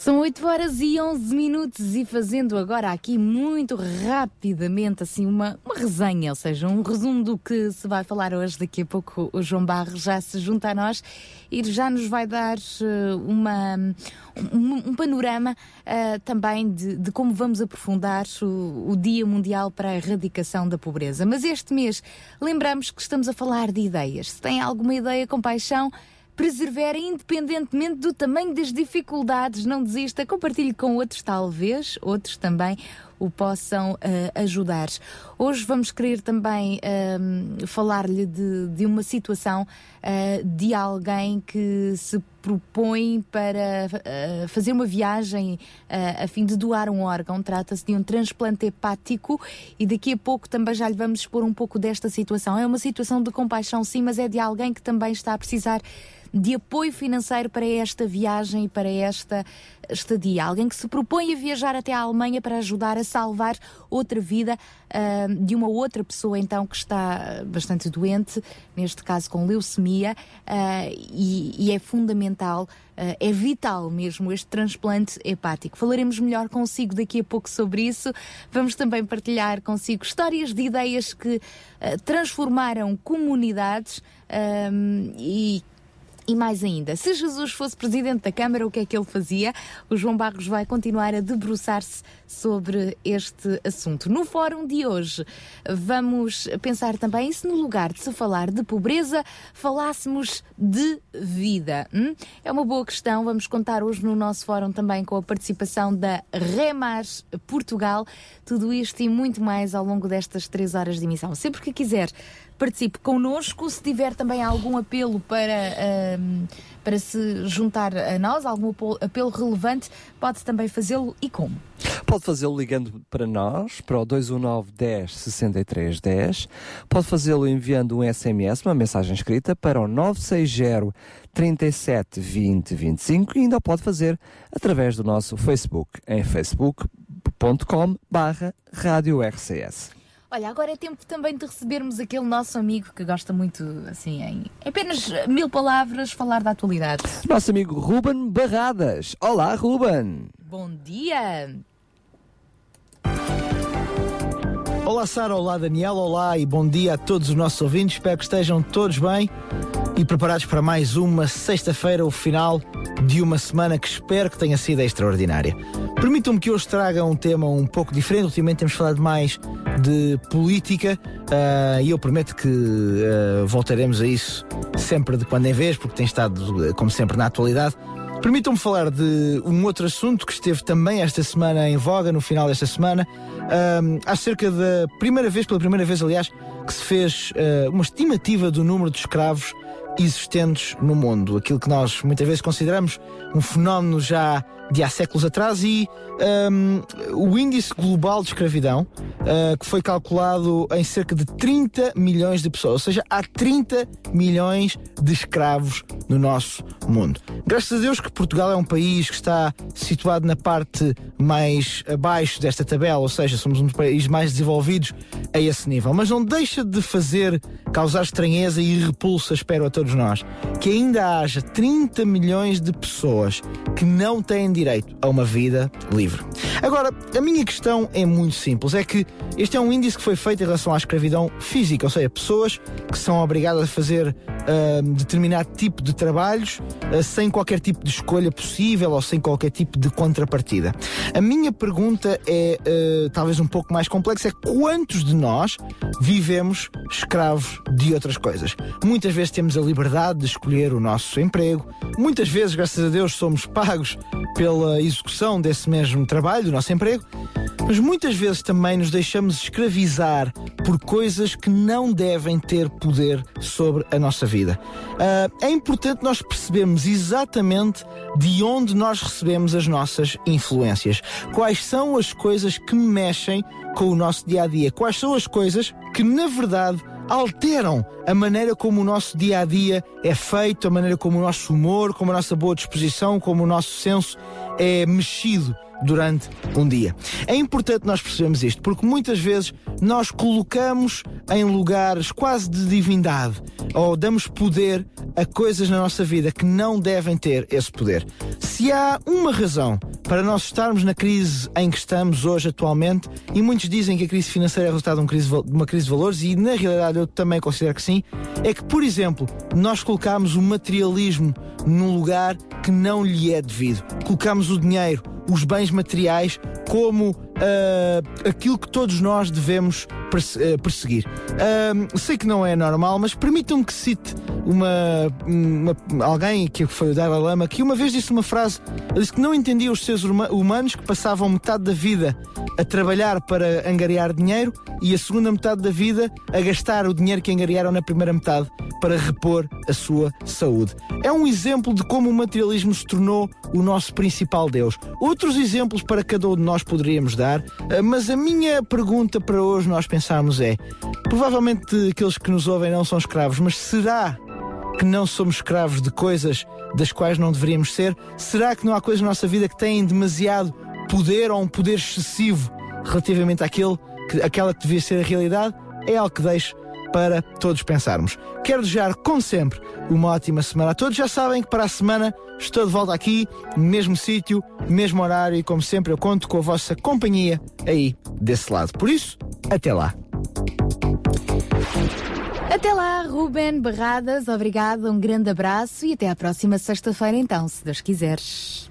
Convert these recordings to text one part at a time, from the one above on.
São 8 horas e 11 minutos e fazendo agora aqui muito rapidamente assim uma, uma resenha, ou seja, um resumo do que se vai falar hoje. Daqui a pouco o João Barros já se junta a nós e já nos vai dar uh, uma, um, um panorama uh, também de, de, como vamos aprofundar o, o Dia Mundial para a Erradicação da Pobreza. Mas este mês lembramos que estamos a falar de ideias. Se tem alguma ideia com paixão, persevera independentemente do tamanho das dificuldades, não desista, compartilhe com outros, talvez outros também o possam uh, ajudar. Hoje vamos querer também uh, falar-lhe de, de, uma situação uh, de alguém que se propõe para fazer uma viagem a fim de doar um órgão. Trata-se de um transplante hepático e daqui a pouco também já lhe vamos expor um pouco desta situação. É uma situação de compaixão, sim, mas é de alguém que também está a precisar de apoio financeiro para esta viagem e para esta estadia. Alguém que se propõe a viajar até à Alemanha para ajudar a salvar outra vida uh, de uma outra pessoa, então, que está bastante doente, neste caso com leucemia, uh, e, e, é fundamental. Uh, é vital mesmo este transplante hepático. Falaremos melhor consigo daqui a pouco sobre isso. Vamos também partilhar consigo histórias de ideias que transformaram comunidades e e mais ainda, se Jesus fosse presidente da Câmara, o que é que ele fazia? O João Barros vai continuar a debruçar-se sobre este assunto. No fórum de hoje, vamos pensar também se no lugar de se falar de pobreza, falássemos de vida. Hum? É uma boa questão. Vamos contar hoje no nosso fórum também com a participação da Remar Portugal. Tudo isto e muito mais ao longo destas três horas de emissão. Sempre que quiser participe connosco. Se tiver também algum apelo para, um, para se juntar a nós, algum apelo relevante, pode também fazê-lo e como? Pode fazê-lo ligando para nós, para o 219 10 63 10. Pode fazê-lo enviando um SMS, uma mensagem escrita, para o 960 37 20 25 e ainda pode fazer através do nosso Facebook, em facebook.com barra Rádio RCS. Olha, agora é tempo também de recebermos aquele nosso amigo que gosta muito, assim, em apenas mil palavras, falar da atualidade. Nosso amigo Ruben Barradas. Olá, Ruben. Bom dia. Olá, Sara. Olá, Daniel. Olá e bom dia a todos os nossos ouvintes. Espero que estejam todos bem e preparados para mais uma sexta-feira, o final de uma semana que espero que tenha sido extraordinária. Permitam-me que hoje traga um tema um pouco diferente. Ultimamente temos falado mais de política uh, e eu prometo que uh, voltaremos a isso sempre de quando em vez, porque tem estado, como sempre, na atualidade. Permitam-me falar de um outro assunto que esteve também esta semana em voga, no final desta semana, uh, acerca da primeira vez, pela primeira vez, aliás, que se fez uh, uma estimativa do número de escravos existentes no mundo. Aquilo que nós muitas vezes consideramos um fenómeno já de há séculos atrás e um, o índice global de escravidão, uh, que foi calculado em cerca de 30 milhões de pessoas, ou seja, há 30 milhões de escravos no nosso mundo. Graças a Deus que Portugal é um país que está situado na parte mais abaixo desta tabela, ou seja, somos um dos países mais desenvolvidos a esse nível, mas não deixa de fazer causar estranheza e repulsa, espero a todos nós, que ainda haja 30 milhões de pessoas que não têm direito a uma vida livre. Agora, a minha questão é muito simples: é que este é um índice que foi feito em relação à escravidão física, ou seja, pessoas que são obrigadas a fazer uh, determinado tipo de trabalhos uh, sem qualquer tipo de escolha possível ou sem qualquer tipo de contrapartida. A minha pergunta é uh, talvez um pouco mais complexa: é quantos de nós vivemos escravos de outras coisas? Muitas vezes temos a liberdade de escolher escolher o nosso emprego. Muitas vezes, graças a Deus, somos pagos pela execução desse mesmo trabalho, do nosso emprego, mas muitas vezes também nos deixamos escravizar por coisas que não devem ter poder sobre a nossa vida. Uh, é importante nós percebermos exatamente de onde nós recebemos as nossas influências. Quais são as coisas que mexem com o nosso dia a dia? Quais são as coisas que, na verdade, alteram a maneira como o nosso dia a dia é feito, a maneira como o nosso humor, como a nossa boa disposição, como o nosso senso é mexido durante um dia. É importante nós percebermos isto, porque muitas vezes nós colocamos em lugares quase de divindade ou damos poder a coisas na nossa vida que não devem ter esse poder. Se há uma razão para nós estarmos na crise em que estamos hoje atualmente, e muitos dizem que a crise financeira é resultado de uma crise de valores, e na realidade eu também considero que sim, é que, por exemplo, nós colocamos o materialismo num lugar que não lhe é devido. Colocamos o dinheiro, os bens materiais como uh, aquilo que todos nós devemos perseguir. Uh, sei que não é normal, mas permitam que cite uma, uma, alguém que foi o Dalai Lama que uma vez disse uma frase. Ele disse que não entendia os seres humanos que passavam metade da vida a trabalhar para angariar dinheiro e a segunda metade da vida a gastar o dinheiro que angariaram na primeira metade para repor a sua saúde. É um exemplo de como o materialismo se tornou o nosso principal Deus. Outros exemplos para cada um de nós poderíamos dar, eh, mas a minha pergunta para hoje nós pensarmos é: provavelmente aqueles que nos ouvem não são escravos, mas será que não somos escravos de coisas das quais não deveríamos ser? Será que não há coisas na nossa vida que têm demasiado poder ou um poder excessivo relativamente àquele que, àquela que devia ser a realidade? É algo que deixo para todos pensarmos. Quero desejar, como sempre, uma ótima semana a todos. Já sabem que para a semana estou de volta aqui, no mesmo sítio, mesmo horário e, como sempre, eu conto com a vossa companhia aí desse lado. Por isso, até lá. Até lá, Ruben Barradas, obrigada, um grande abraço e até à próxima sexta-feira, então, se Deus quiseres.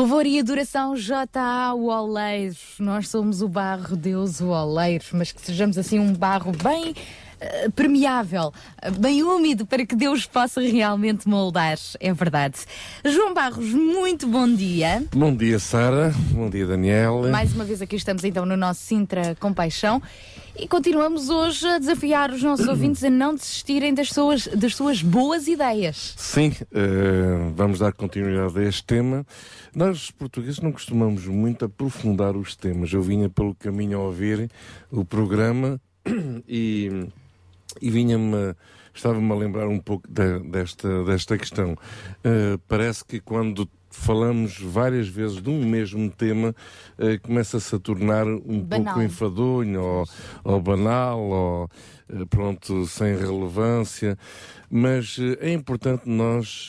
Louvor e adoração, J.A. Oleiro. Nós somos o barro, Deus o oleiro, mas que sejamos assim um barro bem eh, permeável, bem úmido para que Deus possa realmente moldar. É verdade. João Barros, muito bom dia. Bom dia, Sara. Bom dia, Daniel. Mais uma vez aqui estamos então no nosso Sintra Compaixão e continuamos hoje a desafiar os nossos ouvintes a não desistirem das suas, das suas boas ideias. Sim, eh, vamos dar continuidade a este tema. Nós, portugueses, não costumamos muito aprofundar os temas. Eu vinha pelo caminho a ouvir o programa e, e vinha-me. Estava-me a lembrar um pouco de- desta, desta questão. Eh, parece que quando falamos várias vezes de um mesmo tema, eh, começa-se a tornar um Banal. pouco enfadonho ou, ou banal ou eh, pronto, sem relevância. Mas eh, é importante nós,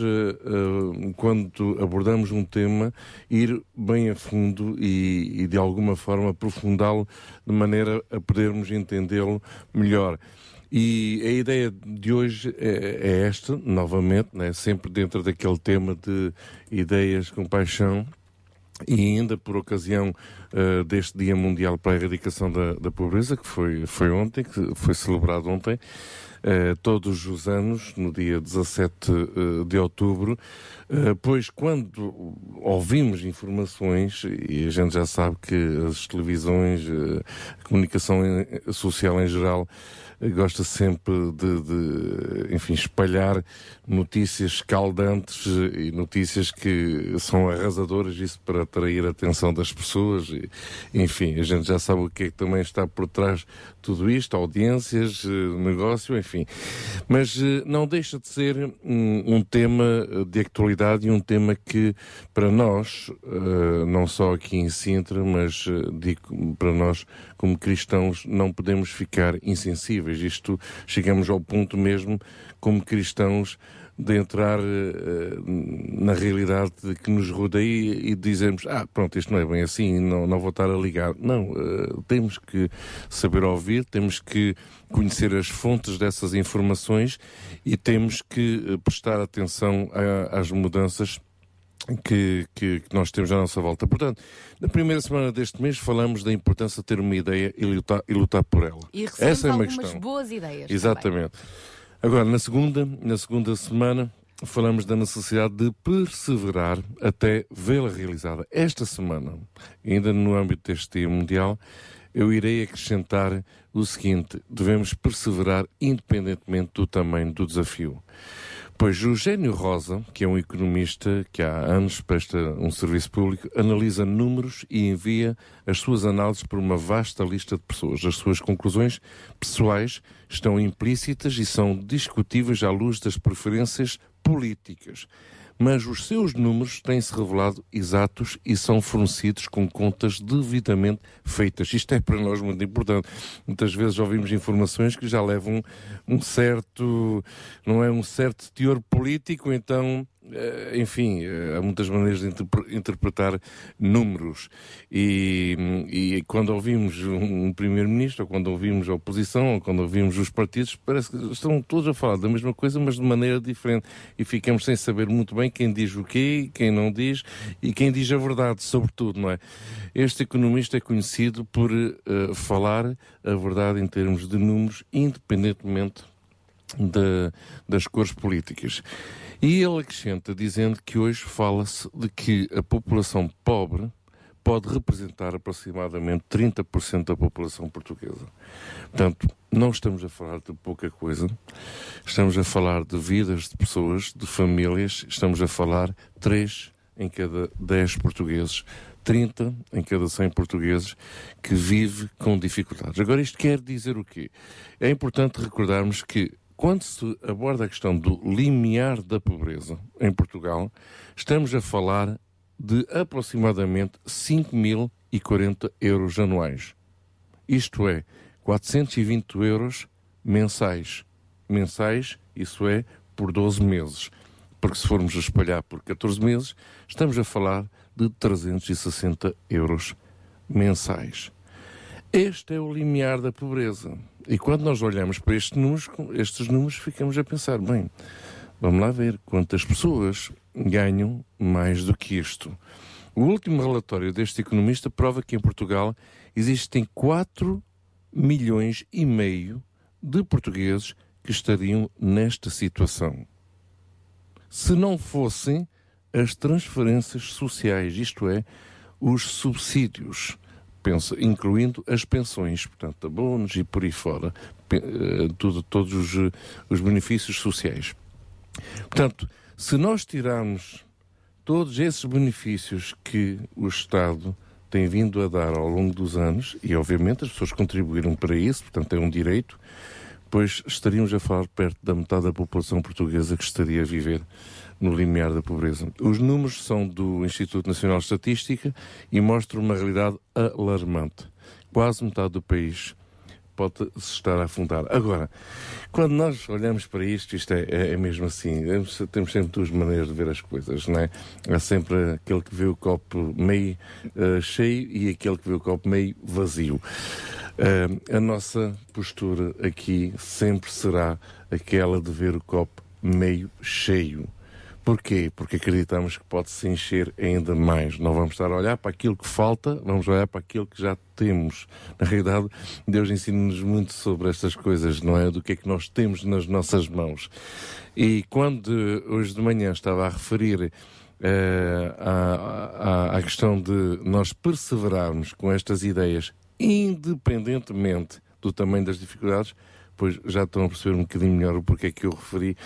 quando abordamos um tema, ir bem a fundo e, e de alguma forma aprofundá-lo de maneira a podermos entendê-lo melhor. E a ideia de hoje é, é esta, novamente, né? sempre dentro daquele tema de ideias com paixão. E ainda por ocasião eh, deste Dia Mundial para a Erradicação da, da Pobreza, que foi, foi ontem, que foi celebrado ontem, eh, todos os anos, no dia 17 eh, de outubro, pois quando ouvimos informações, e a gente já sabe que as televisões, a comunicação social em geral, gosta sempre de, de, enfim, espalhar notícias escaldantes e notícias que são arrasadoras, isso para atrair a atenção das pessoas. E, enfim, a gente já sabe o que é que também está por trás tudo isto, audiências, eh, negócio, enfim. Mas eh, não deixa de ser um, um tema eh, de atualidade e um tema que, para nós, não só aqui em Sintra, mas digo para nós, como cristãos, não podemos ficar insensíveis. Isto, chegamos ao ponto mesmo, como cristãos, de entrar eh, na realidade de que nos rodeia e dizermos, ah, pronto, isto não é bem assim, não, não vou estar a ligar. Não, eh, temos que saber ouvir, temos que conhecer as fontes dessas informações e temos que prestar atenção a- às mudanças que, que- que nós temos à nossa volta. Portanto, na primeira semana deste mês falamos da importância de ter uma ideia e lutar, e lutar por ela. E Essa é uma algumas questão. boas ideias. também. Agora, na segunda, na segunda semana, falamos da necessidade de perseverar até vê-la realizada. Esta semana, ainda no âmbito deste Dia Mundial, eu irei acrescentar o seguinte: devemos perseverar independentemente do tamanho do desafio. Pois o Rosa, que é um economista que há anos presta um serviço público, analisa números e envia as suas análises por uma vasta lista de pessoas. As suas conclusões pessoais estão implícitas e são discutíveis à luz das preferências políticas. Mas os seus números têm-se revelado exatos e são fornecidos com contas devidamente feitas. Isto é para nós muito importante. Muitas vezes ouvimos informações que já levam um certo, não é um certo teor político, então, enfim, eh, há muitas maneiras de interpre- interpretar números. E, e quando ouvimos um primeiro-ministro, ou quando ouvimos a oposição, ou quando ouvimos os partidos, parece que estão todos a falar da mesma coisa, mas de maneira diferente. E ficamos sem saber muito bem quem diz o quê, quem não diz, e quem diz a verdade, sobretudo, não é? Este economista é conhecido por eh, falar a verdade em termos de números, independentemente da- das cores políticas. E ele acrescenta dizendo que hoje fala-se de que a população pobre pode representar aproximadamente 30% da população portuguesa. Portanto, não estamos a falar de pouca coisa, estamos a falar de vidas de pessoas, de famílias, estamos a falar 3 em cada 10 portugueses, 30 em cada 100 portugueses que vive com dificuldades. Agora, isto quer dizer o quê? É importante recordarmos que quando se aborda a questão do limiar da pobreza em Portugal, estamos a falar de aproximadamente 5.040 euros anuais. Isto é, 420 euros mensais. Mensais, isso é, por 12 meses. Porque se formos a espalhar por 14 meses, estamos a falar de 360 euros mensais. Este é o limiar da pobreza. E quando nós olhamos para estes números, estes números ficamos a pensar, bem, vamos lá ver quantas pessoas ganham mais do que isto. O último relatório deste economista prova que em Portugal existem 4 milhões e meio de portugueses que estariam nesta situação. Se não fossem as transferências sociais, isto é, os subsídios, pensa, incluindo as pensões, portanto, abonos e por aí fora, eh, tudo, todos os, os benefícios sociais. Portanto, se nós tirarmos todos esses benefícios que o Estado tem vindo a dar ao longo dos anos, e obviamente as pessoas contribuíram para isso, portanto é um direito, pois estaríamos a falar perto da metade da população portuguesa que estaria a viver no limiar da pobreza. Os números são do Instituto Nacional de Estatística e mostram uma realidade alarmante. Quase metade do país pode se estar a afundar. Agora, quando nós olhamos para isto, isto é, é- é mesmo assim, temos, sempre duas maneiras de ver as coisas, não é? Há sempre aquele que vê o copo meio eh, cheio e aquele que vê o copo meio vazio. Eh, a nossa postura aqui sempre será aquela de ver o copo meio cheio. Porquê? Porque acreditamos que pode se encher ainda mais. Não vamos estar a olhar para aquilo que falta, vamos olhar para aquilo que já temos. Na realidade, Deus ensina-nos muito sobre estas coisas, não é? Do que é que nós temos nas nossas mãos. E quando eh, hoje de manhã estava a referir eh, à, à, à questão de nós perseverarmos com estas ideias, independentemente do tamanho das dificuldades, pois já estão a perceber um bocadinho melhor o porquê que eu referi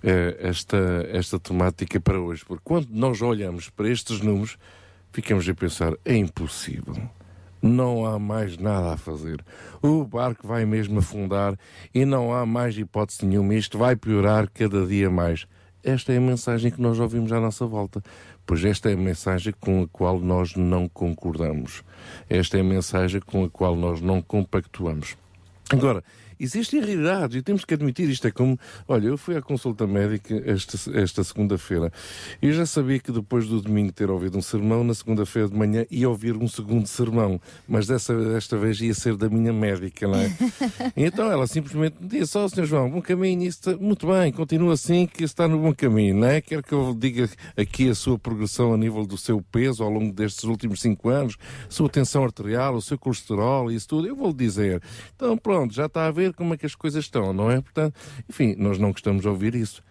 eh, esta, esta temática para hoje. Porque quando nós olhamos para estes números, ficamos a pensar, é impossível. Não há mais nada a fazer. O barco vai mesmo afundar e não há mais hipótese nenhuma. Isto vai piorar cada dia mais. Esta é a mensagem que nós ouvimos à nossa volta. Pois esta é a mensagem com a qual nós não concordamos. Esta é a mensagem com a qual nós não compactuamos. Agora, existem realidades e temos que admitir isto. É como, olha, eu fui à consulta médica esta, esta segunda-feira e já sabia que depois do domingo ter ouvido um sermão, na segunda-feira de manhã ia ouvir um segundo sermão, mas dessa, desta vez ia ser da minha médica, não é? Então ela simplesmente me disse: Ó, Sr. João, bom caminho, isso muito bem, continua assim, que está no bom caminho, não é? Quer que eu diga aqui a sua progressão a nível do seu peso ao longo destes últimos cinco anos, sua tensão arterial, o seu colesterol e isso tudo, eu vou lhe dizer. Então, pronto, já está a ver como é que as coisas estão, não é? Portanto, enfim, nós não gostamos de ouvir isso.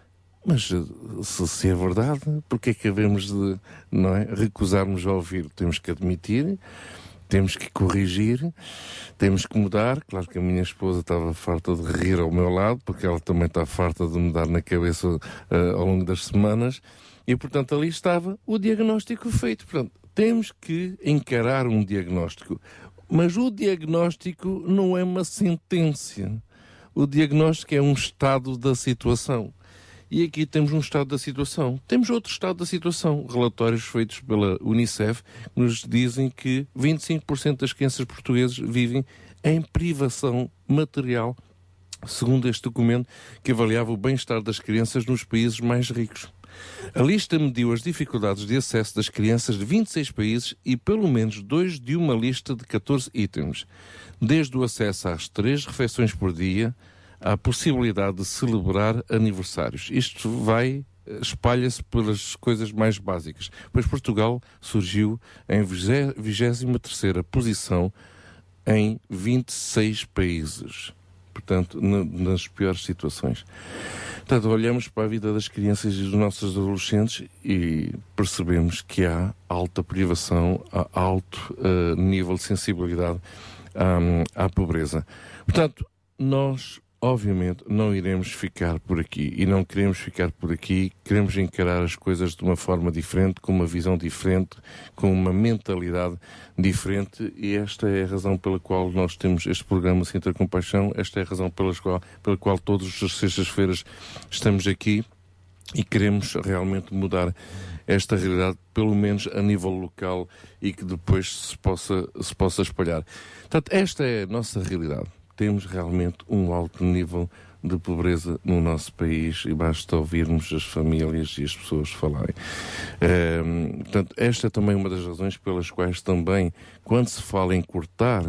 Mas eh, se, se é verdade, porque é que havemos de não é, recusarmos a ouvir? Temos que admitir, temos que corrigir, temos que mudar. Claro que a minha esposa estava farta de rir ao meu lado, porque ela também está farta de me dar na cabeça eh, ao longo das semanas. E, portanto, ali estava o diagnóstico feito. Portanto, temos que encarar um diagnóstico. Mas o diagnóstico não é uma sentença. O diagnóstico é um estado da situação. E aqui temos um estado da situação. Temos outro estado da situação. Relatórios feitos pela Unicef nos dizem que 25% das crianças portuguesas vivem em privação material, segundo este documento que avaliava o bem-estar das crianças nos países mais ricos. A lista mediu as dificuldades de acesso das crianças de 26 países e pelo menos dois de uma lista de 14 itens, desde o acesso às três refeições por dia à possibilidade de celebrar aniversários. Isto vai eh, espalha-se pelas coisas mais básicas. Pois Portugal surgiu em 23ª posição em 26 países. Portanto, na- nas piores situações. Portanto, olhamos para a vida das crianças e dos nossos adolescentes e percebemos que há alta privação, há alto eh, nível de sensibilidade hum, à pobreza. Portanto, nós, obviamente, não iremos ficar por aqui. E não queremos ficar por aqui, queremos encarar as coisas de uma forma diferente, com uma visão diferente, com uma mentalidade diferente. E esta é a razão pela qual nós temos este programa Sintra Compaixão, esta é a razão pela qual, pela qual todas as sextas-feiras estamos aqui. E queremos realmente mudar esta realidade, pelo menos a nível local, e que depois se possa, se possa espalhar. Portanto, esta é a nossa realidade. Temos realmente um alto nível de pobreza no nosso país e basta ouvirmos as famílias e as pessoas falarem. Ehm, portanto, esta é também uma das razões pelas quais também, quando se fala em cortar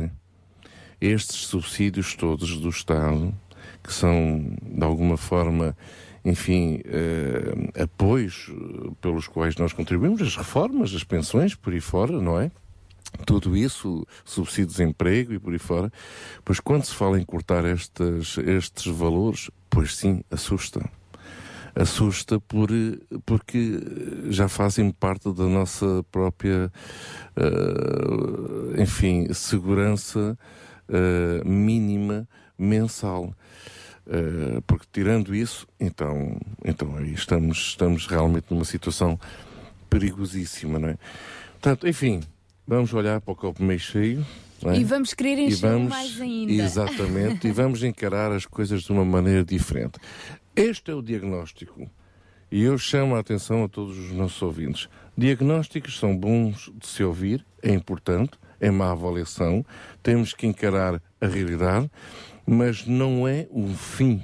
estes subsídios todos do Estado, que são de alguma forma enfim, eh, apoios pelos quais nós contribuímos, as reformas, as pensões, por aí fora, não é? Tudo isso, subsídio de desemprego e por aí fora. Pois quando se fala em cortar estes, estes valores, pois sim, assusta assusta por, porque já fazem parte da nossa própria, uh, enfim, segurança uh, mínima mensal. Uh, porque tirando isso, então, então aí estamos, estamos realmente numa situação perigosíssima, não é? Portanto, enfim, vamos olhar para o copo meio cheio. É? E vamos querer encher mais ainda. Exatamente, e vamos encarar as coisas de uma maneira diferente. Este é o diagnóstico. E eu chamo a atenção a todos os nossos ouvintes. Diagnósticos são bons de se ouvir, é importante, é má avaliação, temos que encarar a realidade, mas não é o fim.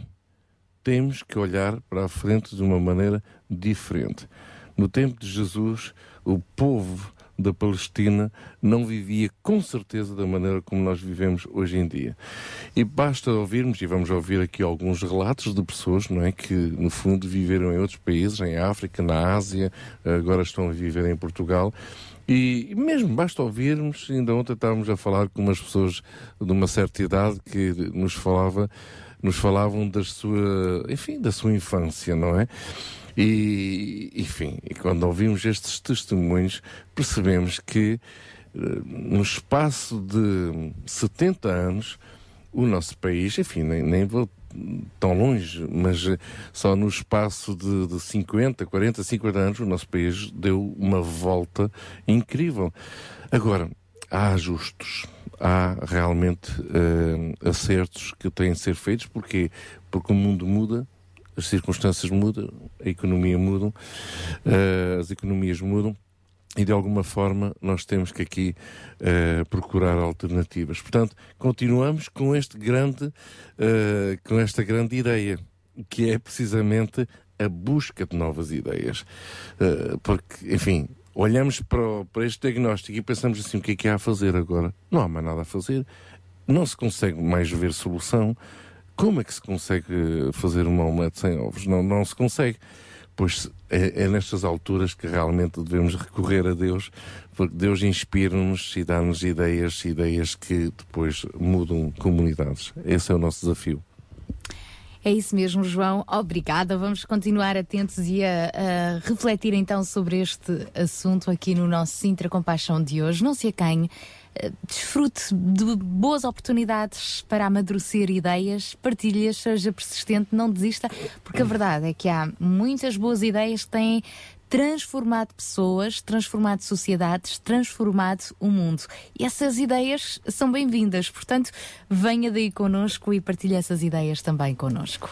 Temos que olhar para a frente de uma maneira diferente. No tempo de Jesus, o povo da Palestina não vivia com certeza da maneira como nós vivemos hoje em dia. E basta ouvirmos, e vamos ouvir aqui alguns relatos de pessoas, não é, que no fundo viveram em outros países, em África, na Ásia, agora estão a viver em Portugal. E mesmo basta ouvirmos, ainda ontem estávamos a falar com umas pessoas de uma certa idade que nos falava, nos falavam da sua, enfim, da sua infância, não é? E, enfim, e quando ouvimos estes testemunhos, percebemos que eh, no espaço de 70 anos, o nosso país, enfim, nem, nem vou tão longe, mas eh, só no espaço de, de 50, 40, 50 anos, o nosso país deu uma volta incrível. Agora, há ajustes, há realmente uh, acertos que têm de ser feitos, porque porque o mundo muda, as circunstâncias mudam, a economia muda, uh, as economias mudam e de alguma forma nós temos que aqui uh, procurar alternativas. Portanto, continuamos com este grande, uh, com esta grande ideia, que é precisamente a busca de novas ideias. Uh, porque, enfim, olhamos para, o, para este diagnóstico e pensamos assim, o que é que há a fazer agora? Não há mais nada a fazer. Não se consegue mais ver solução. Como é que se consegue fazer uma omelete sem ovos? Não, não se consegue. Pois é, é nestas alturas que realmente devemos recorrer a Deus, porque Deus inspira-nos e dá-nos ideias, ideias que depois mudam comunidades. Esse é o nosso desafio. É isso mesmo, João. Obrigada. Vamos continuar atentos e a, a, refletir então sobre este assunto aqui no nosso Sintra Compaixão de hoje. Não se acanhe desfrute de boas oportunidades para amadurecer ideias, partilhe-as, seja persistente, não desista, porque a verdade é que há muitas boas ideias que têm transformado pessoas, transformado sociedades, transformado o mundo. E essas ideias são bem-vindas, portanto, venha daí connosco e partilhe essas ideias também connosco.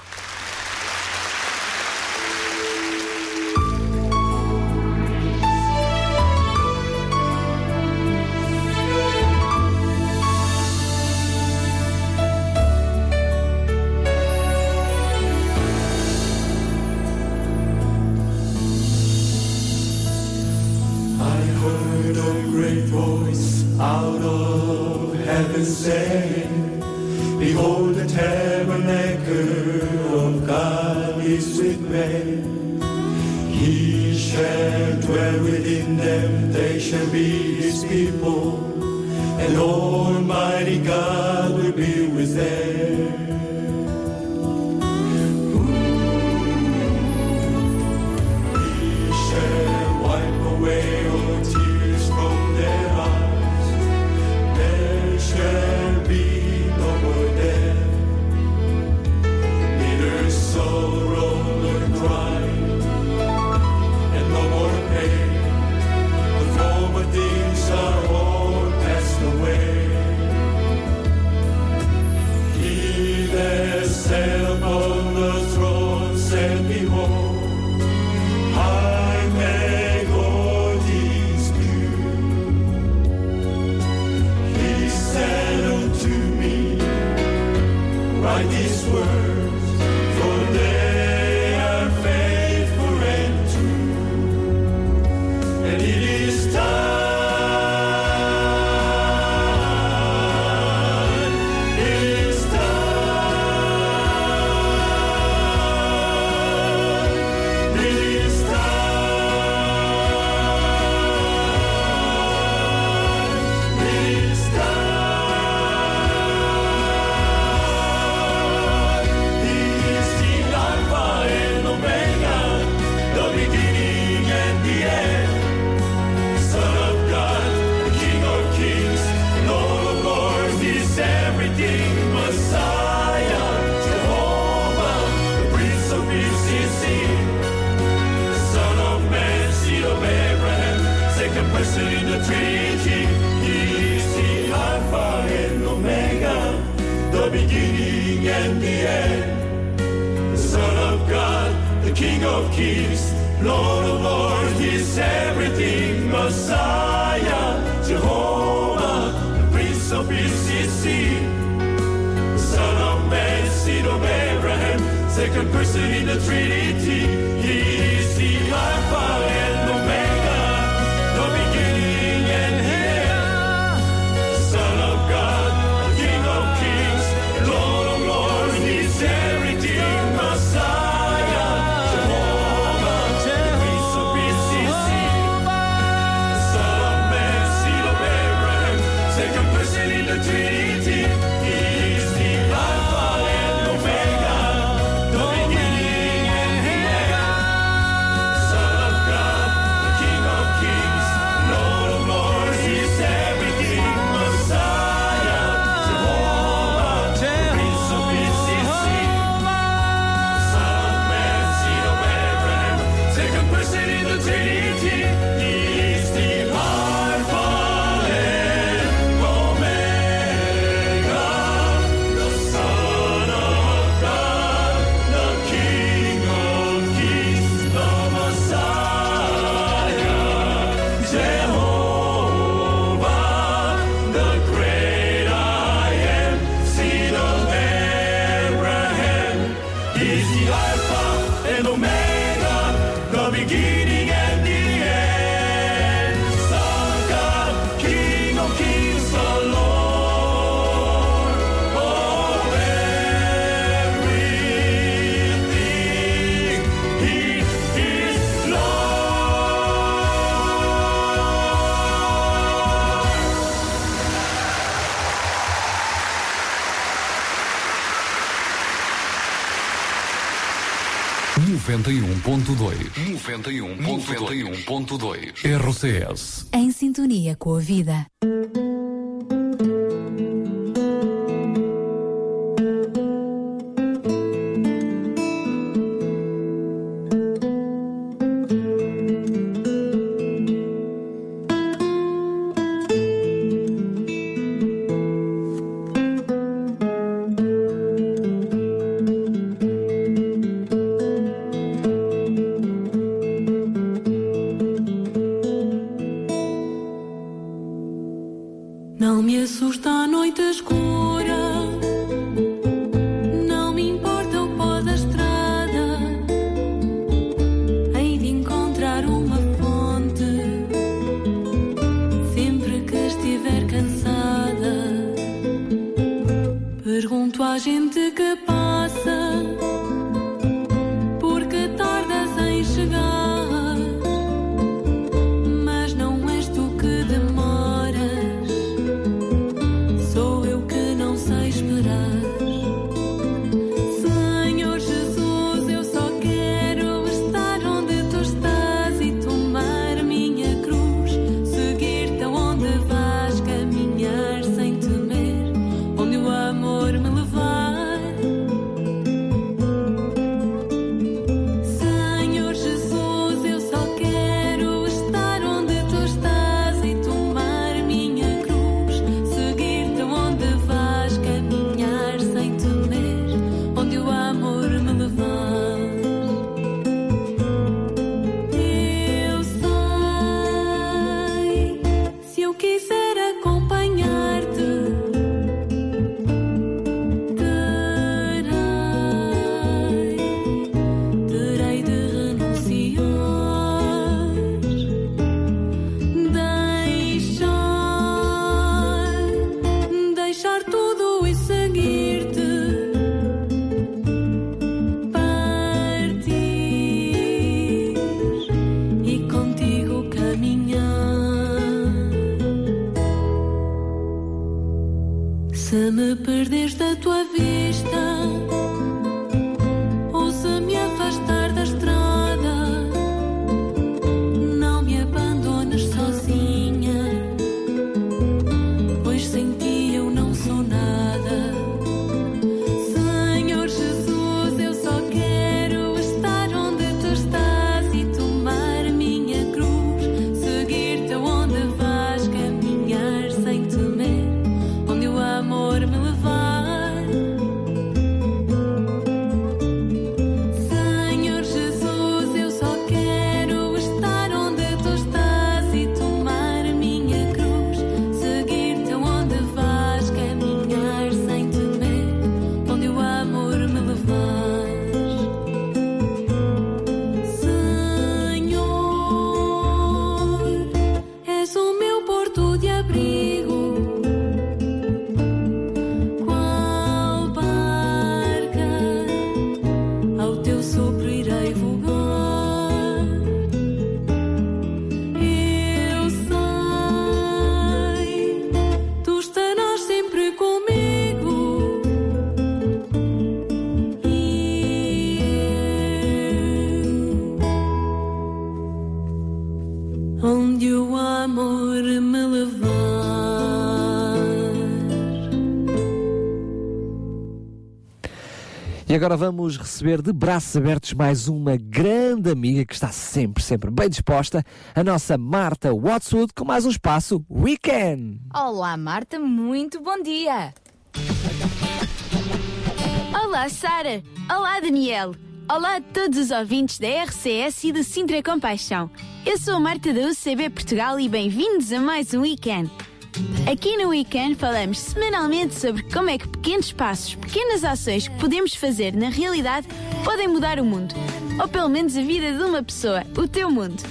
91.2. 91.2. RCS. Em sintonia com a vida. de perder agora vamos receber de braços abertos mais uma grande amiga que está sempre, sempre bem disposta, a nossa Marta Watswood, com mais um espaço Weekend. Olá, Marta, muito bom dia. Olá, Sara. Olá, Daniel. Olá a todos os ouvintes da RCS e do Sintra Compaixão. Eu sou a Marta da UCB Portugal e bem-vindos a mais um Weekend. Aqui no Weekend falamos semanalmente sobre como é que pequenos passos, pequenas ações que podemos fazer na realidade podem mudar o mundo. Ou pelo menos a vida de uma pessoa, o teu mundo.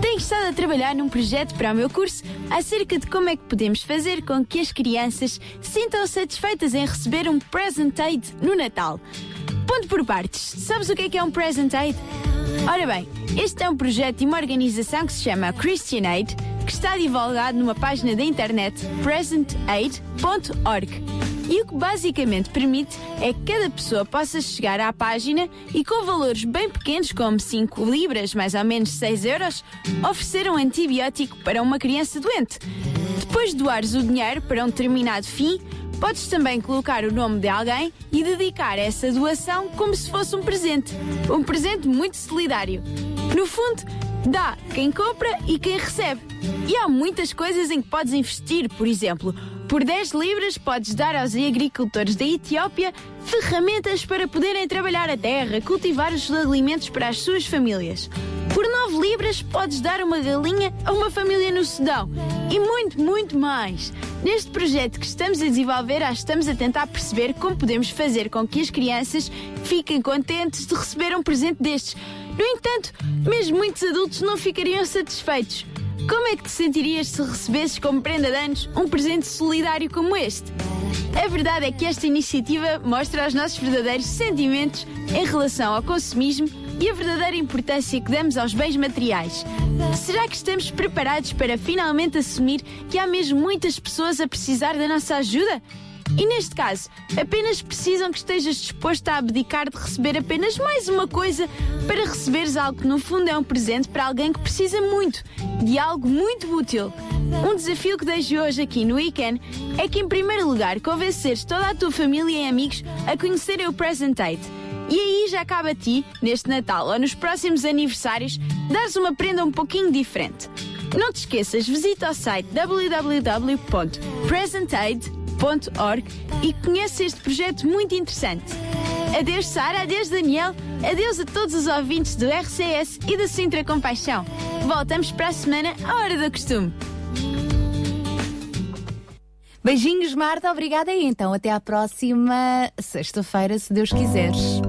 Tenho estado a trabalhar num projeto para o meu curso acerca de como é que podemos fazer com que as crianças sintam satisfeitas em receber um present aid no Natal. Ponto por partes. Sabes o que é que é um present aid? Ora bem, este é um projeto de uma organização que se chama Christian Aid, que está divulgado numa página da internet presentaid.org. E o que basicamente permite é que cada pessoa possa chegar à página e, com valores bem pequenos, como 5 libras, mais ou menos 6 euros, oferecer um antibiótico para uma criança doente. Depois de doares o dinheiro para um determinado fim, podes também colocar o nome de alguém e dedicar essa doação como se fosse um presente. Um presente muito solidário. No fundo, dá quem compra e quem recebe. E há muitas coisas em que podes investir, por exemplo, por 10 libras podes dar aos agricultores da Etiópia ferramentas para poderem trabalhar a terra, cultivar os alimentos para as suas famílias. Por 9 libras podes dar uma galinha a uma família no Sudão. E muito, muito mais. Neste projeto que estamos a desenvolver, ah, estamos a tentar perceber como podemos fazer com que as crianças fiquem contentes de receber um presente destes. No entanto, mesmo muitos adultos não ficariam satisfeitos. Como é que te sentirias se recebesses como prenda de anos um presente solidário como este? A verdade é que esta iniciativa mostra os nossos verdadeiros sentimentos em relação ao consumismo e a verdadeira importância que damos aos bens materiais. Será que estamos preparados para finalmente assumir que há mesmo muitas pessoas a precisar da nossa ajuda? E neste caso, apenas precisam que estejas disposto a abdicar de receber apenas mais uma coisa para receberes algo que no fundo é um presente para alguém que precisa muito, de algo muito útil. Um desafio que deixo hoje aqui no Weekend é que, em primeiro lugar, convenceres toda a tua família e amigos a conhecerem o Present Aid. E aí já cabe a ti, neste Natal ou nos próximos aniversários, dares uma prenda um pouquinho diferente. Não te esqueças, visita o site www.presentaid.org e conheça este projeto muito interessante. Adeus Sara, adeus Daniel, adeus a todos os ouvintes do RCS e da Sintra Compaixão. Voltamos para a semana à hora do costume. Beijinhos, Marta, obrigada e então até à próxima sexta-feira, se Deus quiseres.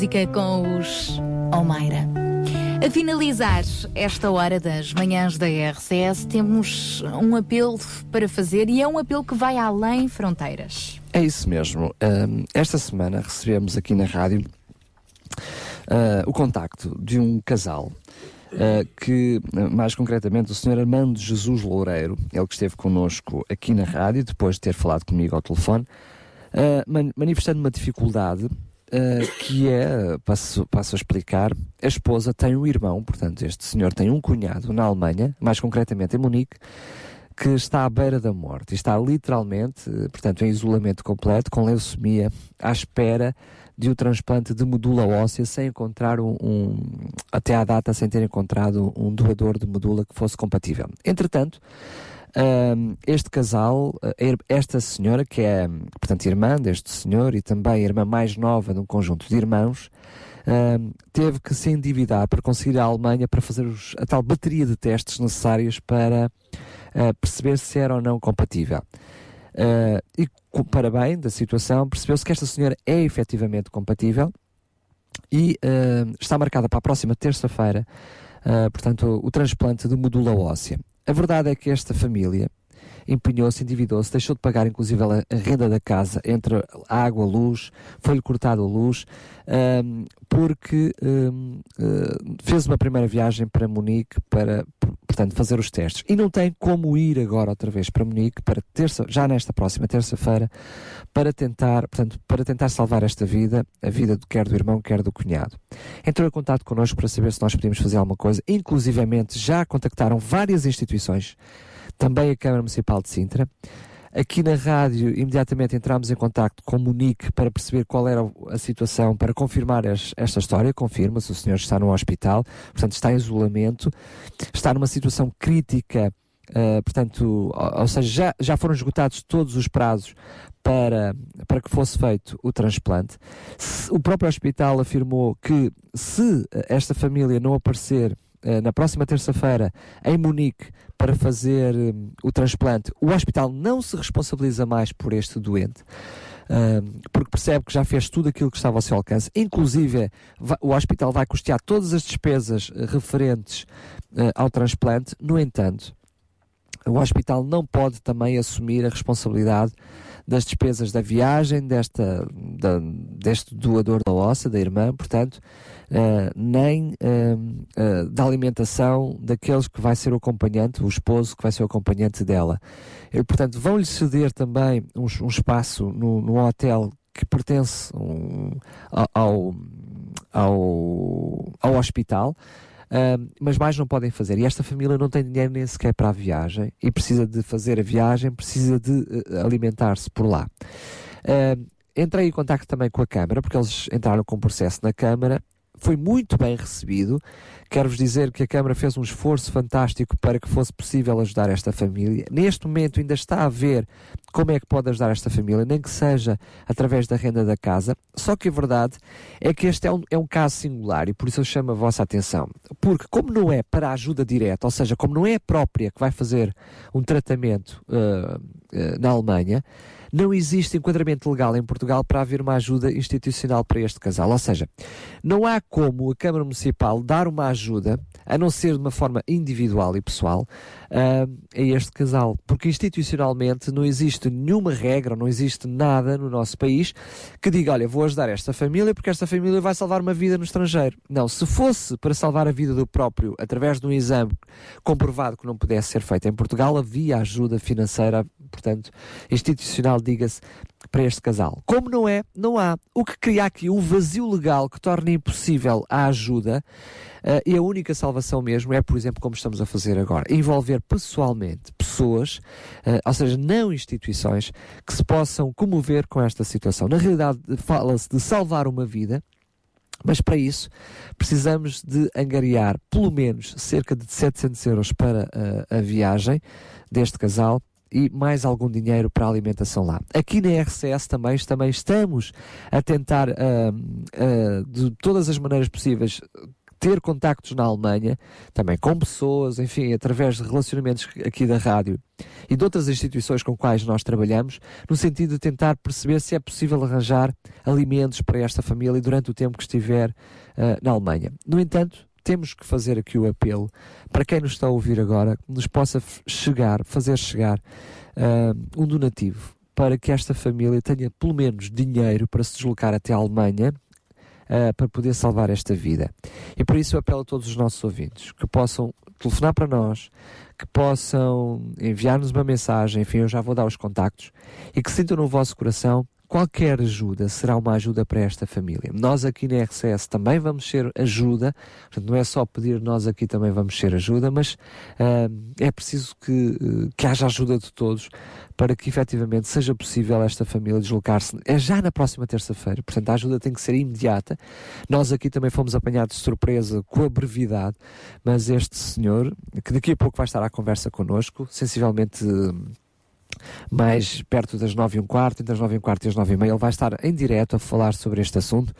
Música com os Almeida. A finalizar esta hora das manhãs da RCS, temos um apelo para fazer e é um apelo que vai além fronteiras. É isso mesmo. Ahm, esta semana recebemos aqui na rádio ah, o contacto de um casal ah, que, mais concretamente, o Sr. Armando Jesus Loureiro, ele que esteve connosco aqui na rádio, depois de ter falado comigo ao telefone, man- manifestando uma dificuldade ah, que é, passo, passo a explicar, a esposa tem um irmão, portanto, este senhor tem um cunhado na Alemanha, mais concretamente em Munique, que está à beira da morte e está literalmente, eh, portanto, em isolamento completo, com leucemia, à espera de o transplante de medula óssea sem encontrar um, um- até à data sem ter encontrado um doador de medula que fosse compatível. Entretanto, este casal, eh, esta senhora que é, portanto, irmã deste senhor e também irmã mais nova de um conjunto de irmãos, teve que se endividar para conseguir a Alemanha para fazer os- a tal bateria de testes necessários para ah, perceber se era ou não compatível. Ah, e para bem da situação, percebeu-se que esta senhora é efetivamente compatível e está marcada para a próxima terça-feira, ah, portanto, o, o transplante de medula óssea. A verdade é que esta família empenhou-se, endividou-se, deixou de pagar inclusive a, renda da casa, entre água, luz, foi-lhe cortada a luz, ahm, porque ahm, ah, fez uma primeira viagem para Munique para, portanto, fazer os testes. E não tem como ir agora outra vez para Munique, para terça, já nesta próxima terça-feira, para tentar, portanto, para tentar salvar esta vida, a vida do- quer do irmão, quer do cunhado. Entrou em contato connosco para saber se nós podíamos fazer alguma coisa, inclusivamente já contactaram várias instituições, também a Câmara Municipal de Sintra. Aqui na rádio, imediatamente entramos em contacto com o Munique para perceber qual era a situação, para confirmar es- esta história. Confirma-se, o senhor está no hospital, portanto está em isolamento, está numa situação crítica, ah, portanto, ou, ou seja, já, já foram esgotados todos os prazos para, para que fosse feito o transplante. Se- O próprio hospital afirmou que se esta família não aparecer na próxima terça-feira em Munique para fazer hum, o transplante, o hospital não se responsabiliza mais por este doente. hum, porque percebe que já fez tudo aquilo que estava ao seu alcance, inclusive o hospital vai custear todas as despesas eh, referentes eh, ao transplante. No entanto, o hospital não pode também assumir a responsabilidade das despesas da viagem desta, da- deste doador da ossa, da irmã, portanto, eh, nem eh, da alimentação daqueles que vai ser o acompanhante, o esposo que vai ser o acompanhante dela. E, portanto, vão-lhe ceder também um, um espaço no, no hotel que pertence um, ao, ao, ao hospital. Uh, mas mais não podem fazer. E esta família não tem dinheiro nem sequer para a viagem e precisa de fazer a viagem, precisa de uh, alimentar-se por lá. Uh, entrei em contato também com a Câmara, porque eles entraram com processo na Câmara. Foi muito bem recebido. Quero-vos dizer que a Câmara fez um esforço fantástico para que fosse possível ajudar esta família. Neste momento ainda está a ver como é que pode ajudar esta família, nem que seja através da renda da casa. Só que a verdade é que este é um, é um caso singular e por isso eu chamo a vossa atenção. Porque, como não é para a ajuda direta, ou seja, como não é a própria que vai fazer um tratamento uh, uh, na Alemanha, não existe enquadramento legal em Portugal para haver uma ajuda institucional para este casal. Ou seja, não há como a Câmara Municipal dar uma ajuda, a não ser de uma forma individual e pessoal, uh, a este casal. Porque institucionalmente não existe nenhuma regra, não existe nada no nosso país que diga: olha, vou ajudar esta família porque esta família vai salvar uma vida no estrangeiro. Não, se fosse para salvar a vida do próprio através de um exame comprovado que não pudesse ser feito em Portugal, havia ajuda financeira, portanto, institucional, diga-se, para este casal. Como não é, não há. O que cria aqui um vazio legal que torna impossível a ajuda uh, e a única salvação mesmo é, por exemplo, como estamos a fazer agora, envolver pessoalmente pessoas, uh, ou seja, não instituições, que se possam comover com esta situação. Na realidade, fala-se de salvar uma vida. Mas para isso precisamos de angariar pelo menos cerca de 700 euros para uh, a viagem deste casal e mais algum dinheiro para a alimentação lá. Aqui na RCS também, também estamos a tentar, ah, ah, de todas as maneiras possíveis, ter contactos na Alemanha, também com pessoas, enfim, através de relacionamentos aqui da rádio e de outras instituições com quais nós trabalhamos, no sentido de tentar perceber se é possível arranjar alimentos para esta família durante o tempo que estiver ah, na Alemanha. No entanto, temos que fazer aqui o apelo para quem nos está a ouvir agora, que nos possa chegar, fazer chegar ah, um donativo para que esta família tenha pelo menos dinheiro para se deslocar até a Alemanha ah, para poder salvar esta vida. E por isso eu apelo a todos os nossos ouvintes que possam telefonar para nós, que possam enviar-nos uma mensagem, enfim, eu já vou dar os contactos, e que sintam no vosso coração qualquer ajuda será uma ajuda para esta família. Nós aqui na RCS também vamos ser ajuda, não é só pedir, nós aqui também vamos ser ajuda, mas ah, é preciso que, eh, que haja ajuda de todos para que efetivamente seja possível esta família deslocar-se. É já na próxima terça-feira, portanto a ajuda tem que ser imediata. Nós aqui também fomos apanhados de surpresa com a brevidade, mas este senhor, que daqui a pouco vai estar à conversa connosco, sensivelmente eh, mais perto das nove e um quarto, entre as nove e um quarto e as nove e meia, ele vai estar em direto a falar sobre este assunto.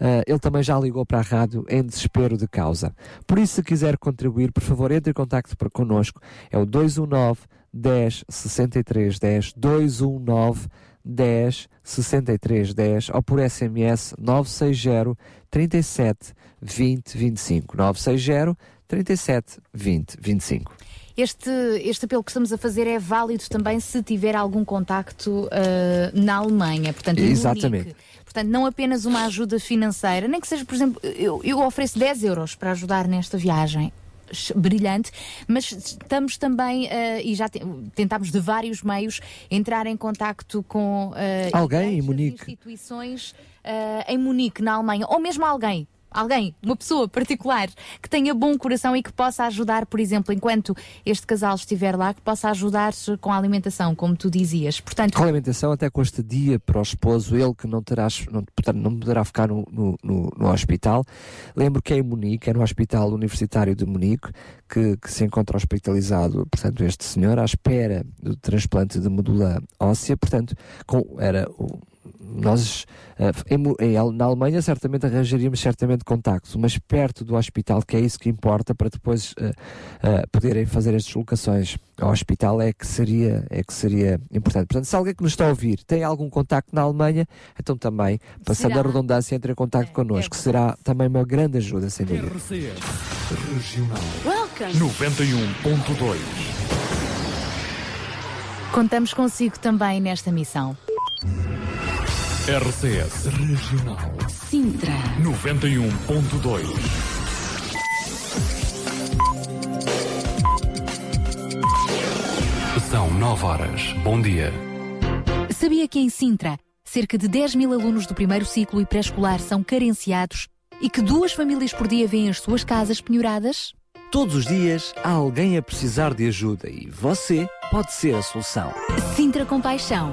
Ah, ele também já ligou para a rádio em desespero de causa. Por isso, se quiser contribuir, por favor, entre em contacto connosco. É o 219 10 63 10 219 10 63 10 ou por SMS 960 37 20 25 960 37 20 25. Este, este apelo que estamos a fazer é válido também se tiver algum contacto ah, na Alemanha, portanto, Exatamente. Portanto, não apenas uma ajuda financeira, nem que seja, por exemplo, eu, eu ofereço 10 euros para ajudar nesta viagem. Brilhante, mas estamos também ah, e já te- tentámos de vários meios entrar em contacto com ah, Alguém em Munique. instituições ah, em Munique, na Alemanha, ou mesmo alguém. Alguém, uma pessoa particular que tenha bom coração e que possa ajudar, por exemplo, enquanto este casal estiver lá, que possa ajudar com a alimentação, como tu dizias. Portanto, Com a alimentação, até com este dia para o esposo, ele que não, terá, não, portanto, não poderá ficar no, no, no- no hospital. Lembro que é em Munique, é no Hospital Universitário de Munique, que, que se encontra hospitalizado, portanto, este senhor, à espera do transplante de medula óssea. Portanto, com, era o- nós eh, em na Alemanha certamente arranjaríamos certamente contactos, mas perto do hospital, que é isso que importa para depois eh, eh, poderem fazer as deslocações ao hospital é que seria é que seria importante. Portanto, se alguém que nos está a ouvir tem algum contacto na Alemanha, então também, passando Será? a redundância, entre em contacto connosco, será também uma grande ajuda, sem dúvida. RCS Regional Welcome! 91.2 contamos consigo também nesta missão. RCS Regional Sintra. 91.2 São 9 horas. Bom dia. Sabia que em Sintra, cerca de 10 mil alunos do primeiro ciclo e pré-escolar são carenciados e que duas famílias por dia vêm as suas casas penhoradas? Todos os dias há alguém a precisar de ajuda e você pode ser a solução. Sintra Compaixão,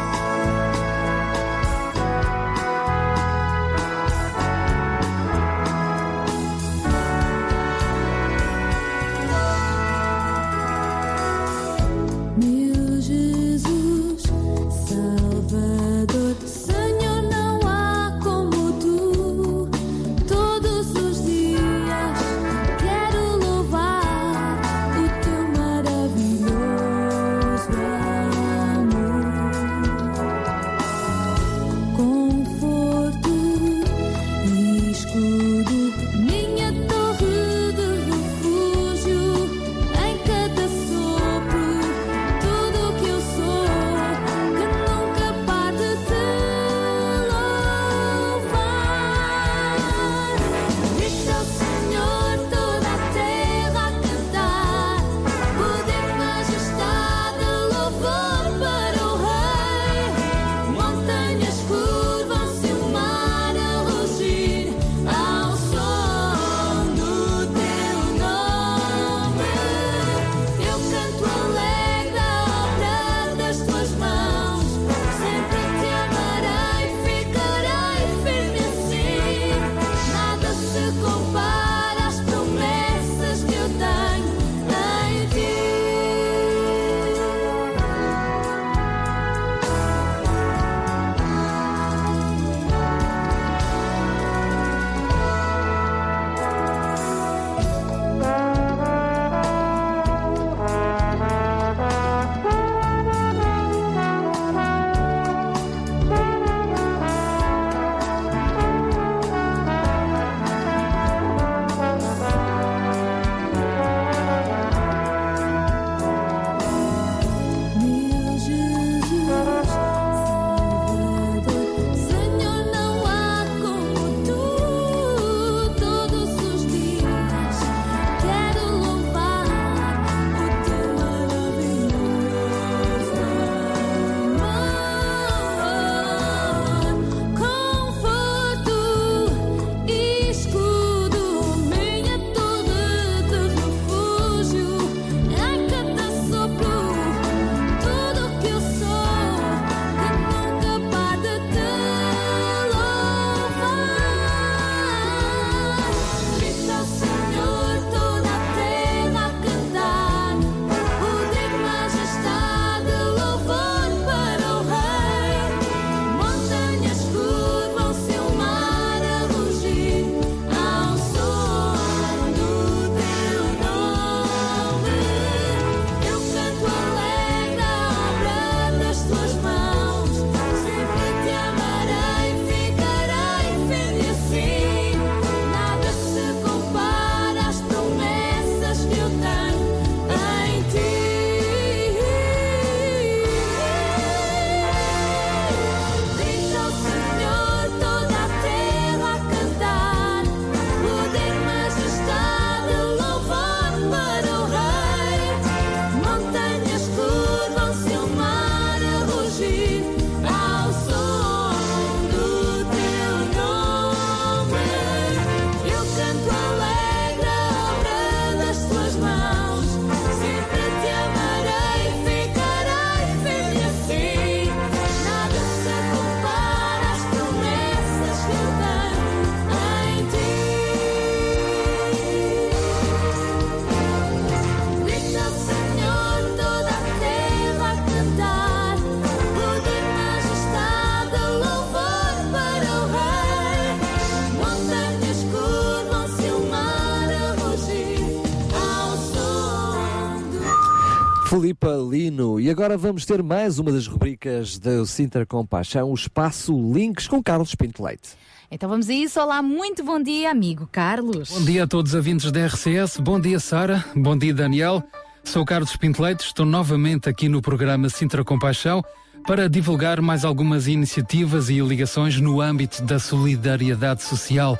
agora vamos ter mais uma das rubricas do Sintra Compaixão, o Espaço Links com Carlos Pinto Leite. Então vamos a isso. Olá, muito bom dia, amigo Carlos. Bom dia a todos os ouvintes da RCS. Bom dia, Sara. Bom dia, Daniel. Sou Carlos Pinto Leite. Estou novamente aqui no programa Sintra Compaixão para divulgar mais algumas iniciativas e ligações no âmbito da solidariedade social.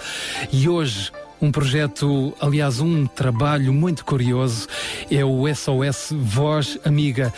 E hoje um projeto, aliás, um trabalho muito curioso, é o SOS Voz Amiga.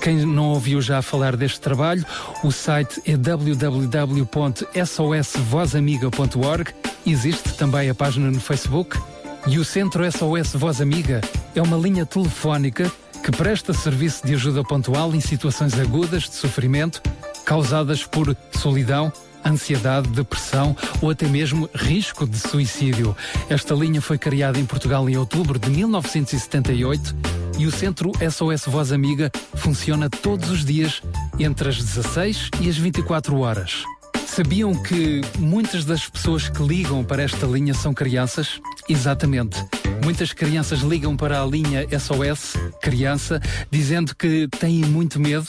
Quem não ouviu já falar deste trabalho, o site é www.sosvozamiga.org. Existe também a página no Facebook. E o Centro SOS Voz Amiga é uma linha telefónica que presta serviço de ajuda pontual em situações agudas de sofrimento causadas por solidão, ansiedade, depressão ou até mesmo risco de suicídio. Esta linha foi criada em Portugal em outubro de 1978 e o Centro SOS Voz Amiga funciona todos os dias entre as 16 e as 24 horas. Sabiam que muitas das pessoas que ligam para esta linha são crianças? Exatamente. Muitas crianças ligam para a linha SOS Criança dizendo que têm muito medo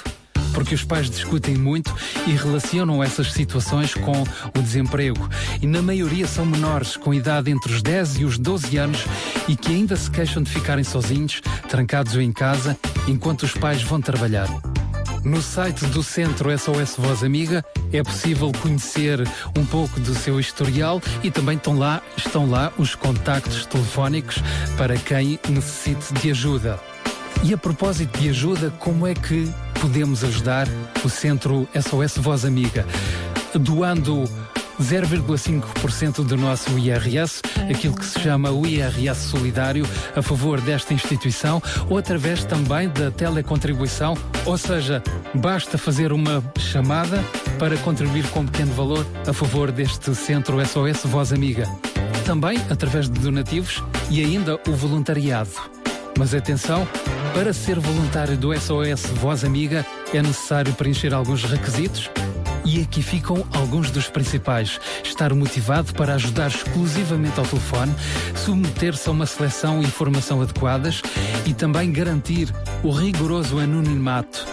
porque os pais discutem muito e relacionam essas situações com o desemprego. E na maioria são menores, com idade entre os 10 e os 12 anos e que ainda se queixam de ficarem sozinhos, trancados em casa, enquanto os pais vão trabalhar. No site do Centro SOS Voz Amiga é possível conhecer um pouco do seu historial e também estão lá, estão lá os contactos telefónicos para quem necessite de ajuda. E a propósito de ajuda, como é que podemos ajudar o Centro SOS Voz Amiga? Doando 0,5% do nosso IRS, aquilo que se chama o IRS solidário, a favor desta instituição, ou através também da telecontribuição, ou seja, basta fazer uma chamada para contribuir com um pequeno valor a favor deste Centro SOS Voz Amiga. Também através de donativos e ainda o voluntariado. Mas atenção, para ser voluntário do SOS Voz Amiga é necessário preencher alguns requisitos e aqui ficam alguns dos principais. Estar motivado para ajudar exclusivamente ao telefone, submeter-se a uma seleção e formação adequadas e também garantir o rigoroso anonimato,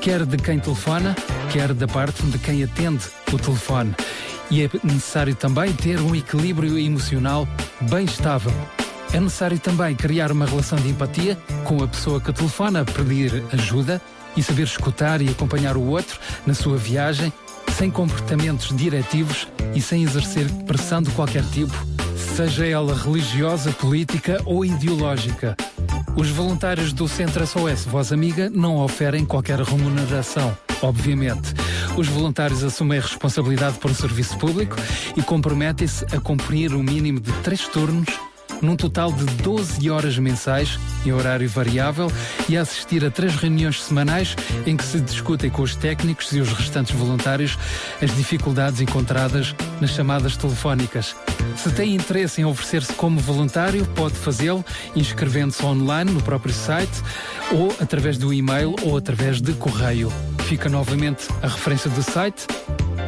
quer de quem telefona, quer da parte de quem atende o telefone. E é necessário também ter um equilíbrio emocional bem estável. É necessário também criar uma relação de empatia com a pessoa que telefona a pedir ajuda e saber escutar e acompanhar o outro na sua viagem, sem comportamentos diretivos e sem exercer pressão de qualquer tipo, seja ela religiosa, política ou ideológica. Os voluntários do Centro SOS Voz Amiga não oferem qualquer remuneração, obviamente. Os voluntários assumem a responsabilidade por um serviço público e comprometem-se a cumprir o um mínimo de três turnos num total de 12 horas mensais, em horário variável, e a assistir a três reuniões semanais em que se discutem com os técnicos e os restantes voluntários as dificuldades encontradas nas chamadas telefónicas. Se tem interesse em oferecer-se como voluntário, pode fazê-lo inscrevendo-se online no próprio site ou através do e-mail ou através de correio. Fica novamente a referência do site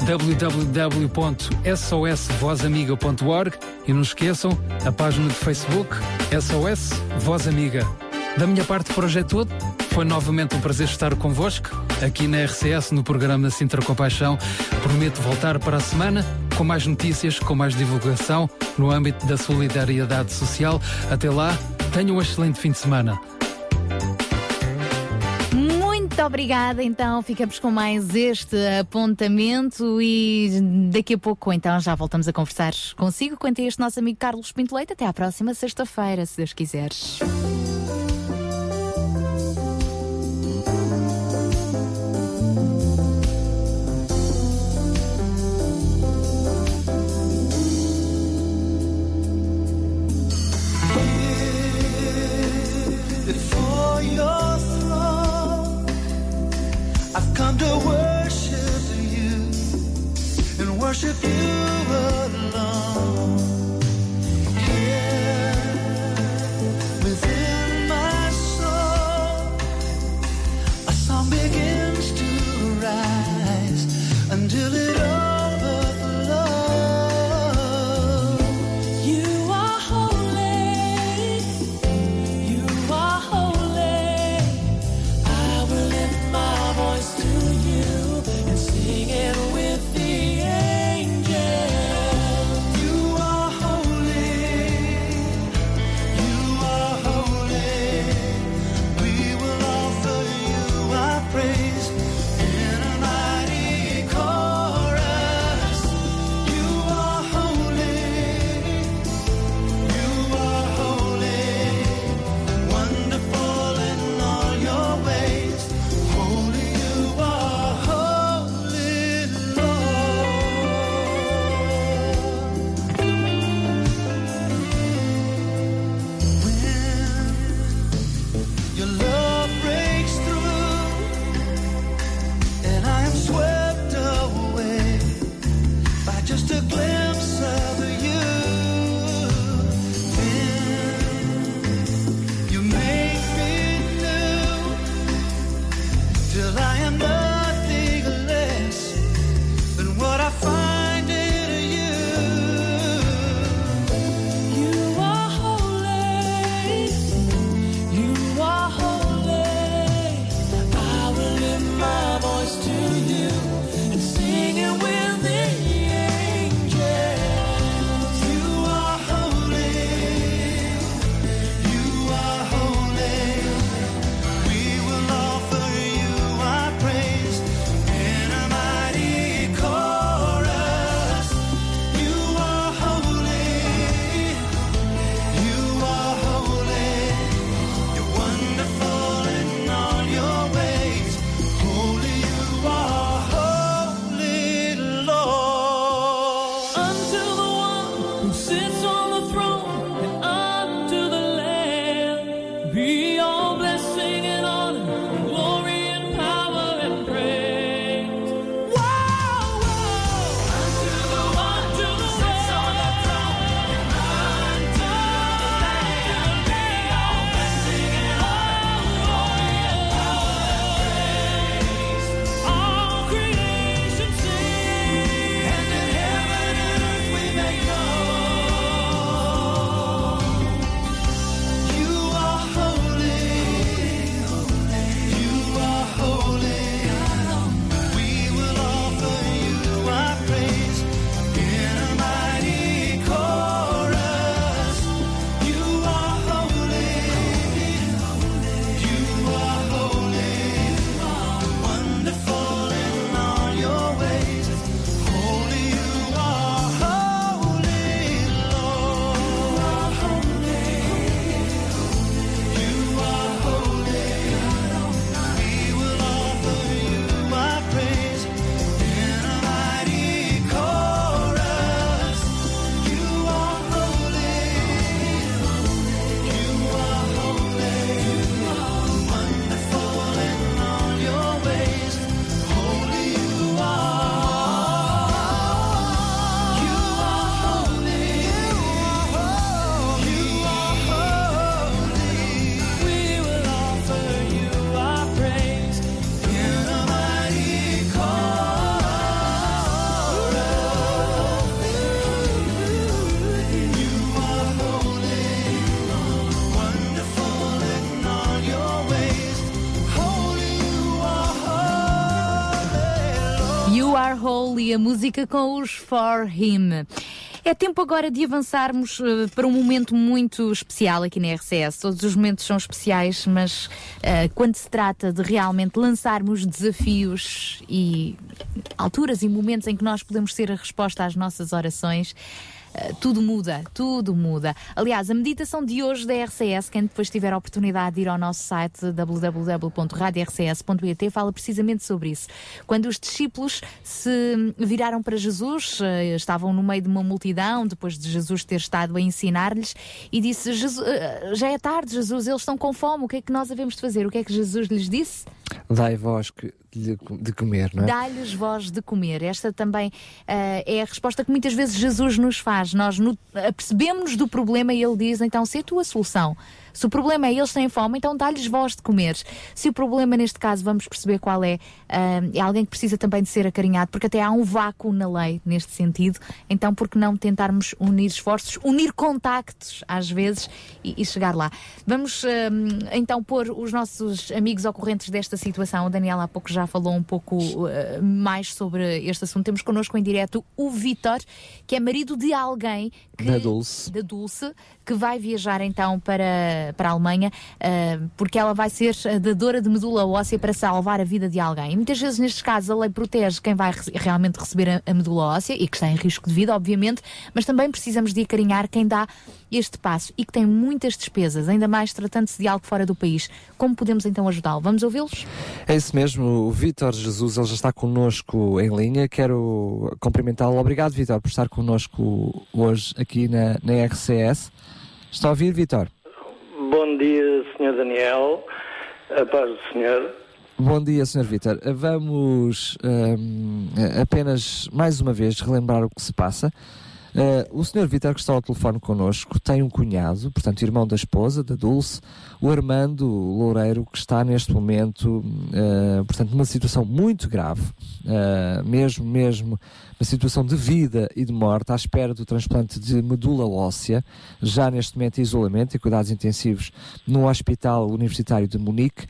www.sosvozamiga.org e não esqueçam a página de Facebook SOS Voz Amiga. Da minha parte por hoje é tudo. Foi novamente um prazer estar convosco aqui na RCS no programa Sintra Compaixão. Prometo voltar para a semana com mais notícias, com mais divulgação no âmbito da solidariedade social. Até lá, tenham um excelente fim de semana. Obrigada, então ficamos com mais este apontamento e daqui a pouco então já voltamos a conversar consigo quanto a este nosso amigo Carlos Pinto Leite. Até à próxima sexta-feira, se Deus quiseres. Worship you alone. A música com os For Him. É tempo agora de avançarmos eh, para um momento muito especial aqui na RCS. Todos os momentos são especiais, mas eh, quando se trata de realmente lançarmos desafios e alturas e momentos em que nós podemos ter a resposta às nossas orações, tudo muda, tudo muda. Aliás, a meditação de hoje da RCS, quem depois tiver a oportunidade de ir ao nosso site www.radiorcs.pt, fala precisamente sobre isso. Quando os discípulos se viraram para Jesus, eh, estavam no meio de uma multidão, depois de Jesus ter estado a ensinar-lhes, e disse: "Jesus, eh, Já é tarde, Jesus, eles estão com fome, o que é que nós havemos de fazer? O que é que Jesus lhes disse? Dai vós que- de, de comer, não é? Dá-lhes voz de comer. Esta também eh, é a resposta que muitas vezes Jesus nos faz. Nós no, apercebemos do problema e ele diz: então, se a tua solução, se o problema é eles têm fome, então dá-lhes voz de comer. Se o problema, neste caso, vamos perceber qual é, eh, é alguém que precisa também de ser acarinhado, porque até há um vácuo na lei neste sentido. Então, por que não tentarmos unir esforços, unir contactos às vezes e, e chegar lá? Vamos eh, então pôr os nossos amigos ocorrentes desta situação. O Daniel há pouco já falou um pouco eh, mais sobre este assunto. Temos connosco em direto o Vitor, que é marido de alguém que, Da Dulce. da Dulce, que vai viajar então para, para a Alemanha, eh, porque ela vai ser dadora de medula óssea para salvar a vida de alguém. E muitas vezes, nestes casos, a lei protege quem vai re- realmente receber a, a medula óssea e que está em risco de vida, obviamente, mas também precisamos de acarinhar quem dá este passo e que tem muitas despesas, ainda mais tratando-se de algo fora do país. Como podemos então ajudá-lo? Vamos ouvi-los? É isso mesmo, o Vítor Jesus, ele já está connosco em linha. Quero cumprimentá-lo. Obrigado, Vítor, por estar connosco hoje aqui na, na RCS. Está a ouvir, Vítor? Bom dia, Sr. Daniel. A paz do Senhor. Bom dia, Sr. Vítor. Vamos hum, apenas mais uma vez relembrar o que se passa. Uh, o Sr. Vítor, que está ao telefone connosco, tem um cunhado, portanto, irmão da esposa, da Dulce, o Armando Loureiro, que está neste momento, uh, portanto, numa situação muito grave, uh, mesmo, mesmo, uma situação de vida e de morte, à espera do transplante de medula óssea, já neste momento em isolamento e cuidados intensivos no Hospital Universitário de Munique.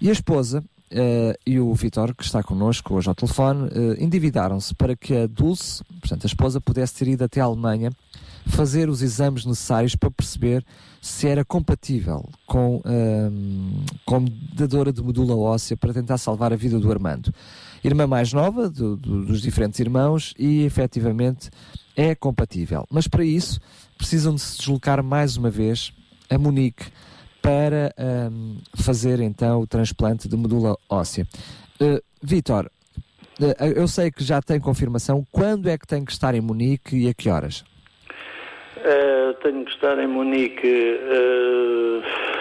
E a esposa, eh, e o Vitor, que está connosco hoje ao telefone, eh, endividaram-se para que a Dulce, portanto a esposa, pudesse ter ido até a Alemanha fazer os exames necessários para perceber se era compatível com, ehm, como dadora de medula óssea para tentar salvar a vida do Armando. Irmã mais nova do- do- dos diferentes irmãos e efetivamente é compatível. Mas para isso precisam de se deslocar mais uma vez a Munique para ahm, fazer então o transplante de medula óssea. Uh, Vítor, uh, eu sei que já tem confirmação. Quando é que tem que estar em Munique e a que horas? Eh, tenho que estar em Munique eh,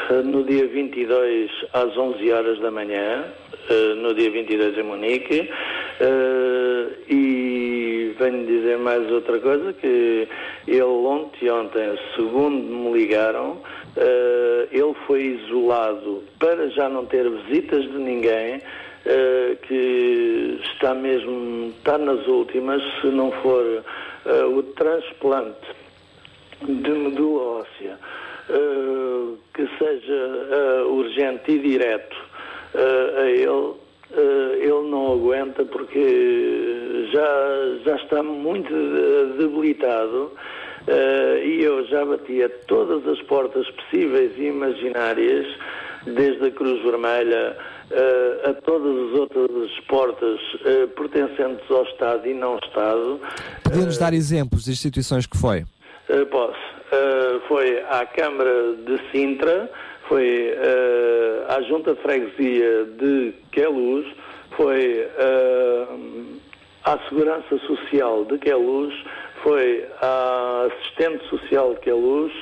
no dia 22 às 11 horas da manhã, eh, no dia 22 em Munique, Eh, e venho dizer mais outra coisa, que ele ontem ontem, segundo me ligaram, eh, ele foi isolado para já não ter visitas de ninguém, que está mesmo, está nas últimas, se não for o transplante de medula óssea eh, que seja eh, urgente e direto eh, a ele, ele não aguenta porque já, já está muito de- debilitado e eu já bati a todas as portas possíveis e imaginárias, desde a Cruz Vermelha a todas as outras portas pertencentes ao Estado e não Estado. Podia-nos dar exemplos de instituições que foi? Uh, posso. Uh, foi à Câmara de Sintra, foi uh, à Junta de Freguesia de Queluz, foi à Segurança Social de Queluz, foi à Assistente Social de Queluz,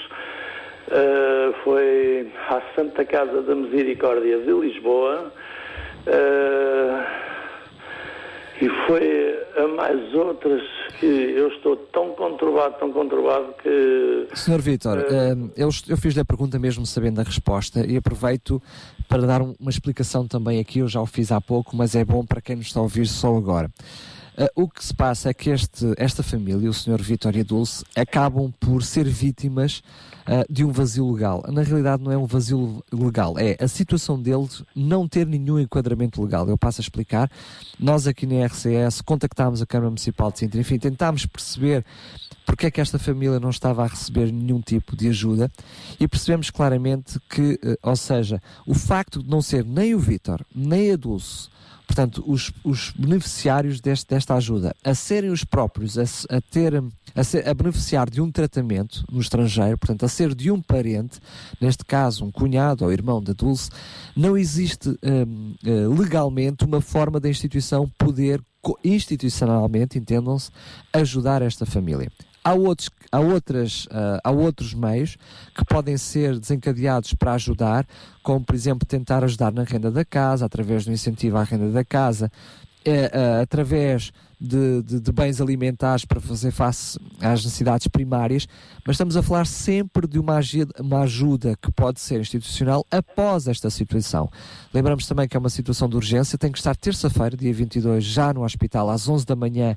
foi à Santa Casa da Misericórdia de Lisboa, e foi a mais outras que eu estou tão conturbado, tão conturbado que. Senhor Vítor, hum, eu, eu fiz-lhe a pergunta mesmo sabendo a resposta e aproveito para dar um- uma explicação também aqui, eu já o fiz há pouco, mas é bom para quem nos está a ouvir só agora. Uh, o que se passa é que este, esta família, o Sr. Vítor e a Dulce, acabam por ser vítimas uh, de um vazio legal. Na realidade, não é um vazio legal, é a situação deles não ter nenhum enquadramento legal. Eu passo a explicar. Nós aqui na RCS contactámos a Câmara Municipal de Sintra, enfim, tentámos perceber porque é que esta família não estava a receber nenhum tipo de ajuda e percebemos claramente que, eh, ou seja, o facto de não ser nem o Vítor, nem a Dulce, portanto, os, os beneficiários deste, desta ajuda, a serem os próprios, a, a ter, a, ser- a beneficiar de um tratamento no estrangeiro, portanto, a ser de um parente, neste caso um cunhado ou irmão da Dulce, não existe hum, eh, legalmente uma forma da instituição poder, institucionalmente, entendam-se, ajudar esta família. Há outros, há, outras, ah, há outros meios que podem ser desencadeados para ajudar, como por exemplo tentar ajudar na renda da casa, através do incentivo à renda da casa, ah, através de, de- de bens alimentares para fazer face às necessidades primárias, mas estamos a falar sempre de uma ajuda, uma ajuda que pode ser institucional após esta situação. Lembramos também que é uma situação de urgência, tem que estar terça-feira, dia 22, já no hospital, às 11 da manhã,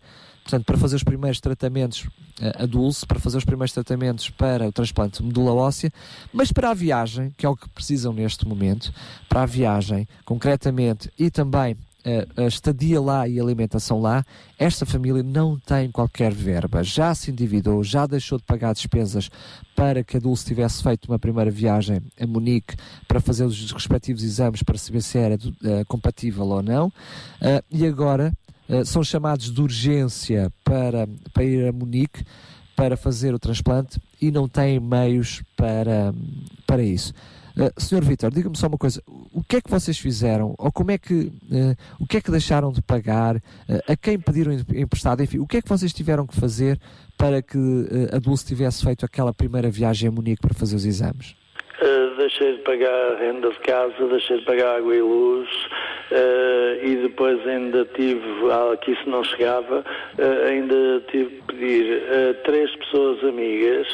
portanto, para fazer os primeiros tratamentos eh, a Dulce, para fazer os primeiros tratamentos para o transplante de medula óssea, mas para a viagem, que é o que precisam neste momento, para a viagem, concretamente, e também eh, a estadia lá e a alimentação lá, esta família não tem qualquer verba, já se endividou, já deixou de pagar despesas para que a Dulce tivesse feito uma primeira viagem a Munique para fazer os respectivos exames para saber se era eh, compatível ou não, Eh, e agora são chamados de urgência para, para ir a Munique para fazer o transplante e não têm meios para, para isso. Uh, Senhor Vitor, diga-me só uma coisa: o que é que vocês fizeram? Ou como é que uh, o que é que deixaram de pagar? Uh, a quem pediram em- emprestado? Enfim, o que é que vocês tiveram que fazer para que a Dulce tivesse feito aquela primeira viagem a Munique para fazer os exames? Uh, deixei de pagar renda de casa, deixei de pagar água e luz uh, e depois ainda tive, ah, que isso não chegava, uh, ainda tive que pedir a três pessoas amigas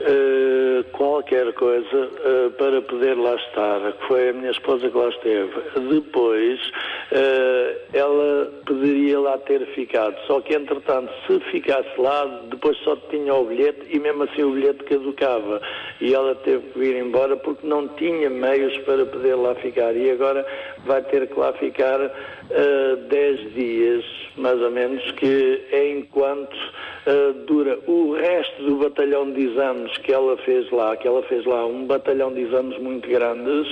uh, qualquer coisa uh, para poder lá estar, que foi a minha esposa que lá esteve. Depois uh, ela poderia lá ter ficado, só que entretanto se ficasse lá, depois só tinha o bilhete e mesmo assim o bilhete caducava. E ela teve que vir embora porque não tinha meios para poder lá ficar. E agora vai ter que lá ficar uh, 10 dias, mais ou menos, que é enquanto dura. O resto do batalhão de que ela fez lá, que ela fez lá um batalhão de exames muito grandes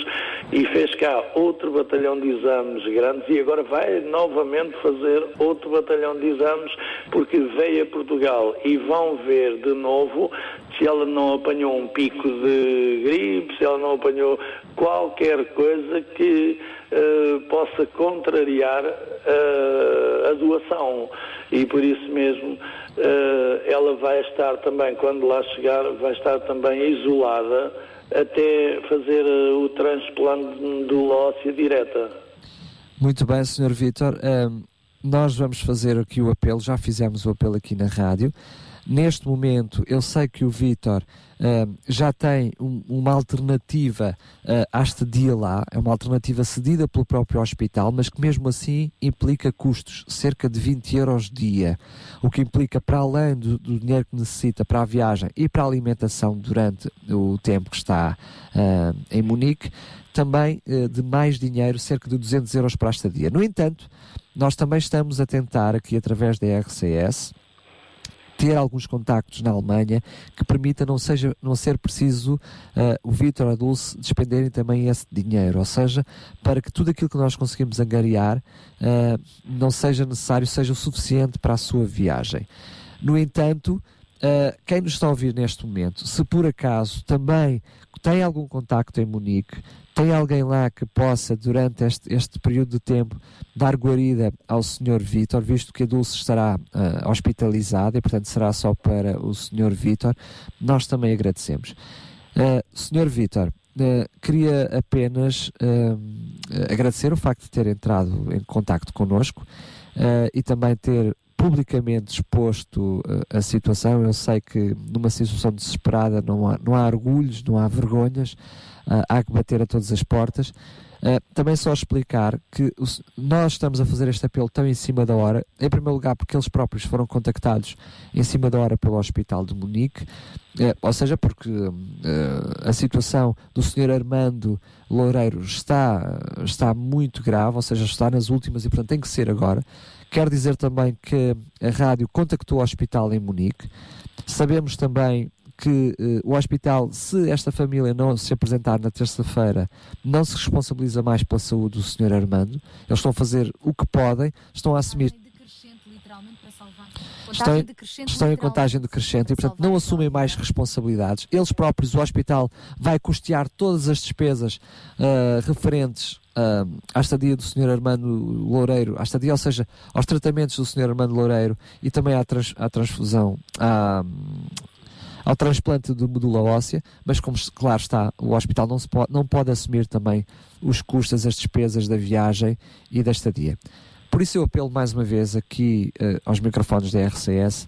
e fez cá outro batalhão de exames grandes e agora vai novamente fazer outro batalhão de exames porque veio a Portugal e vão ver de novo se ela não apanhou um pico de gripe, se ela não apanhou qualquer coisa que eh, possa contrariar eh, a doação. E por isso mesmo ela vai estar também, quando lá chegar, vai estar também isolada até fazer eh, o transplante medula óssea direta. Muito bem, Sr. Vitor. Ahm, nós vamos fazer aqui o apelo, já fizemos o apelo aqui na rádio. Neste momento, eu sei que o Vitor ahm, já tem um- uma alternativa ah, à estadia lá, é uma alternativa cedida pelo próprio hospital, mas que mesmo assim implica custos, cerca de 20 euros dia, o que implica, para além do, do dinheiro que necessita para a viagem e para a alimentação durante o tempo que está ah, em Munique, também eh, de mais dinheiro, cerca de 200 euros para a estadia. No entanto, nós também estamos a tentar aqui através da RCS ter alguns contactos na Alemanha que permita não, seja, não ser preciso eh, o Vítor ou a Dulce despenderem também esse dinheiro, ou seja, para que tudo aquilo que nós conseguimos angariar eh, não seja necessário, seja o suficiente para a sua viagem. No entanto, Uh, quem nos está a ouvir neste momento, se por acaso também tem algum contacto em Munique, tem alguém lá que possa, durante este, este período de tempo, dar guarida ao Sr. Vítor, visto que a Dulce estará uh, hospitalizada e, portanto, será só para o Sr. Vítor, nós também agradecemos. Uh, Sr. Vítor, uh, queria apenas uh, agradecer o facto de ter entrado em contacto connosco uh, e também ter publicamente exposto a situação. Eu sei que numa situação desesperada não há, não há orgulhos, não há vergonhas, uh, há que bater a todas as portas. Uh, também só explicar que nós estamos a fazer este apelo tão em cima da hora, em primeiro lugar porque eles próprios foram contactados em cima da hora pelo Hospital de Munique, uh, ou seja, porque a situação do Sr. Armando Loureiro está, está muito grave, ou seja, está nas últimas e portanto tem que ser agora. Quero dizer também que a rádio contactou o hospital em Munique. Sabemos também que eh, o hospital, se esta família não se apresentar na terça-feira, não se responsabiliza mais pela saúde do Sr. Armando. Eles estão a fazer o que podem, estão a assumir. Estão em, estão em contagem decrescente e, portanto, não assumem mais responsabilidades. Eles próprios, o hospital, vai custear todas as despesas ah, referentes ah, à estadia do Sr. Armando Loureiro, à estadia, ou seja, aos tratamentos do Sr. Armando Loureiro e também à, trans- à transfusão, à, ao transplante de medula óssea, mas como claro está, o hospital não, pode, não pode assumir também os custos, as despesas da viagem e da estadia. Por isso eu apelo mais uma vez aqui eh, aos microfones da RCS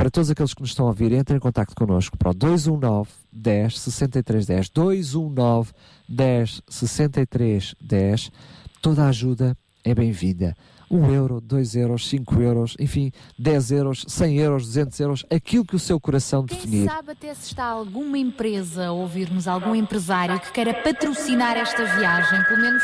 para todos aqueles que nos estão a ouvir, entrem em contato connosco para o 219 10 63 10 219 10 63 10 toda a ajuda é bem-vinda 1 euro, 2 euros, 5 euros, enfim, 10 euros, 100 euros, 200 euros, aquilo que o seu coração Quem definir. sabe até se está alguma empresa a ouvir-nos, algum empresário que queira patrocinar esta viagem, pelo menos.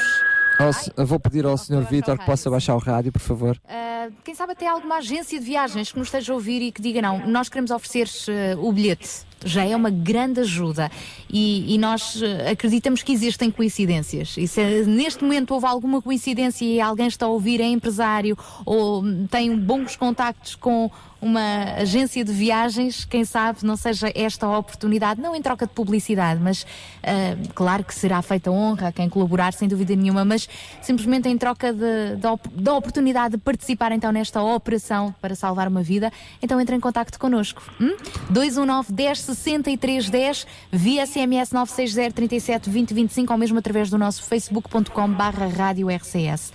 Vou pedir ao Sr. Vítor que possa baixar o rádio, por favor. ah, quem sabe até alguma agência de viagens que nos esteja a ouvir e que diga não, nós queremos oferecer eh, o bilhete. Já é uma grande ajuda e, e nós eh, acreditamos que existem coincidências. E se neste momento houve alguma coincidência e alguém está a ouvir, é empresário ou hum, tem bons contactos com uma agência de viagens, quem sabe não seja esta a oportunidade, não em troca de publicidade, mas ah, claro que será feita honra a quem colaborar, sem dúvida nenhuma, mas simplesmente em troca da oportunidade de participar então nesta operação para salvar uma vida, então entre em contacto connosco. Hum? 219 10 63 10 via SMS 960 37 20 25 ou mesmo através do nosso facebook.com barra rádio RCS.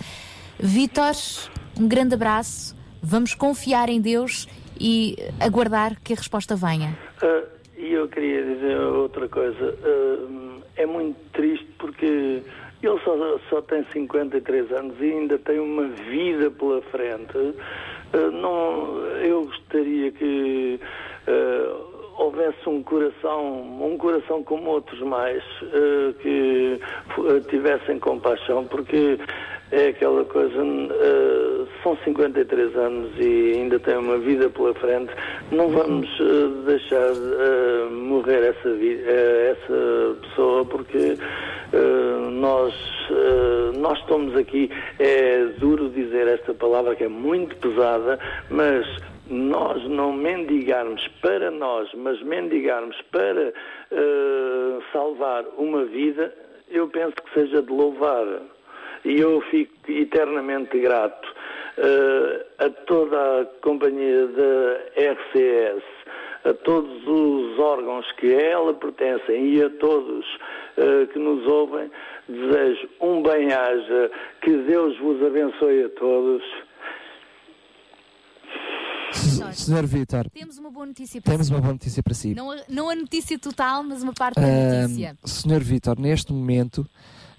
Vítor, um grande abraço, vamos confiar em Deus e aguardar que a resposta venha. Ah, E eu queria dizer outra coisa. Ah, é muito triste porque ele só, só tem 53 anos e ainda tem uma vida pela frente. Ah, não, eu gostaria que ah, houvesse um coração, um coração como outros mais, ah, que f- tivessem compaixão, porque é aquela coisa, ah, são 53 anos e ainda tem uma vida pela frente, não vamos deixar morrer essa, vi- ah, essa pessoa porque nós, nós estamos aqui, é duro dizer esta palavra que é muito pesada, mas nós não mendigarmos para nós, mas mendigarmos para ah, salvar uma vida, eu penso que seja de louvar e eu fico eternamente grato eh, a toda a companhia da RCS, a todos os órgãos que a ela pertencem e a todos eh, que nos ouvem. Desejo um bem-aja, que Deus vos abençoe a todos. Sr. Vítor, Temos uma boa notícia para temos si. uma boa notícia para si. Não, a- não a notícia total, mas uma parte da notícia. Senhor Vítor, neste momento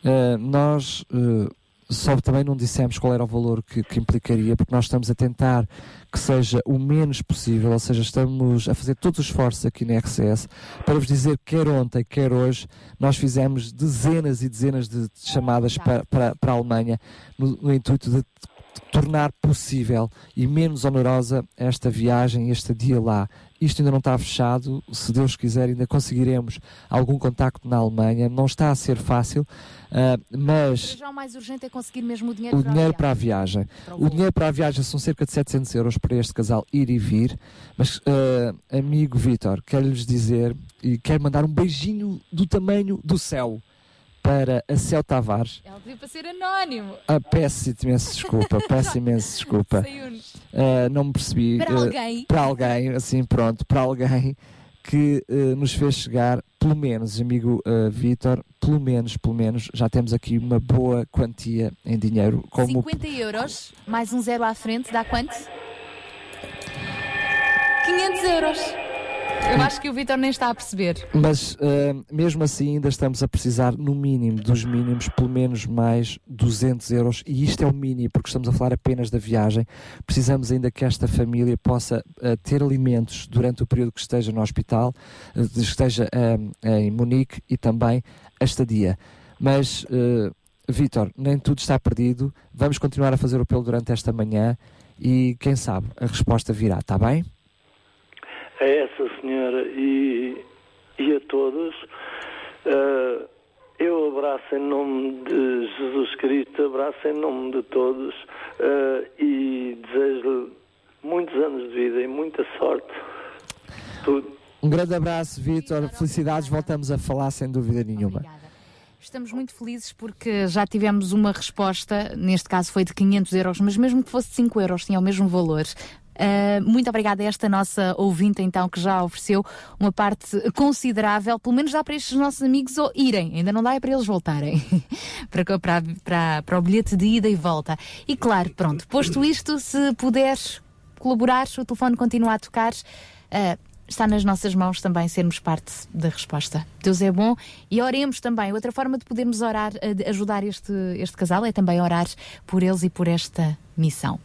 ah, nós ah, só também não dissemos qual era o valor que, que implicaria, porque nós estamos a tentar que seja o menos possível, ou seja, estamos a fazer todos os esforços aqui na RCS para vos dizer que quer ontem, quer hoje, nós fizemos dezenas e dezenas de chamadas para, para, para a Alemanha no, no intuito de tornar possível e menos onerosa esta viagem, este dia lá. Isto ainda não está fechado, se Deus quiser, ainda conseguiremos algum contacto na Alemanha. Não está a ser fácil, ah, mas já o mais urgente é conseguir mesmo o dinheiro o para a dinheiro viagem. para a viagem. Para o O dinheiro para a viagem são cerca de 700 euros para este casal ir e vir. Mas, ah, amigo Vítor, quero-lhes dizer e quero mandar um beijinho do tamanho do céu para a Céu Tavares. Ela pediu para ser anónimo. Ah, peço imenso desculpa, peço imenso desculpa. Ah, não me percebi. Para Ah, alguém. para alguém, assim, pronto, para alguém que ah, nos fez chegar, pelo menos, amigo uh, Vítor, pelo menos, pelo menos, já temos aqui uma boa quantia em dinheiro. Como 50 euros, mais um zero à frente, dá quanto? 500 euros. Eu acho que o Vitor nem está a perceber. Mas eh, mesmo assim ainda estamos a precisar no mínimo dos mínimos, pelo menos mais 200 euros e isto é o mínimo porque estamos a falar apenas da viagem. Precisamos ainda que esta família possa eh, ter alimentos durante o período que esteja no hospital, que esteja em Munique e também a estadia. Mas Vítor, nem tudo está perdido. Vamos continuar a fazer o apelo durante esta manhã e quem sabe a resposta virá, está bem? A essa senhora e, e a todos. eh, eu abraço em nome de Jesus Cristo, abraço em nome de todos eh, e desejo-lhe muitos anos de vida e muita sorte. Tudo. Um grande abraço, Vítor. Felicidades. Voltamos a falar sem dúvida nenhuma. Estamos muito felizes porque já tivemos uma resposta, neste caso foi de 500 euros, mas mesmo que fosse 5 euros, tinha o mesmo valor. Uh, muito obrigada a esta nossa ouvinte, então, que já ofereceu uma parte considerável, pelo menos dá para estes nossos amigos ou irem, ainda não dá é para eles voltarem, para, para, para, para o bilhete de ida e volta. E claro, pronto, posto isto, se puderes colaborar, o telefone continua a tocar. Uh, está nas nossas mãos também sermos parte da resposta. Deus é bom e oremos também. Outra forma de podermos orar, eh, de ajudar este, este casal é também orar por eles e por esta missão.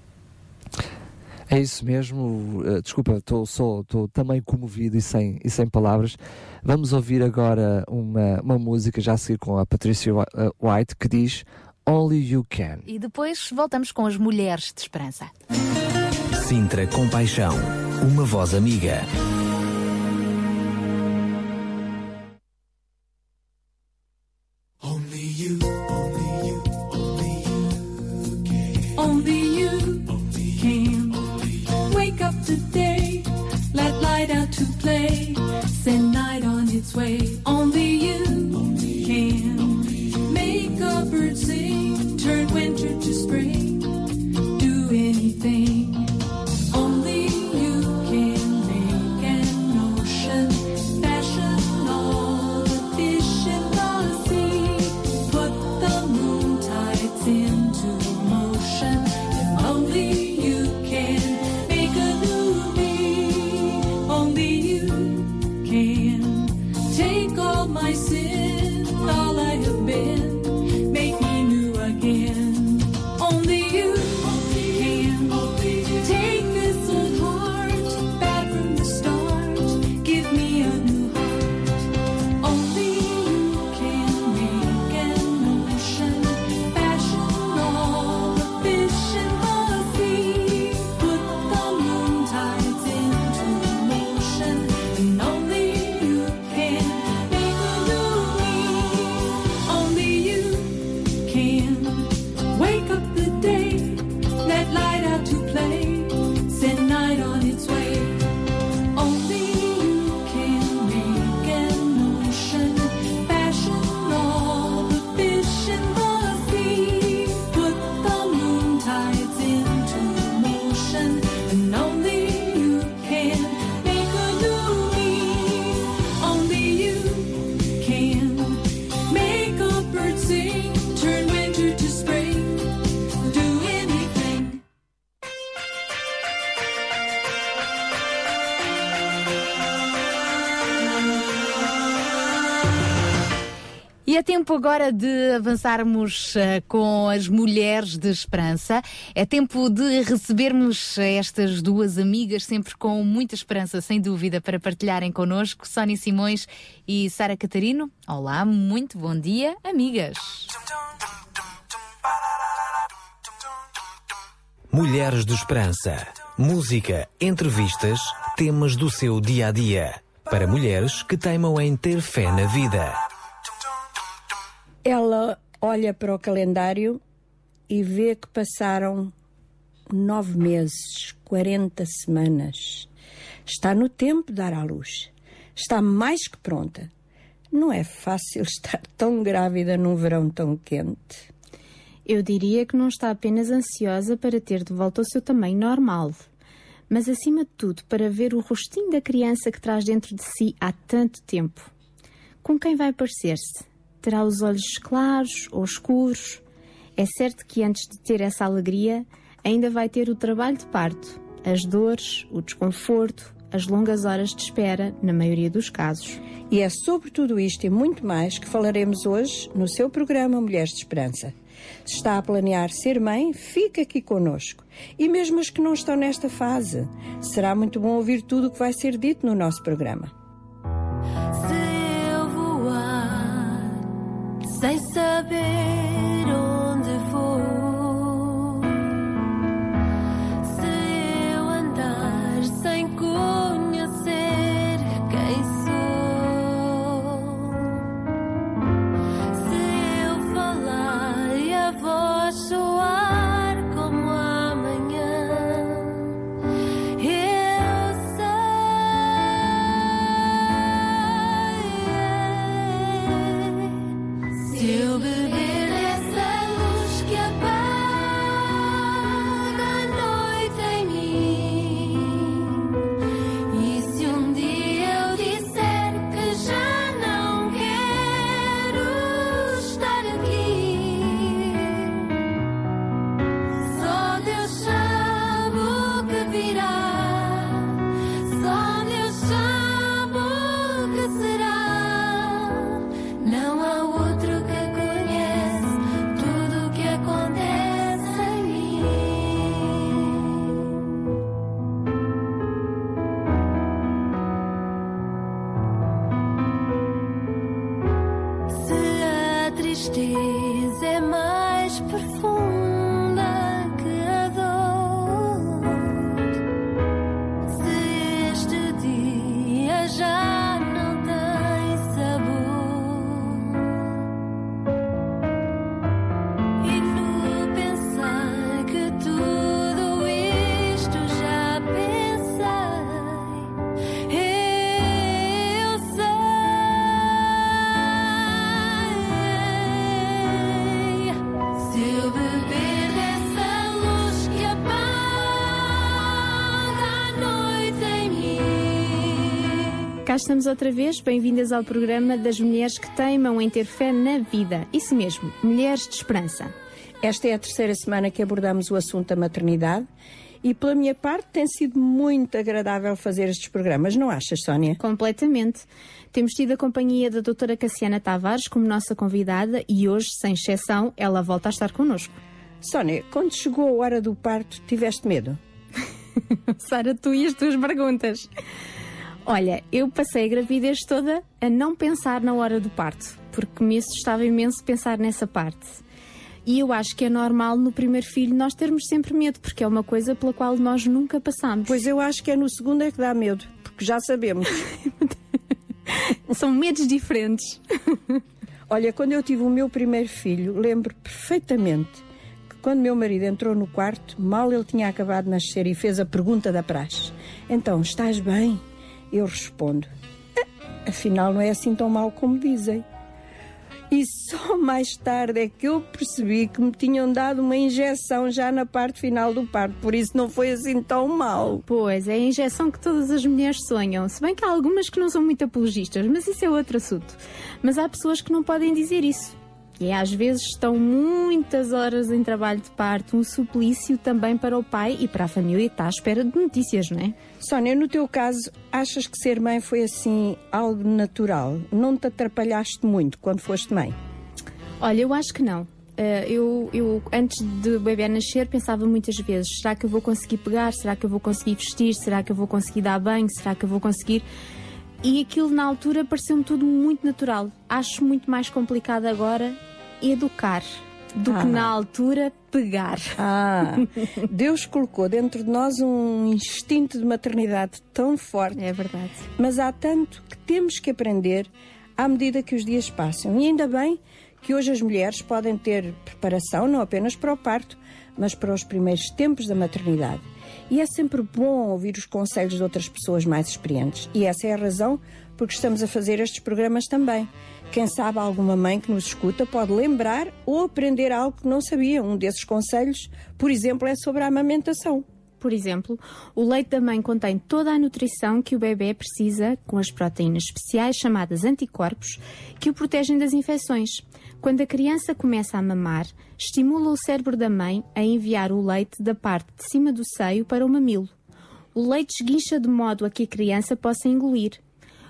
É isso mesmo. Uh, desculpa, estou só- estou também comovido e sem, e sem palavras. Vamos ouvir agora uma, uma música já a seguir com a Patricia uh, White que diz Only You Can. E depois voltamos com as mulheres de esperança. Sintra Compaixão, uma voz amiga. Only you, only you, only you can. Only let light out to play, send night on its way. Only you can make a bird sing, turn winter to spring, é tempo agora de avançarmos eh, com as mulheres de esperança. É tempo de recebermos estas duas amigas, sempre com muita esperança, sem dúvida, para partilharem connosco. Sónia Simões e Sara Catarino. Olá, muito bom dia, amigas. Mulheres de Esperança. Música, entrevistas, temas do seu dia a dia. Para mulheres que teimam em ter fé na vida. Ela olha para o calendário e vê que passaram nove meses, 40 semanas. Está no tempo de dar à luz. Está mais que pronta. Não é fácil estar tão grávida num verão tão quente. Eu diria que não está apenas ansiosa para ter de volta o seu tamanho normal, mas acima de tudo para ver o rostinho da criança que traz dentro de si há tanto tempo. Com quem vai parecer-se? Terá os olhos claros ou escuros? É certo que antes de ter essa alegria, ainda vai ter o trabalho de parto, as dores, o desconforto, as longas horas de espera, na maioria dos casos. E é sobre tudo isto e muito mais que falaremos hoje no seu programa Mulheres de Esperança. Se está a planear ser mãe, fica aqui conosco. E mesmo as que não estão nesta fase, será muito bom ouvir tudo o que vai ser dito no nosso programa. Se sem saber onde vou, se eu andar sem conhecer estamos outra vez, bem-vindas ao programa das mulheres que teimam em ter fé na vida. Isso mesmo, mulheres de esperança. Esta é a terceira semana que abordamos o assunto da maternidade e, pela minha parte, tem sido muito agradável fazer estes programas, não achas, Sónia? Completamente. Temos tido a companhia da doutora Cassiana Tavares como nossa convidada e hoje, sem exceção, ela volta a estar connosco. Sónia, quando chegou a hora do parto, tiveste medo? Sara, tu e as tuas perguntas. Olha, eu passei a gravidez toda a não pensar na hora do parto, porque me assustava imenso pensar nessa parte. E eu acho que é normal no primeiro filho nós termos sempre medo, porque é uma coisa pela qual nós nunca passamos. Pois eu acho que é no segundo é que dá medo, porque já sabemos. São medos diferentes. Olha, quando eu tive o meu primeiro filho, lembro perfeitamente que quando meu marido entrou no quarto, mal ele tinha acabado de nascer e fez a pergunta da praxe: Então, estás bem? Eu respondo: "Ah, Afinal, não é assim tão mal como dizem. E só mais tarde é que eu percebi que me tinham dado uma injeção já na parte final do parto, por isso não foi assim tão mal. Pois, é a injeção que todas as mulheres sonham. Se bem que há algumas que não são muito apologistas, mas isso é outro assunto. Mas há pessoas que não podem dizer isso. E às vezes estão muitas horas em trabalho de parto, um suplício também para o pai e para a família que está à espera de notícias, não é? Sónia, no teu caso, achas que ser mãe foi assim algo natural? Não te atrapalhaste muito quando foste mãe? Olha, eu acho que não. Eh, eu, eu, antes de o bebê nascer, pensava muitas vezes: será que eu vou conseguir pegar? Será que eu vou conseguir vestir? Será que eu vou conseguir dar banho? Será que eu vou conseguir. E aquilo na altura pareceu-me tudo muito natural. Acho muito mais complicado agora educar do Ah. que na altura pegar. Ah, Deus colocou dentro de nós um instinto de maternidade tão forte. É verdade. Mas há tanto que temos que aprender à medida que os dias passam. E ainda bem que hoje as mulheres podem ter preparação não apenas para o parto, mas para os primeiros tempos da maternidade. E é sempre bom ouvir os conselhos de outras pessoas mais experientes. E essa é a razão porque estamos a fazer estes programas também. Quem sabe alguma mãe que nos escuta pode lembrar ou aprender algo que não sabia. Um desses conselhos, por exemplo, é sobre a amamentação. Por exemplo, o leite da mãe contém toda a nutrição que o bebê precisa, com as proteínas especiais chamadas anticorpos, que o protegem das infecções. Quando a criança começa a mamar, estimula o cérebro da mãe a enviar o leite da parte de cima do seio para o mamilo. O leite esguincha de modo a que a criança possa engolir.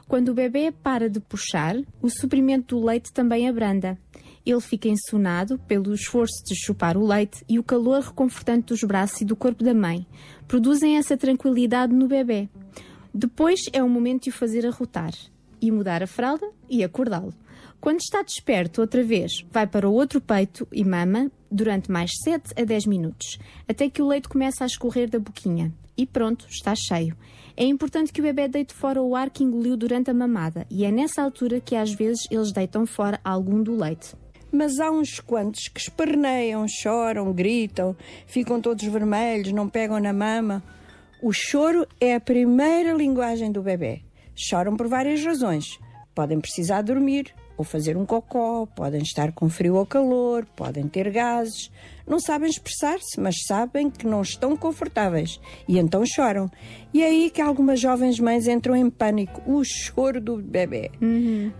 Quando o bebê para de puxar, o suprimento do leite também abranda. Ele fica ensonado pelo esforço de chupar o leite e o calor reconfortante dos braços e do corpo da mãe. Produzem essa tranquilidade no bebê. Depois é o momento de o fazer arrotar e mudar a fralda e acordá-lo. Quando está desperto outra vez, vai para o outro peito e mama durante mais 7 a 10 minutos, até que o leite comece a escorrer da boquinha. E pronto, está cheio. É importante que o bebê deite fora o ar que engoliu durante a mamada, e é nessa altura que às vezes eles deitam fora algum do leite. Mas há uns quantos que esperneiam, choram, gritam, ficam todos vermelhos, não pegam na mama. O choro é a primeira linguagem do bebê. Choram por várias razões. Podem precisar dormir, ou fazer um cocó, podem estar com frio ou calor, podem ter gases. Não sabem expressar-se, mas sabem que não estão confortáveis e então choram. E é aí que algumas jovens mães entram em pânico, o choro do bebê.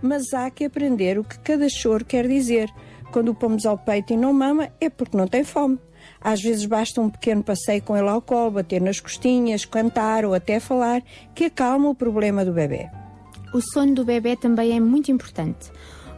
Mas há que aprender o que cada choro quer dizer. Quando o pomos ao peito e não mama, é porque não tem fome. Às vezes basta um pequeno passeio com ele ao colo, bater nas costinhas, cantar ou até falar, que acalma o problema do bebê. O sono do bebê também é muito importante.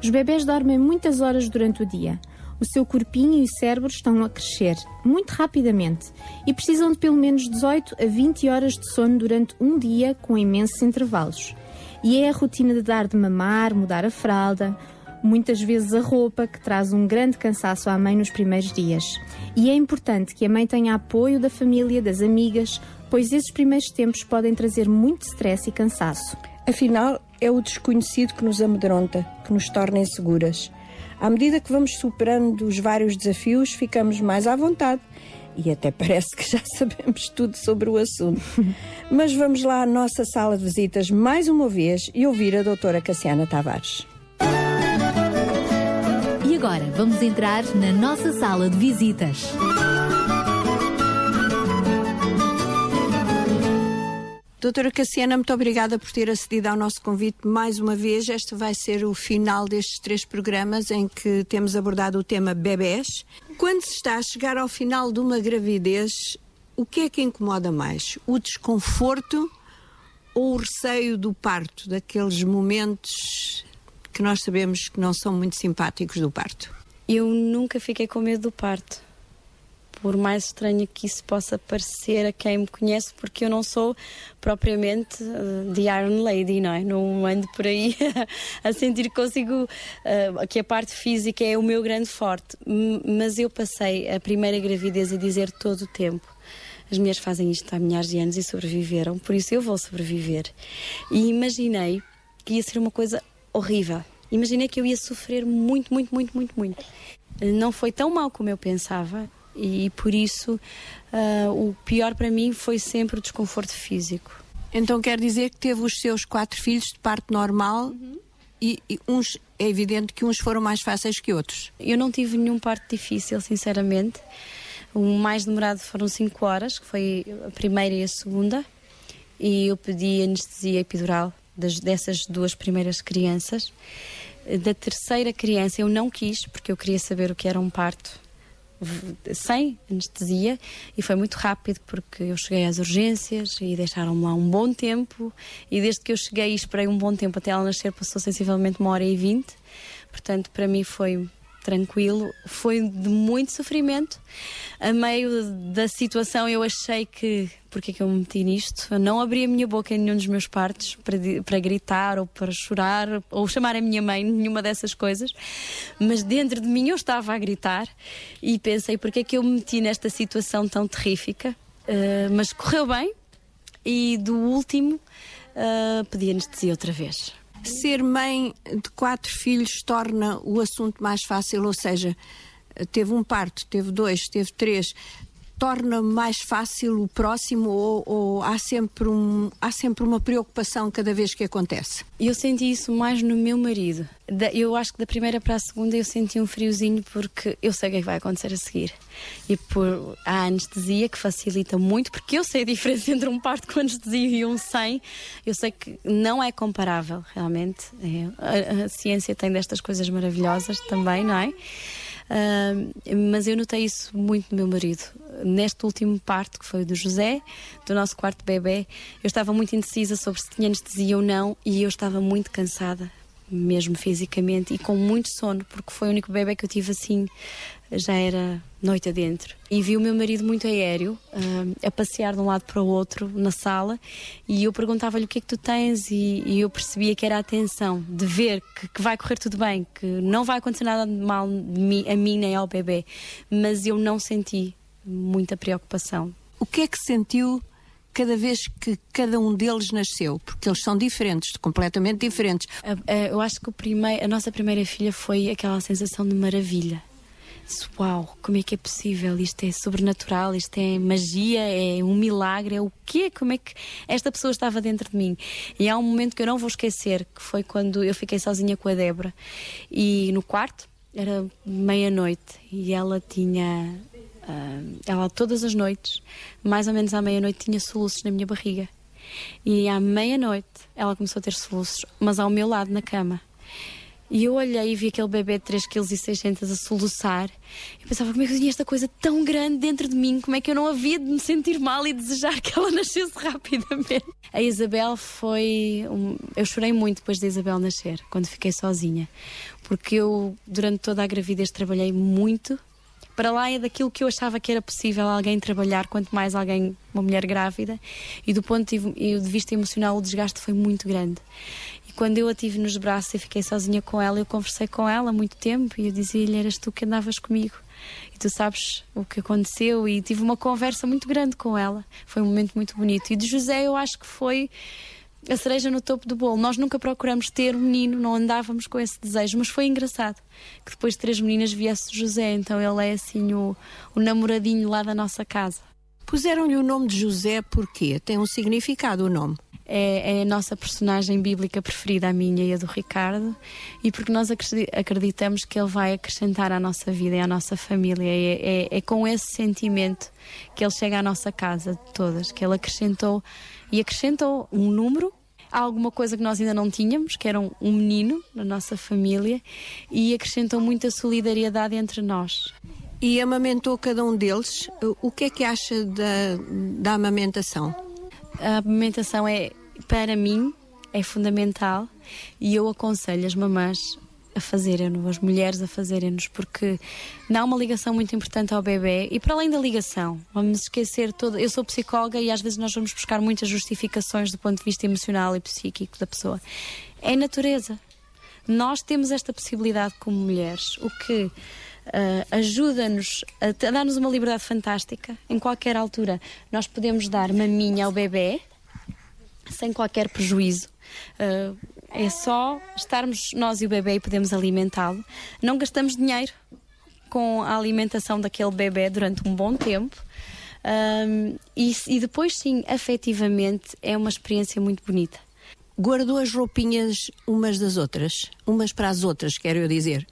Os bebés dormem muitas horas durante o dia. O seu corpinho e o cérebro estão a crescer muito rapidamente e precisam de pelo menos 18 a 20 horas de sono durante um dia com imensos intervalos. E é a rotina de dar de mamar, mudar a fralda, muitas vezes a roupa, que traz um grande cansaço à mãe nos primeiros dias. E é importante que a mãe tenha apoio da família, das amigas, pois esses primeiros tempos podem trazer muito stress e cansaço. Afinal, é o desconhecido que nos amedronta, que nos torna inseguras. À medida que vamos superando os vários desafios, ficamos mais à vontade e até parece que já sabemos tudo sobre o assunto. Mas vamos lá à nossa sala de visitas mais uma vez e ouvir a doutora Cassiana Tavares. E agora vamos entrar na nossa sala de visitas. Doutora Cassiana, muito obrigada por ter acedido ao nosso convite mais uma vez. Este vai ser o final destes três programas em que temos abordado o tema bebés. Quando se está a chegar ao final de uma gravidez, o que é que incomoda mais? O desconforto ou o receio do parto, daqueles momentos que nós sabemos que não são muito simpáticos do parto? Eu nunca fiquei com medo do parto. Por mais estranho que isso possa parecer a quem me conhece, porque eu não sou propriamente uh, de Iron Lady, não é? Não ando por aí a sentir consigo, uh, que a parte física é o meu grande forte. Mas eu passei a primeira gravidez a dizer todo o tempo: as mulheres fazem isto há milhares de anos e sobreviveram, por isso eu vou sobreviver. E imaginei que ia ser uma coisa horrível. Imaginei que eu ia sofrer muito, muito, muito, muito, muito. Não foi tão mal como eu pensava e por isso uh, o pior para mim foi sempre o desconforto físico. Então quer dizer que teve os seus quatro filhos de parto normal e, e uns é evidente que uns foram mais fáceis que outros. Eu não tive nenhum parto difícil, sinceramente. O mais demorado foram cinco horas, que foi a primeira e a segunda, e eu pedi anestesia epidural das, dessas duas primeiras crianças. Da terceira criança eu não quis, porque eu queria saber o que era um parto sem anestesia e foi muito rápido porque eu cheguei às urgências e deixaram-me lá um bom tempo e desde que eu cheguei e esperei um bom tempo até ela nascer passou sensivelmente uma hora e vinte. Portanto para mim foi tranquilo. Foi de muito sofrimento. A meio da situação eu achei que porque é que eu me meti nisto? Eu não abri a minha boca em nenhum dos meus partos para, para gritar ou para chorar ou chamar a minha mãe nenhuma dessas coisas. Mas dentro de mim eu estava a gritar e pensei porque é que eu me meti nesta situação tão terrífica? Uh, mas correu bem e do último uh, pedi anestesia outra vez Ser mãe de quatro filhos torna o assunto mais fácil, ou seja, teve um parto, teve dois, teve três, torna mais fácil o próximo ou, ou há, sempre um, há sempre uma preocupação cada vez que acontece? Eu senti isso mais no meu marido. Da- eu acho que da primeira para a segunda eu senti um friozinho porque eu sei o que é que vai acontecer a seguir. E por a anestesia que facilita muito, porque eu sei a diferença entre um parto com anestesia e um sem. Eu sei que não é comparável, realmente. É, a, a ciência tem destas coisas maravilhosas também, não é? Mas eu notei isso muito no meu marido. Neste último parto, que foi o do José, do nosso quarto bebê, eu estava muito indecisa sobre se tinha anestesia ou não e eu estava muito cansada, mesmo fisicamente, e com muito sono, porque foi o único bebê que eu tive assim, já era noite adentro. E vi o meu marido muito aéreo, ah, a passear de um lado para o outro na sala, e eu perguntava-lhe o que é que tu tens, e, e eu percebia que era a atenção de ver que, que vai correr tudo bem, que não vai acontecer nada de mal a mim nem ao bebê, mas eu não senti muita preocupação. O que é que sentiu cada vez que cada um deles nasceu? Porque eles são diferentes, completamente diferentes. Eu acho que primeiro, a nossa primeira filha foi aquela sensação de maravilha. Uau, como é que é possível? Isto é sobrenatural, isto é magia, é um milagre, é o quê? Como é que esta pessoa estava dentro de mim? E há um momento que eu não vou esquecer, que foi quando eu fiquei sozinha com a Débora e no quarto, era meia-noite e ela tinha. ah, ela todas as noites, mais ou menos à meia-noite, tinha soluços na minha barriga. E à meia-noite ela começou a ter soluços, mas ao meu lado na cama. E eu olhei e vi aquele bebê de 3,6 kg a soluçar. E pensava, como é que eu tinha esta coisa tão grande dentro de mim? Como é que eu não havia de me sentir mal e desejar que ela nascesse rapidamente? A Isabel foi. um- Eu chorei muito depois da Isabel nascer, quando fiquei sozinha. Porque eu, durante toda a gravidez, trabalhei muito para lá é daquilo que eu achava que era possível alguém trabalhar, quanto mais alguém, uma mulher grávida, e do ponto de, de vista emocional o desgaste foi muito grande. E quando eu a tive nos braços e fiquei sozinha com ela, eu conversei com ela muito tempo e eu dizia-lhe: Eras tu que andavas comigo. E tu sabes o que aconteceu, e tive uma conversa muito grande com ela. Foi um momento muito bonito. E de José, eu acho que foi a cereja no topo do bolo. Nós nunca procuramos ter um menino, não andávamos com esse desejo, mas foi engraçado que depois de três meninas viesse José, então ele é assim o, o namoradinho lá da nossa casa. Puseram-lhe o nome de José porque tem um significado o nome. É, é a nossa personagem bíblica preferida, a minha e a do Ricardo, e porque nós acredi- acreditamos que ele vai acrescentar à nossa vida e à nossa família. É, é- é com esse sentimento que ele chega à nossa casa, de todas, que ele acrescentou e acrescentou um número. Há alguma coisa que nós ainda não tínhamos, que era um, um menino na nossa família, e acrescentou muita solidariedade entre nós. E amamentou cada um deles. O que é que acha da, da amamentação? A amamentação é, para mim, é fundamental e eu aconselho as mamãs a fazerem-no, as mulheres a fazerem-nos, porque dá uma ligação muito importante ao bebê e para além da ligação, vamos esquecer toda. Eu sou psicóloga e às vezes nós vamos buscar muitas justificações do ponto de vista emocional e psíquico da pessoa. É natureza. Nós temos esta possibilidade como mulheres, o que ah, ajuda-nos a, a dar-nos uma liberdade fantástica. Em qualquer altura, nós podemos dar maminha ao bebê sem qualquer prejuízo. Ah, é só estarmos nós e o bebê e podemos alimentá-lo. Não gastamos dinheiro com a alimentação daquele bebê durante um bom tempo. Ahm, e, e depois, sim, afetivamente, é uma experiência muito bonita. Guardou as roupinhas umas das outras? Umas para as outras, quero eu dizer.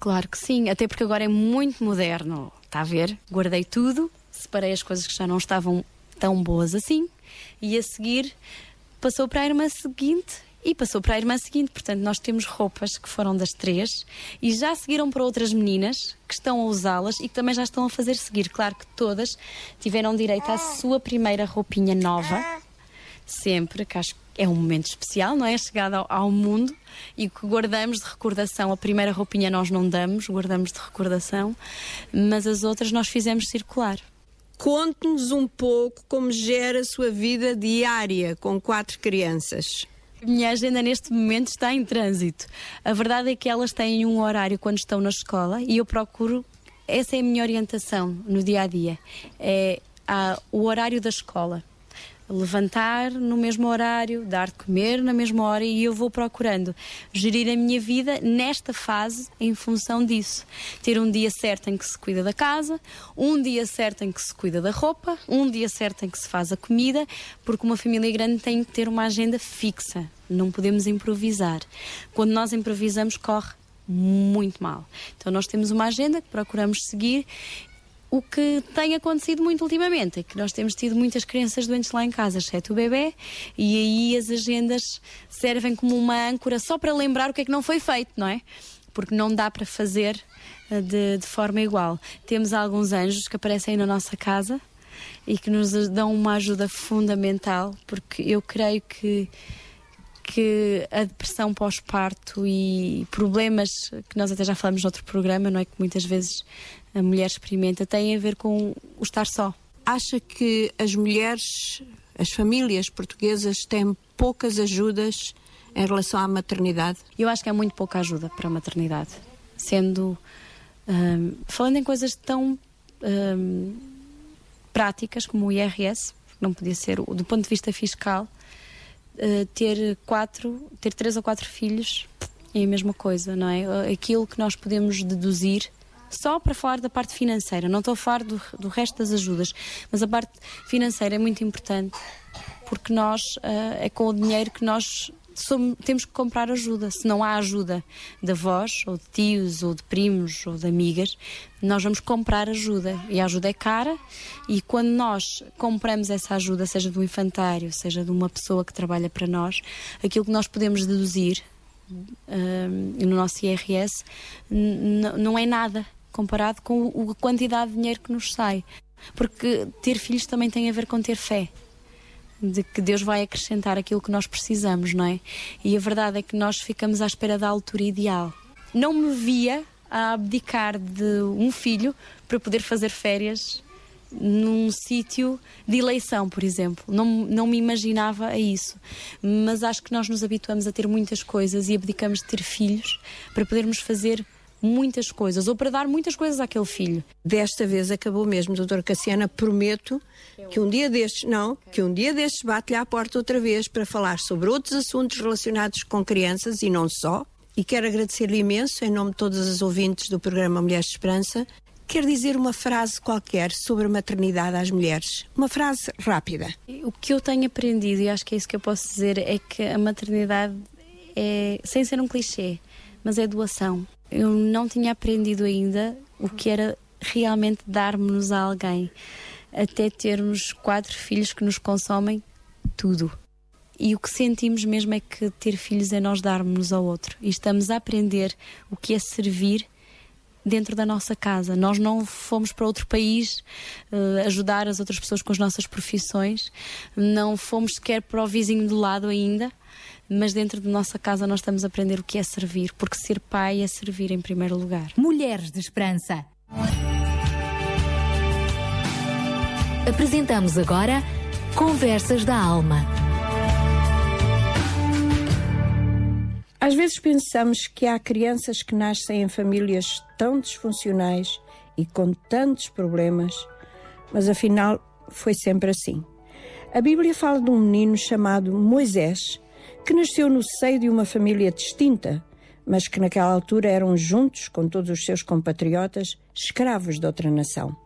Claro que sim, até porque agora é muito moderno. Está a ver? Guardei tudo, separei as coisas que já não estavam tão boas assim e a seguir passou para a irmã seguinte e passou para a irmã seguinte. Portanto, nós temos roupas que foram das três e já seguiram para outras meninas que estão a usá-las e que também já estão a fazer seguir. Claro que todas tiveram direito à sua primeira roupinha nova sempre, que acho é um momento especial, não é? Chegada ao, mundo e que guardamos de recordação. A primeira roupinha nós não damos, guardamos de recordação, mas as outras nós fizemos circular. Conte-nos um pouco como gera a sua vida diária com quatro crianças. A minha agenda neste momento está em trânsito. A verdade é que elas têm um horário quando estão na escola e eu procuro. Essa é a minha orientação no dia a dia. É ah, o horário da escola. Levantar no mesmo horário, dar de comer na mesma hora e eu vou procurando gerir a minha vida nesta fase em função disso. Ter um dia certo em que se cuida da casa, um dia certo em que se cuida da roupa, um dia certo em que se faz a comida, porque uma família grande tem que ter uma agenda fixa. Não podemos improvisar. Quando nós improvisamos, corre muito mal. Então, nós temos uma agenda que procuramos seguir. O que tem acontecido muito ultimamente é que nós temos tido muitas crianças doentes lá em casa, exceto o bebê, e aí as agendas servem como uma âncora só para lembrar o que é que não foi feito, não é? porque não dá para fazer eh, de, de forma igual. Temos alguns anjos que aparecem na nossa casa e que nos dão uma ajuda fundamental, porque eu creio que que a depressão pós-parto e problemas que nós até já falamos noutro programa, não é que muitas vezes a mulher experimenta, têm a ver com o estar só. Acha que as mulheres, as famílias portuguesas têm poucas ajudas em relação à maternidade? Eu acho que há muito pouca ajuda para a maternidade, sendo hum, falando em coisas tão hum, práticas como o IRS, não podia ser do ponto de vista fiscal, uh, ter quatro, ter três ou quatro filhos é a mesma coisa, não é? Aquilo que nós podemos deduzir só para falar da parte financeira, não estou a falar do, do resto das ajudas, mas a parte financeira é muito importante porque nós uh, é com o dinheiro que nós somos- temos que comprar ajuda. Se não há ajuda de avós, ou de tios, ou de primos, ou de amigas, nós vamos comprar ajuda. E a ajuda é cara, e quando nós compramos essa ajuda, seja do infantário, seja de uma pessoa que trabalha para nós, aquilo que nós podemos deduzir hum, no nosso IRS não é nada comparado com a quantidade de dinheiro que nos sai. Porque ter filhos também tem a ver com ter fé de que Deus vai acrescentar aquilo que nós precisamos, não é? E a verdade é que nós ficamos à espera da altura ideal. Não me via a abdicar de um filho para poder fazer férias num sítio de eleição, por exemplo. Não, não me imaginava a isso. Mas acho que nós nos habituamos a ter muitas coisas e abdicamos de ter filhos para podermos fazer muitas coisas ou para dar muitas coisas àquele filho. Desta vez acabou mesmo, doutora Cassiana. Prometo que um dia destes, não, que um dia destes bate-lhe à porta outra vez para falar sobre outros assuntos relacionados com crianças e não só. E quero agradecer-lhe imenso, em nome de todas as ouvintes do programa Mulheres de Esperança. Quero dizer uma frase qualquer sobre a maternidade às mulheres. Uma frase rápida. O que eu tenho aprendido, e acho que é isso que eu posso dizer, é que a maternidade é, sem ser um clichê, mas é doação. Eu não tinha aprendido ainda o que era realmente darmos-nos a alguém, até termos quatro filhos que nos consomem tudo. E o que sentimos mesmo é que ter filhos é nós darmos-nos ao outro. E estamos a aprender o que é servir dentro da nossa casa. Nós não fomos para outro país eh, ajudar as outras pessoas com as nossas profissões, não fomos sequer para o vizinho do lado ainda, mas dentro da nossa casa nós estamos a aprender o que é servir, porque ser pai é servir em primeiro lugar. Mulheres de Esperança. Apresentamos agora Conversas da Alma. Às vezes pensamos que há crianças que nascem em famílias tão disfuncionais e com tantos problemas, mas afinal foi sempre assim. A Bíblia fala de um menino chamado Moisés, que nasceu no seio de uma família distinta, mas que naquela altura eram juntos com todos os seus compatriotas, escravos de outra nação.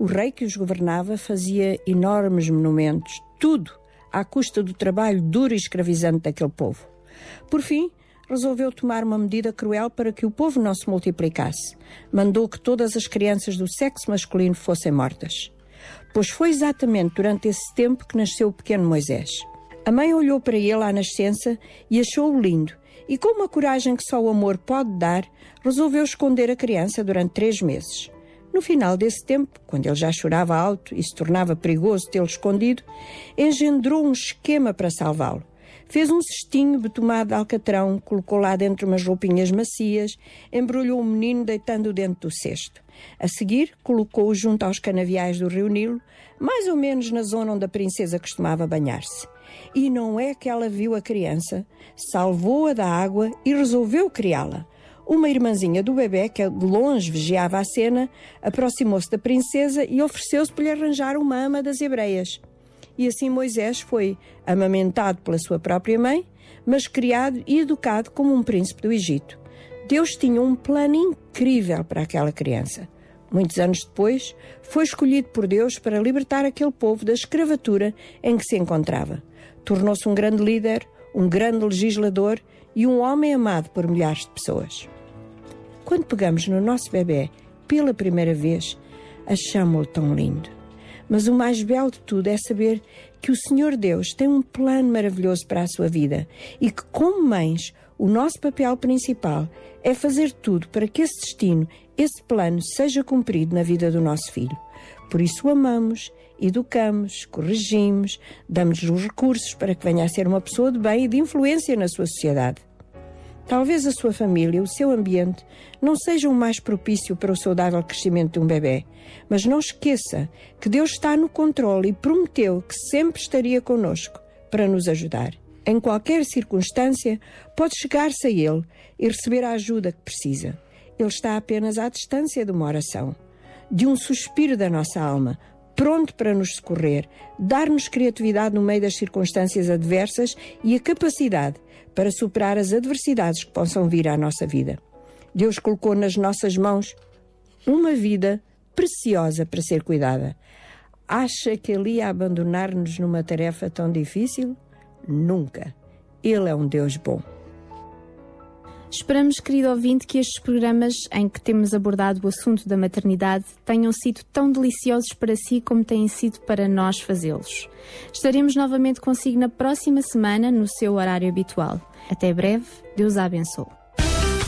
O rei que os governava fazia enormes monumentos, tudo à custa do trabalho duro e escravizante daquele povo. Por fim, resolveu tomar uma medida cruel para que o povo não se multiplicasse. Mandou que todas as crianças do sexo masculino fossem mortas. Pois foi exatamente durante esse tempo que nasceu o pequeno Moisés. A mãe olhou para ele à nascença e achou-o lindo, e com uma coragem que só o amor pode dar, resolveu esconder a criança durante três meses. No final desse tempo, quando ele já chorava alto e se tornava perigoso tê-lo escondido, engendrou um esquema para salvá-lo. Fez um cestinho betumado de alcatrão, colocou lá dentro umas roupinhas macias, embrulhou o menino deitando-o dentro do cesto. A seguir, colocou-o junto aos canaviais do rio Nilo, mais ou menos na zona onde a princesa costumava banhar-se. E não é que ela viu a criança, salvou-a da água e resolveu criá-la. Uma irmãzinha do bebê, que de longe vigiava a cena, aproximou-se da princesa e ofereceu-se para lhe arranjar uma ama das hebreias. E assim Moisés foi amamentado pela sua própria mãe, mas criado e educado como um príncipe do Egito. Deus tinha um plano incrível para aquela criança. Muitos anos depois, foi escolhido por Deus para libertar aquele povo da escravatura em que se encontrava. Tornou-se um grande líder, um grande legislador e um homem amado por milhares de pessoas. Quando pegamos no nosso bebê pela primeira vez, achamos-lo tão lindo. Mas o mais belo de tudo é saber que o Senhor Deus tem um plano maravilhoso para a sua vida e que, como mães, O nosso papel principal é fazer tudo para que esse destino, esse plano, seja cumprido na vida do nosso filho. Por isso o amamos, educamos, corrigimos, damos-lhe os recursos para que venha a ser uma pessoa de bem e de influência na sua sociedade. Talvez a sua família, o seu ambiente, não seja o mais propício para o saudável crescimento de um bebê, mas não esqueça que Deus está no controle e prometeu que sempre estaria conosco para nos ajudar. Em qualquer circunstância, pode chegar-se a Ele e receber a ajuda que precisa. Ele está apenas à distância de uma oração, de um suspiro da nossa alma, pronto para nos socorrer, dar-nos criatividade no meio das circunstâncias adversas e a capacidade para superar as adversidades que possam vir à nossa vida. Deus colocou nas nossas mãos uma vida preciosa para ser cuidada. Acha que Ele ia abandonar-nos numa tarefa tão difícil? Nunca. Ele é um Deus bom. Esperamos, querido ouvinte, que estes programas em que temos abordado o assunto da maternidade tenham sido tão deliciosos para si como têm sido para nós fazê-los. Estaremos novamente consigo na próxima semana, no seu horário habitual. Até breve, Deus a abençoe.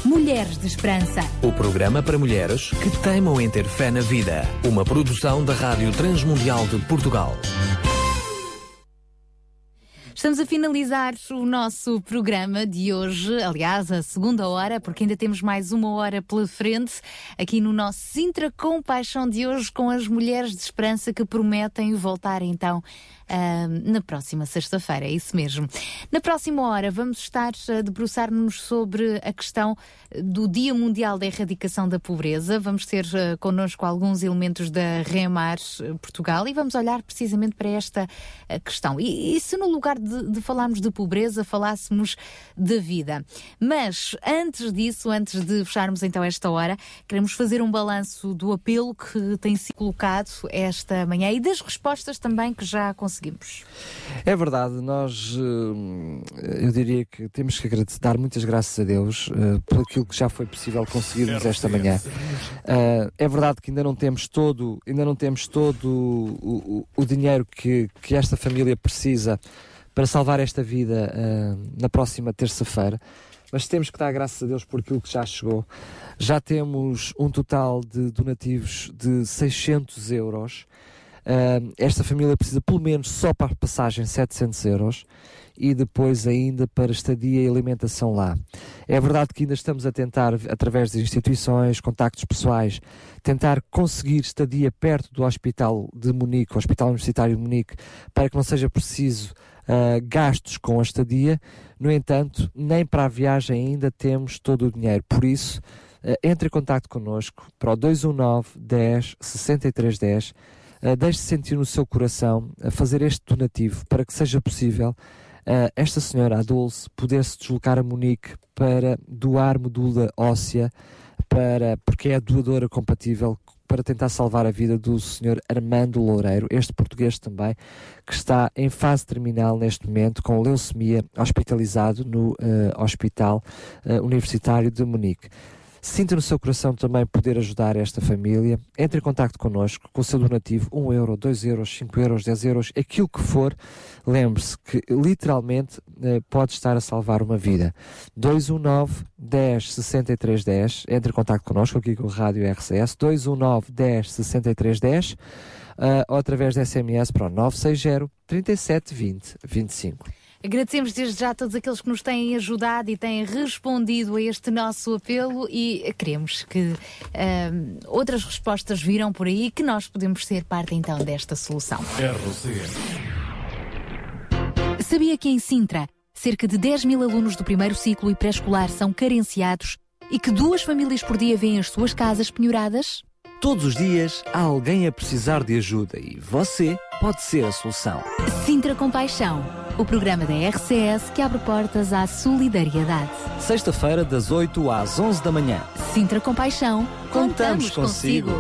Mulheres de Esperança. O programa para mulheres que teimam em ter fé na vida. Uma produção da Rádio Transmundial de Portugal. Estamos a finalizar o nosso programa de hoje, aliás, a segunda hora, porque ainda temos mais uma hora pela frente, aqui no nosso Sintra Compaixão de hoje, com as mulheres de esperança que prometem voltar então na próxima sexta-feira, é isso mesmo. Na próxima hora vamos estar a debruçar-nos sobre a questão do Dia Mundial da Erradicação da Pobreza. Vamos ter uh, connosco alguns elementos da Remar eh, Portugal e vamos olhar precisamente para esta questão. E, e se no lugar de, de falarmos de pobreza, falássemos de vida. Mas antes disso, antes de fecharmos então esta hora, queremos fazer um balanço do apelo que tem sido colocado esta manhã e das respostas também que já conseguimos. É verdade, nós eh, eu diria que temos que agradecer, dar muitas graças a Deus eh, por aquilo que já foi possível conseguirmos esta manhã. Eh, é verdade que ainda não temos todo, ainda não temos todo o, o- o dinheiro que, que esta família precisa para salvar esta vida na próxima terça-feira. Mas temos que dar graças a Deus por aquilo que já chegou. Já temos um total de donativos de 600 euros. Uh, esta família precisa pelo menos só para a passagem 700 euros e depois ainda para estadia e alimentação lá. É verdade que ainda estamos a tentar, através das instituições, contactos pessoais, tentar conseguir estadia perto do hospital de Munique, Hospital Universitário de Munique, para que não seja preciso uh, gastos com a estadia. No entanto, nem para a viagem ainda temos todo o dinheiro. Por isso, uh, entre em contato connosco para o 219 10 63 10 Uh, Deixe-se sentir no seu coração a fazer este donativo para que seja possível uh, esta senhora, a Dulce, poder se deslocar a Munique para doar medula óssea, para, porque é a doadora compatível para tentar salvar a vida do senhor Armando Loureiro, este português também, que está em fase terminal neste momento com leucemia, hospitalizado no uh, Hospital uh, Universitário de Munique. Sinta no seu coração também poder ajudar esta família. Entre em contato connosco com o seu donativo, 1 euro, 2 euros, 5 euros, 10 euros, aquilo que for. Lembre-se que literalmente eh, pode estar a salvar uma vida. 219 10 63 10. Entre em contato connosco aqui com o Rádio RCS. 219 10 63 10. Uh, ou através da SMS para o 960 37 20 25. Agradecemos desde já a todos aqueles que nos têm ajudado e têm respondido a este nosso apelo e queremos que ahm, outras respostas virão por aí que nós podemos ser parte então desta solução. Sabia que em Sintra, cerca de 10 mil alunos do primeiro ciclo e pré-escolar são carenciados e que duas famílias por dia vêm as suas casas penhoradas? Todos os dias há alguém a precisar de ajuda e você pode ser a solução. Sintra Compaixão, o programa da RCS que abre portas à solidariedade. Sexta-feira, das 8 às 11 da manhã. Sintra Compaixão, Contamos consigo.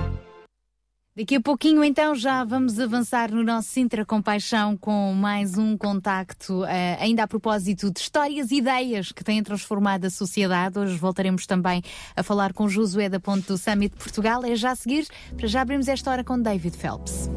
Daqui a pouquinho, então, já vamos avançar no nosso Sintra Compaixão com mais um contacto, eh, ainda a propósito de histórias e ideias que têm transformado a sociedade. Hoje voltaremos também a falar com Josué da Ponte do Summit de Portugal. É já a seguir, para já abrimos esta hora com David Phelps.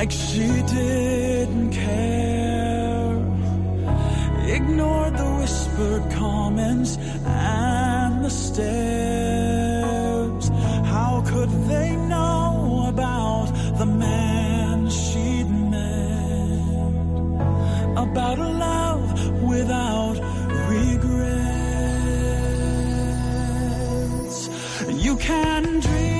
Like she didn't care. Ignored the whispered comments and the stares. How could they know about the man she'd met? About a love without regrets. You can dream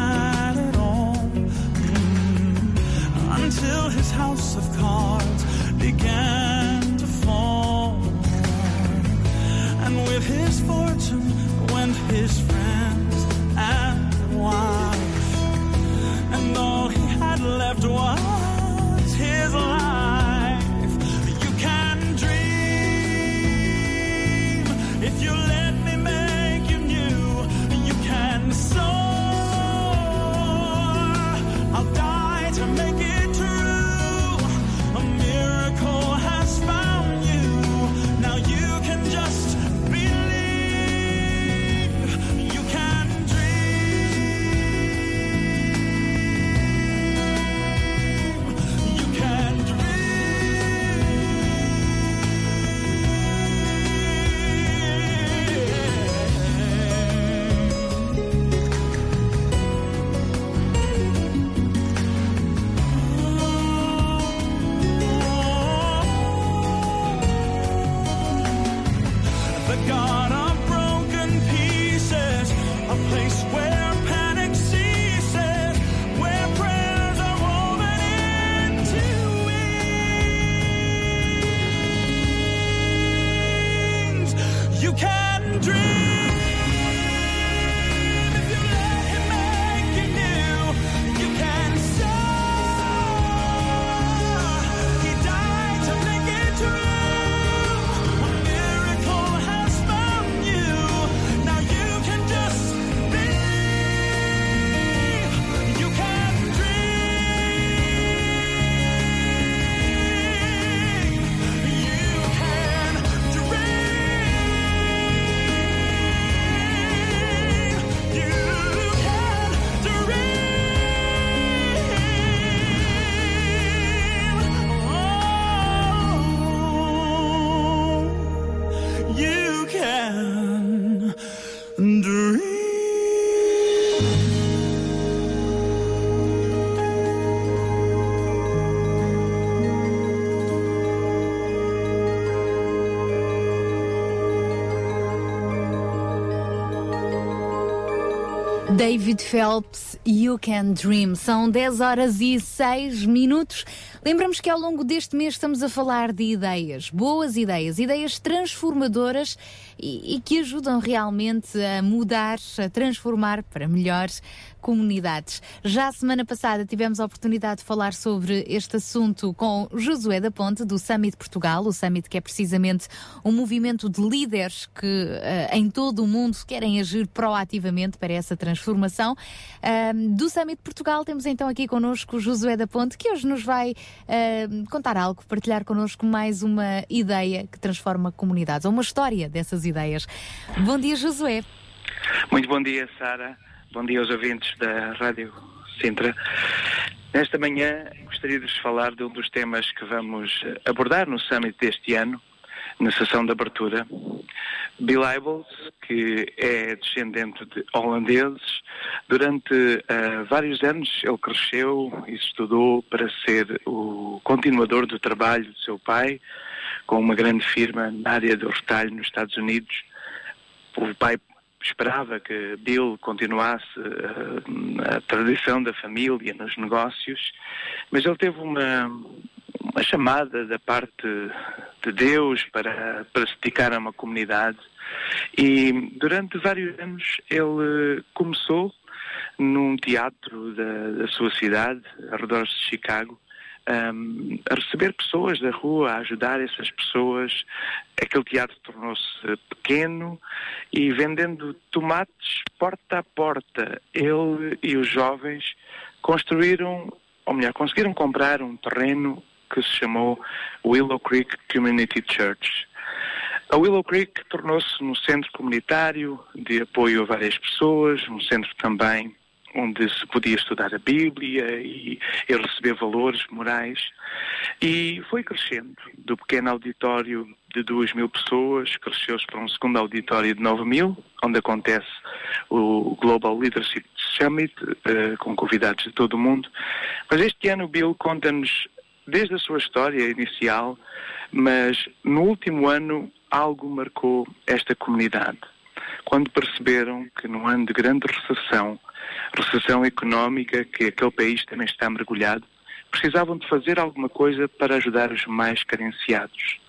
Until his house of cards began to fall. And with his fortune went his friends and wife. And all he had left was his life. David Phelps, You Can Dream. São 10 horas e 6 minutos. Lembramos que ao longo deste mês estamos a falar de ideias, boas ideias, ideias transformadoras e, e que ajudam realmente a mudar, a transformar para melhores comunidades. Já a semana passada tivemos a oportunidade de falar sobre este assunto com Josué da Ponte, do Summit Portugal, o Summit que é precisamente um movimento de líderes que eh, em todo o mundo querem agir proativamente para essa transformação. Ahm, do Summit Portugal temos então aqui connosco Josué da Ponte, que hoje nos vai ahm, contar algo, partilhar connosco mais uma ideia que transforma comunidades, ou uma história dessas ideias. Bom dia, Josué. Muito bom dia, Sara. Bom dia aos ouvintes da Rádio Sintra. Nesta manhã gostaria de vos falar de um dos temas que vamos abordar no Summit deste ano, na sessão de abertura. Bill Hybels, que é descendente de holandeses, durante eh, vários anos ele cresceu e estudou para ser o continuador do trabalho do seu pai, com uma grande firma na área do retalho nos Estados Unidos. O pai esperava que Bill continuasse eh, a tradição da família nos negócios, mas ele teve uma, uma chamada da parte de Deus para, para se dedicar a uma comunidade e durante vários anos ele começou num teatro da, da sua cidade, arredores de Chicago, ahm, a receber pessoas da rua, a ajudar essas pessoas. Aquele teatro tornou-se pequeno e vendendo tomates porta a porta. Ele e os jovens construíram, ou melhor, conseguiram comprar um terreno que se chamou Willow Creek Community Church. A Willow Creek tornou-se um centro comunitário de apoio a várias pessoas, um centro também onde se podia estudar a Bíblia e, e receber valores morais. E foi crescendo. Do pequeno auditório de 2 mil pessoas, cresceu-se para um segundo auditório de 9 mil, onde acontece o Global Leadership Summit, eh, com convidados de todo o mundo. Mas este ano o Bill conta-nos, desde a sua história inicial, mas no último ano algo marcou esta comunidade. Quando perceberam que num ano de grande recessão, recessão económica, que aquele país também está mergulhado, precisavam de fazer alguma coisa para ajudar os mais carenciados.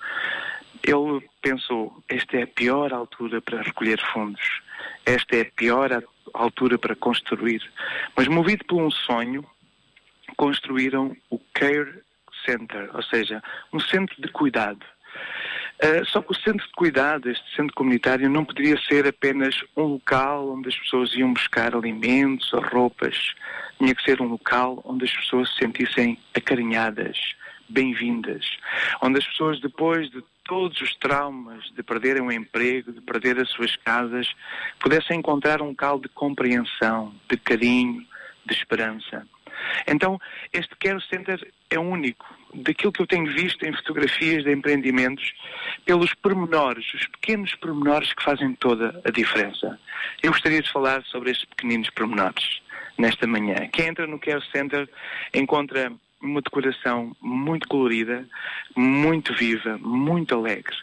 Ele pensou, esta é a pior altura para recolher fundos, esta é a pior altura para construir. Mas movido por um sonho, construíram o Care Center, ou seja, um centro de cuidado. Uh, só que o centro de cuidado, este centro comunitário, não poderia ser apenas um local onde as pessoas iam buscar alimentos ou roupas. Tinha que ser um local onde as pessoas se sentissem acarinhadas, bem-vindas. Onde as pessoas, depois de todos os traumas, de perderem o emprego, de perder as suas casas, pudessem encontrar um local de compreensão, de carinho, de esperança. Então, este Care Center é único. Daquilo que eu tenho visto em fotografias de empreendimentos, pelos pormenores, os pequenos pormenores que fazem toda a diferença. Eu gostaria de falar sobre estes pequeninos pormenores nesta manhã. Quem entra no Care Center encontra uma decoração muito colorida, muito viva, muito alegre.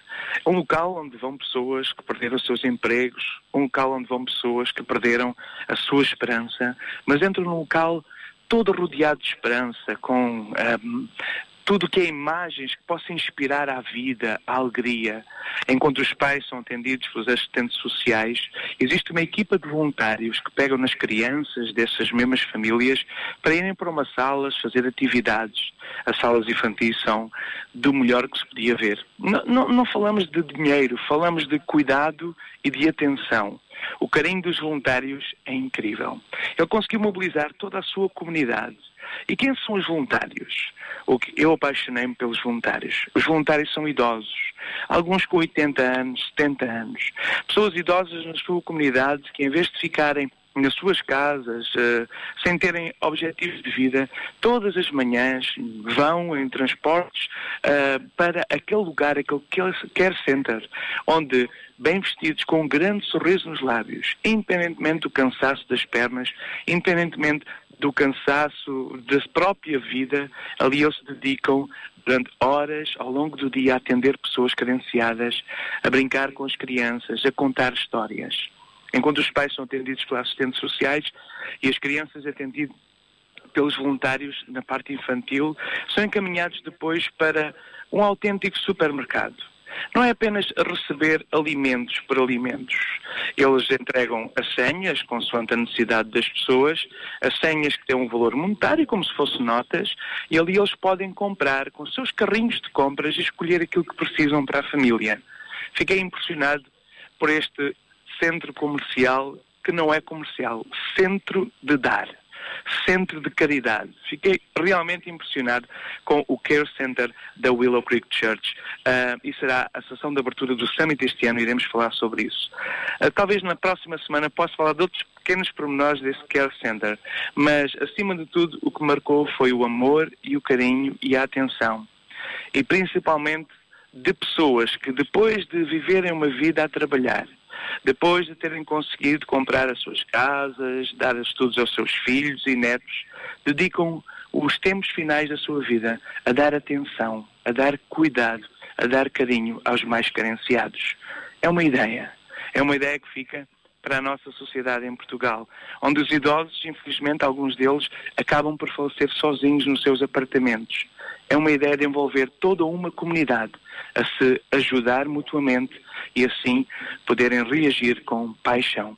Um local onde vão pessoas que perderam os seus empregos, um local onde vão pessoas que perderam a sua esperança, mas entram num local todo rodeado de esperança, com ahm, tudo o que é imagens que possam inspirar à vida, à alegria. Enquanto os pais são atendidos pelos assistentes sociais, existe uma equipa de voluntários que pegam nas crianças dessas mesmas famílias para irem para uma sala fazer atividades. As salas infantis são do melhor que se podia ver. Não, não, não falamos de dinheiro, falamos de cuidado e de atenção. O carinho dos voluntários é incrível. Ele conseguiu mobilizar toda a sua comunidade. E quem são os voluntários? Eu apaixonei-me pelos voluntários. Os voluntários são idosos, alguns com 80 anos, 70 anos. Pessoas idosas na sua comunidade que, em vez de ficarem nas suas casas, eh, sem terem objetivos de vida, todas as manhãs vão em transportes eh, para aquele lugar, aquele care- center, onde, bem vestidos, com um grande sorriso nos lábios, independentemente do cansaço das pernas, independentemente do cansaço da própria vida, ali eles se dedicam durante horas ao longo do dia a atender pessoas carenciadas, a brincar com as crianças, a contar histórias. Enquanto os pais são atendidos pelos assistentes sociais e as crianças atendidas pelos voluntários na parte infantil, são encaminhados depois para um autêntico supermercado. Não é apenas receber alimentos por alimentos. Eles entregam as senhas, consoante a necessidade das pessoas, as senhas que têm um valor monetário, como se fossem notas, e ali eles podem comprar com seus carrinhos de compras e escolher aquilo que precisam para a família. Fiquei impressionado por este centro comercial que não é comercial, centro de dar, centro de caridade. Fiquei realmente impressionado com o Care Center da Willow Creek Church Ah, e será a sessão de abertura do Summit este ano, iremos falar sobre isso. Ah, talvez na próxima semana possa falar de outros pequenos pormenores desse Care Center, mas acima de tudo o que marcou foi o amor e o carinho e a atenção. E principalmente de pessoas que depois de viverem uma vida a trabalhar, depois de terem conseguido comprar as suas casas, dar estudos aos seus filhos e netos, dedicam os tempos finais da sua vida a dar atenção, a dar cuidado, a dar carinho aos mais carenciados. É uma ideia. É uma ideia que fica para a nossa sociedade em Portugal, onde os idosos, infelizmente, alguns deles, acabam por falecer sozinhos nos seus apartamentos. É uma ideia de envolver toda uma comunidade a se ajudar mutuamente e assim poderem reagir com paixão,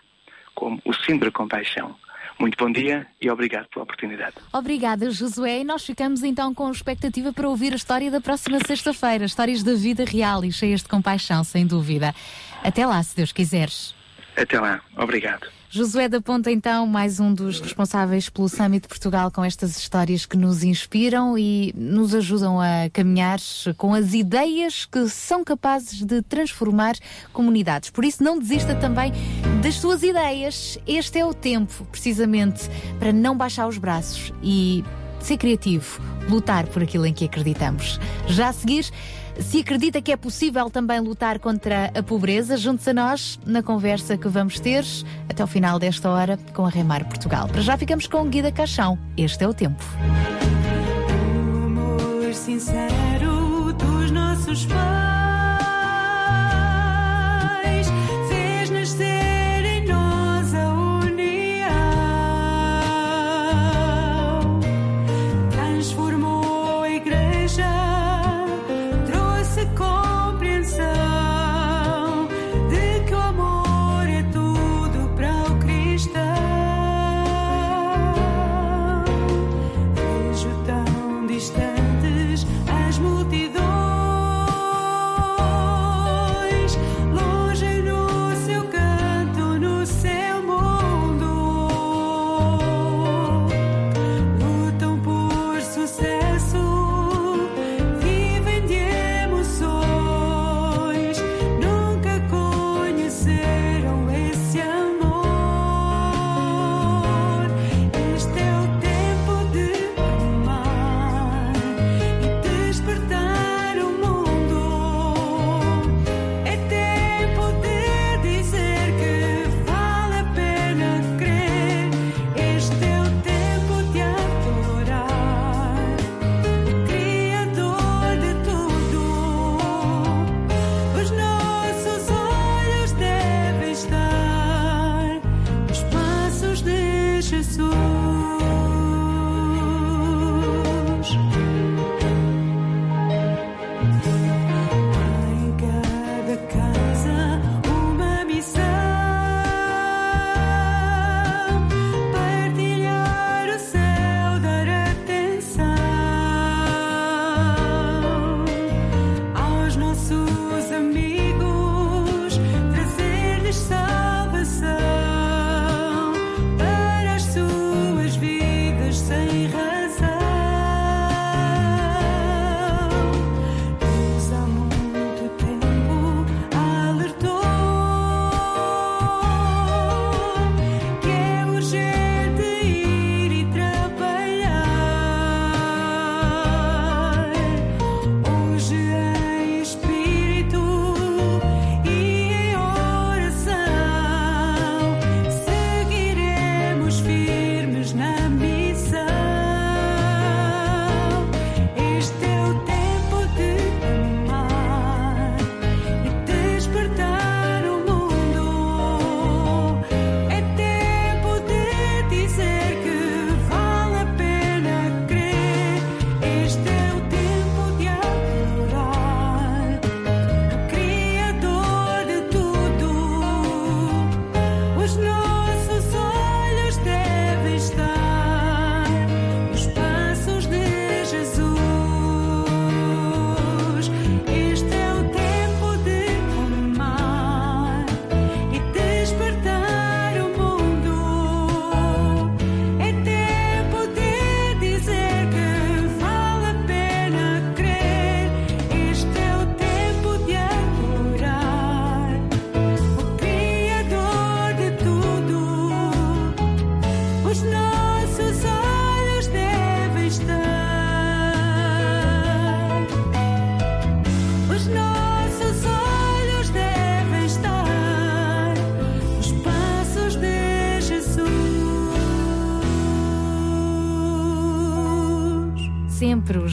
como o Sindra Compaixão. Muito bom dia e obrigado pela oportunidade. Obrigada, Josué. E nós ficamos então com expectativa para ouvir a história da próxima sexta-feira. Histórias da vida real e cheias de compaixão, sem dúvida. Até lá, se Deus quiseres. Até lá. Obrigado. Josué da Ponta, então, mais um dos responsáveis pelo Summit de Portugal com estas histórias que nos inspiram e nos ajudam a caminhar com as ideias que são capazes de transformar comunidades. Por isso, não desista também das suas ideias. Este é o tempo, precisamente, para não baixar os braços e ser criativo, lutar por aquilo em que acreditamos. Já a seguir. Se acredita que é possível também lutar contra a pobreza, junte-se a nós na conversa que vamos ter até o final desta hora com a Remar Portugal. Para já ficamos com Guida Caixão. Este é o tempo. sincero dos nossos pais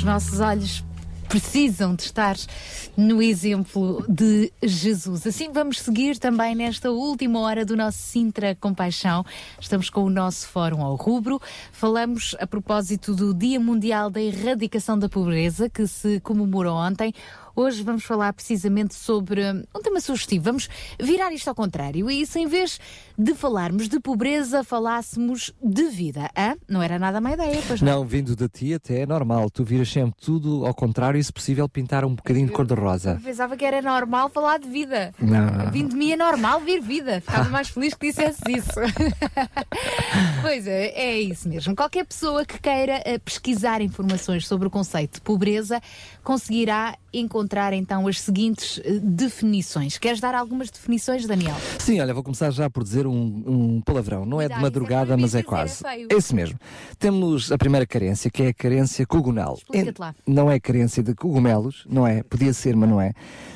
nossos olhos precisam de estar no exemplo de Jesus. Assim vamos seguir também nesta última hora do nosso Sintra Compaixão. Estamos com o nosso fórum ao rubro. Falamos a propósito do Dia Mundial da Erradicação da Pobreza, que se comemorou ontem. Hoje vamos falar precisamente sobre um tema sugestivo. Vamos virar isto ao contrário e se em vez de falarmos de pobreza, falássemos de vida. Hã? Não era nada má ideia, pois não? Não, vindo de ti até é normal. Tu viras sempre tudo ao contrário e, se possível, pintar um bocadinho de cor-de-rosa. Eu pensava que era normal falar de vida. Não. Vindo de mim é normal vir vida. Ficava mais feliz que dissesse isso. pois é, é isso mesmo. Qualquer pessoa que queira eh, pesquisar informações sobre o conceito de pobreza conseguirá encontrar então as seguintes eh, definições. Queres dar algumas definições, Daniel? Sim, olha, vou começar já por dizer um, um palavrão. Não é de Cuidado, madrugada, isso é mas é proibido quase. é. Esse mesmo. Temos a primeira carência, que é a carência lá. Não é carência de cogumelos, não é? Podia ser, mas não é.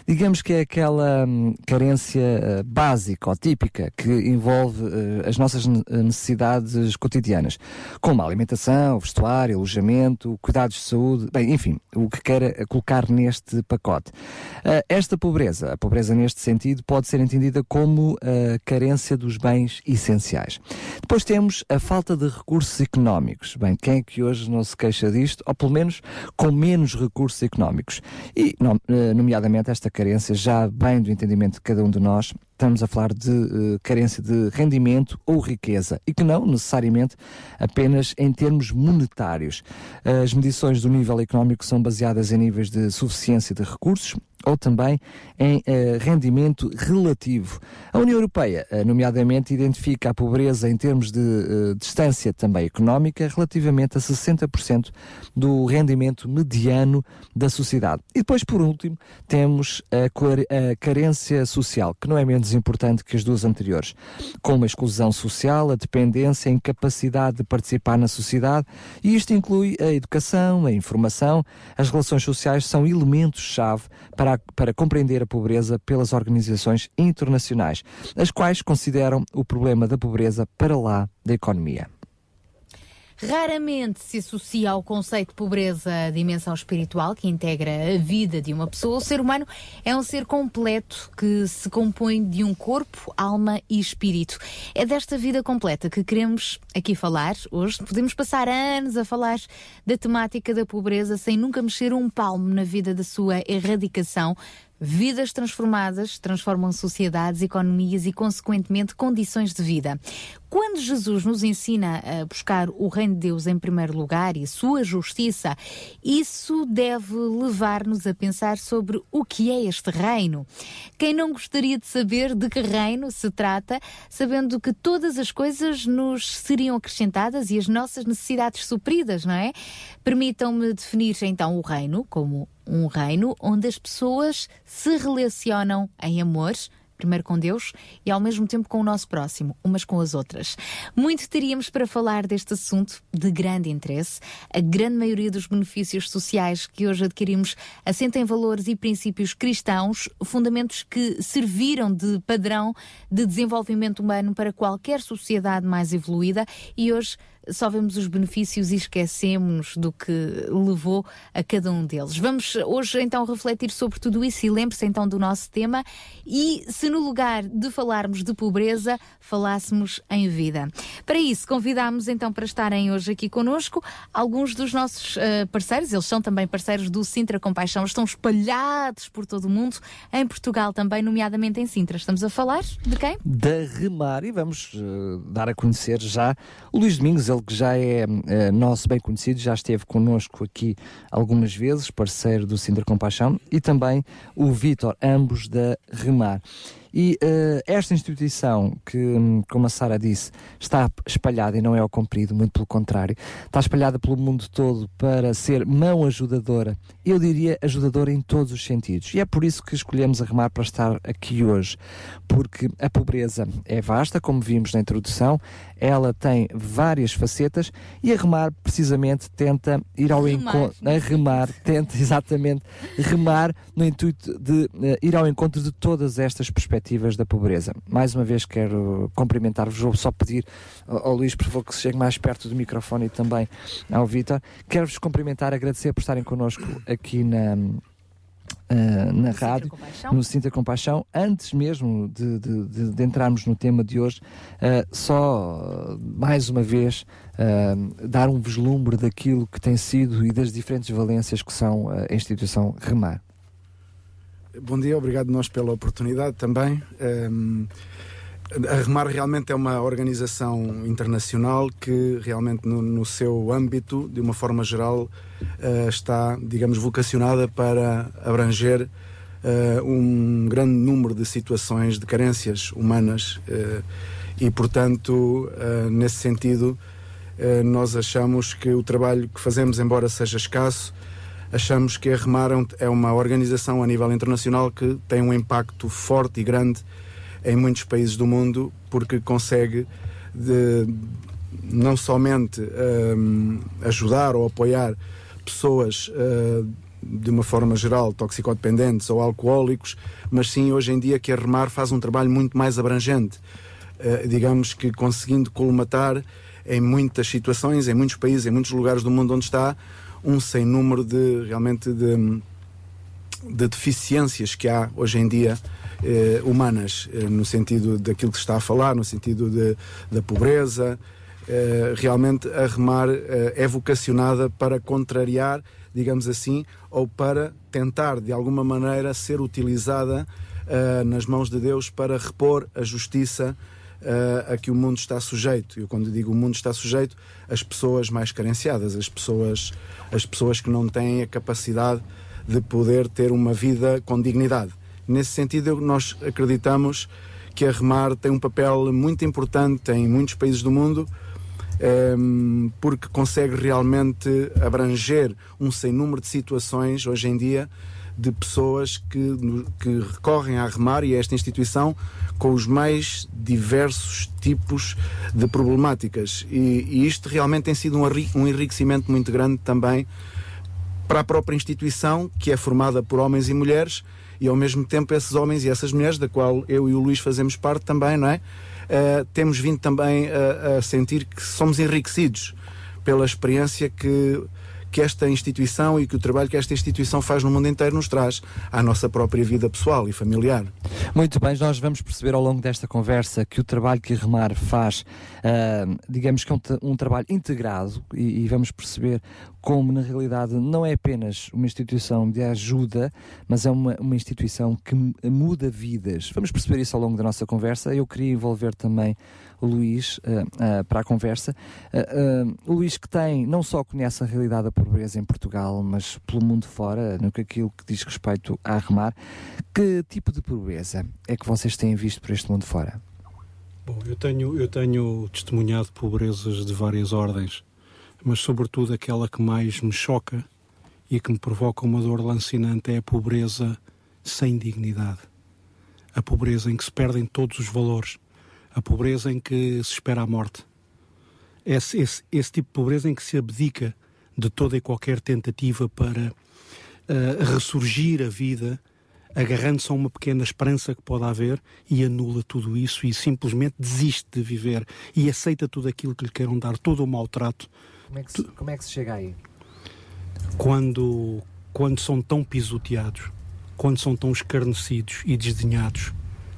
Digamos que é aquela hum, carência eh, básica ou típica que envolve eh, as nossas ne- necessidades cotidianas, como a alimentação, vestuário, alojamento, cuidados de saúde, bem, enfim, o que queira colocar neste pacote. Eh, esta pobreza, a pobreza neste sentido, pode ser entendida como a carência dos bens essenciais. Depois temos a falta de recursos económicos. Bem, quem é que hoje não se queixa disto, ou pelo menos com menos recursos económicos? E, eh, nomeadamente, esta carência, já bem do entendimento de cada um de nós, estamos a falar de eh, carência de rendimento ou riqueza e que não necessariamente apenas em termos monetários. As medições do nível económico são baseadas em níveis de suficiência de recursos ou também em eh, rendimento relativo. A União Europeia, eh, nomeadamente, identifica a pobreza em termos de eh, distância também económica relativamente a 60% do rendimento mediano da sociedade. E depois, por último, temos a, a carência social, que não é menos importante que as duas anteriores, como a exclusão social, a dependência, a incapacidade de participar na sociedade, e isto inclui a educação, a informação, as relações sociais são elementos-chave para, a- para compreender a pobreza pelas organizações internacionais, as quais consideram o problema da pobreza para lá da economia. Raramente se associa ao conceito de pobreza a dimensão espiritual que integra a vida de uma pessoa. O ser humano é um ser completo que se compõe de um corpo, alma e espírito. É desta vida completa que queremos aqui falar hoje. Podemos passar anos a falar da temática da pobreza sem nunca mexer um palmo na vida da sua erradicação. Vidas transformadas transformam sociedades, economias e, consequentemente, condições de vida. Quando Jesus nos ensina a buscar o reino de Deus em primeiro lugar e sua justiça, isso deve levar-nos a pensar sobre o que é este reino. Quem não gostaria de saber de que reino se trata, sabendo que todas as coisas nos seriam acrescentadas e as nossas necessidades supridas, não é? Permitam-me definir então o reino como um reino onde as pessoas se relacionam em amor, primeiro com Deus e ao mesmo tempo com o nosso próximo, umas com as outras. Muito teríamos para falar deste assunto de grande interesse. A grande maioria dos benefícios sociais que hoje adquirimos assentam em valores e princípios cristãos, fundamentos que serviram de padrão de desenvolvimento humano para qualquer sociedade mais evoluída e hoje só vemos os benefícios e esquecemos do que levou a cada um deles. Vamos hoje então refletir sobre tudo isso e lembre-se então do nosso tema e se no lugar de falarmos de pobreza, falássemos em vida. Para isso, convidamos então para estarem hoje aqui conosco alguns dos nossos eh, parceiros, eles são também parceiros do Sintra Compaixão, estão espalhados por todo o mundo, em Portugal também, nomeadamente em Sintra. Estamos a falar de quem? da Remar e vamos eh, dar a conhecer já o Luís Domingos, ele que já é eh, nosso bem conhecido, já esteve connosco aqui algumas vezes, parceiro do Sintra Compaixão, e também o Vítor, ambos da Remar. E eh, esta instituição, que, hum, como a Sara disse, está espalhada e não é ao comprido, muito pelo contrário, está espalhada pelo mundo todo para ser mão ajudadora, eu diria ajudadora em todos os sentidos. E é por isso que escolhemos a Remar para estar aqui hoje, porque a pobreza é vasta, como vimos na introdução, ela tem várias facetas e a Remar precisamente tenta ir ao encontro, a Remar tenta exatamente remar no intuito de eh, ir ao encontro de todas estas perspectivas da pobreza. Mais uma vez quero cumprimentar-vos, vou só pedir ao, Luís, por favor, que se chegue mais perto do microfone e também ao Vítor. Quero-vos cumprimentar, agradecer por estarem connosco aqui na, eh, na rádio, Compaixão. no Sinta Compaixão. Antes mesmo de, de- de- de entrarmos no tema de hoje, eh, só mais uma vez eh, dar um vislumbre daquilo que tem sido e das diferentes valências que são a instituição Remar. Bom dia, obrigado nós pela oportunidade também. Um, a Remar realmente é uma organização internacional que realmente no, no seu âmbito, de uma forma geral, uh, está, digamos, vocacionada para abranger uh, um grande número de situações de carências humanas uh, e, portanto, nesse sentido, nós achamos que o trabalho que fazemos, embora seja escasso, achamos que a Remar é um- é uma organização a nível internacional que tem um impacto forte e grande em muitos países do mundo porque consegue de- não somente hum, ajudar ou apoiar pessoas uh, de uma forma geral toxicodependentes ou alcoólicos, mas sim hoje em dia que a Remar faz um trabalho muito mais abrangente, Uh, digamos que conseguindo colmatar em muitas situações, em muitos países, em muitos lugares do mundo onde está, um sem número de realmente de, de deficiências que há hoje em dia eh, humanas, eh, no sentido daquilo que se está a falar, no sentido de, da pobreza. Eh, realmente a Remar eh, é vocacionada para contrariar, digamos assim, ou para tentar de alguma maneira ser utilizada eh, nas mãos de Deus para repor a justiça eh, a que o mundo está sujeito. Eu quando digo o mundo está sujeito, as pessoas mais carenciadas, as pessoas, as pessoas que não têm a capacidade de poder ter uma vida com dignidade. Nesse sentido, nós acreditamos que a Remar tem um papel muito importante em muitos países do mundo, ehm, porque consegue realmente abranger um sem número de situações hoje em dia de pessoas que, que recorrem à Remar e a esta instituição com os mais diversos tipos de problemáticas. E, e isto realmente tem sido um, um enriquecimento muito grande também para a própria instituição, que é formada por homens e mulheres, e ao mesmo tempo esses homens e essas mulheres, da qual eu e o Luís fazemos parte também, não é? Eh, temos vindo também a, a sentir que somos enriquecidos pela experiência que, que esta instituição e que o trabalho que esta instituição faz no mundo inteiro nos traz à nossa própria vida pessoal e familiar. Muito bem, nós vamos perceber ao longo desta conversa que o trabalho que a Remar faz, ah, digamos que é um, um trabalho integrado e, e vamos perceber como na realidade não é apenas uma instituição de ajuda, mas é uma, uma instituição que mu- muda vidas. Vamos perceber isso ao longo da nossa conversa. Eu queria envolver também Luís ah, ah, para a conversa. O Luís que tem, não só conhece a realidade da pobreza em Portugal, mas pelo mundo fora, no que aquilo que diz respeito a Remar, que tipo de pobreza é que vocês têm visto por este mundo fora? Bom, eu tenho, eu tenho testemunhado pobrezas de várias ordens, mas sobretudo aquela que mais me choca e que me provoca uma dor lancinante é a pobreza sem dignidade. A pobreza em que se perdem todos os valores. A pobreza em que se espera a morte. Esse, esse, esse tipo de pobreza em que se abdica de toda e qualquer tentativa para eh, ressurgir a vida agarrando-se a uma pequena esperança que pode haver e anula tudo isso e simplesmente desiste de viver e aceita tudo aquilo que lhe queiram dar, todo o maltrato, Como é que se, como é que se chega aí? quando, quando são tão pisoteados, quando são tão escarnecidos e desdenhados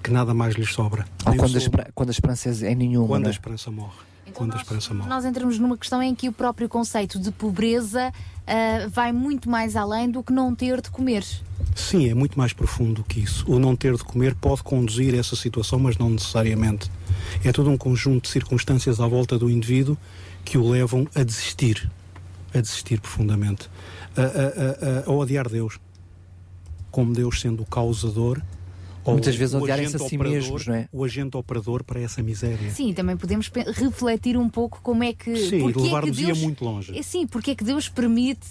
que nada mais lhes sobra. Ou quando a, sol- espera- quando a esperança é nenhuma. quando a é? esperança morre. quando a esperança morre. Nós entramos numa questão em que o próprio conceito de pobreza ah, vai muito mais além do que não ter de comer. Sim, é muito mais profundo que isso. O não ter de comer pode conduzir a essa situação, mas não necessariamente. É todo um conjunto de circunstâncias à volta do indivíduo que o levam a desistir, a desistir profundamente, a, a- a- a- a odiar Deus, como Deus sendo o causador. Ou Muitas vezes odiarem-se a si operador- mesmos, não é? O agente operador para essa miséria. Sim, também podemos refletir um pouco como é que. Sim, é levar-nos-ia Deus- muito longe. É, sim, porque é que Deus permite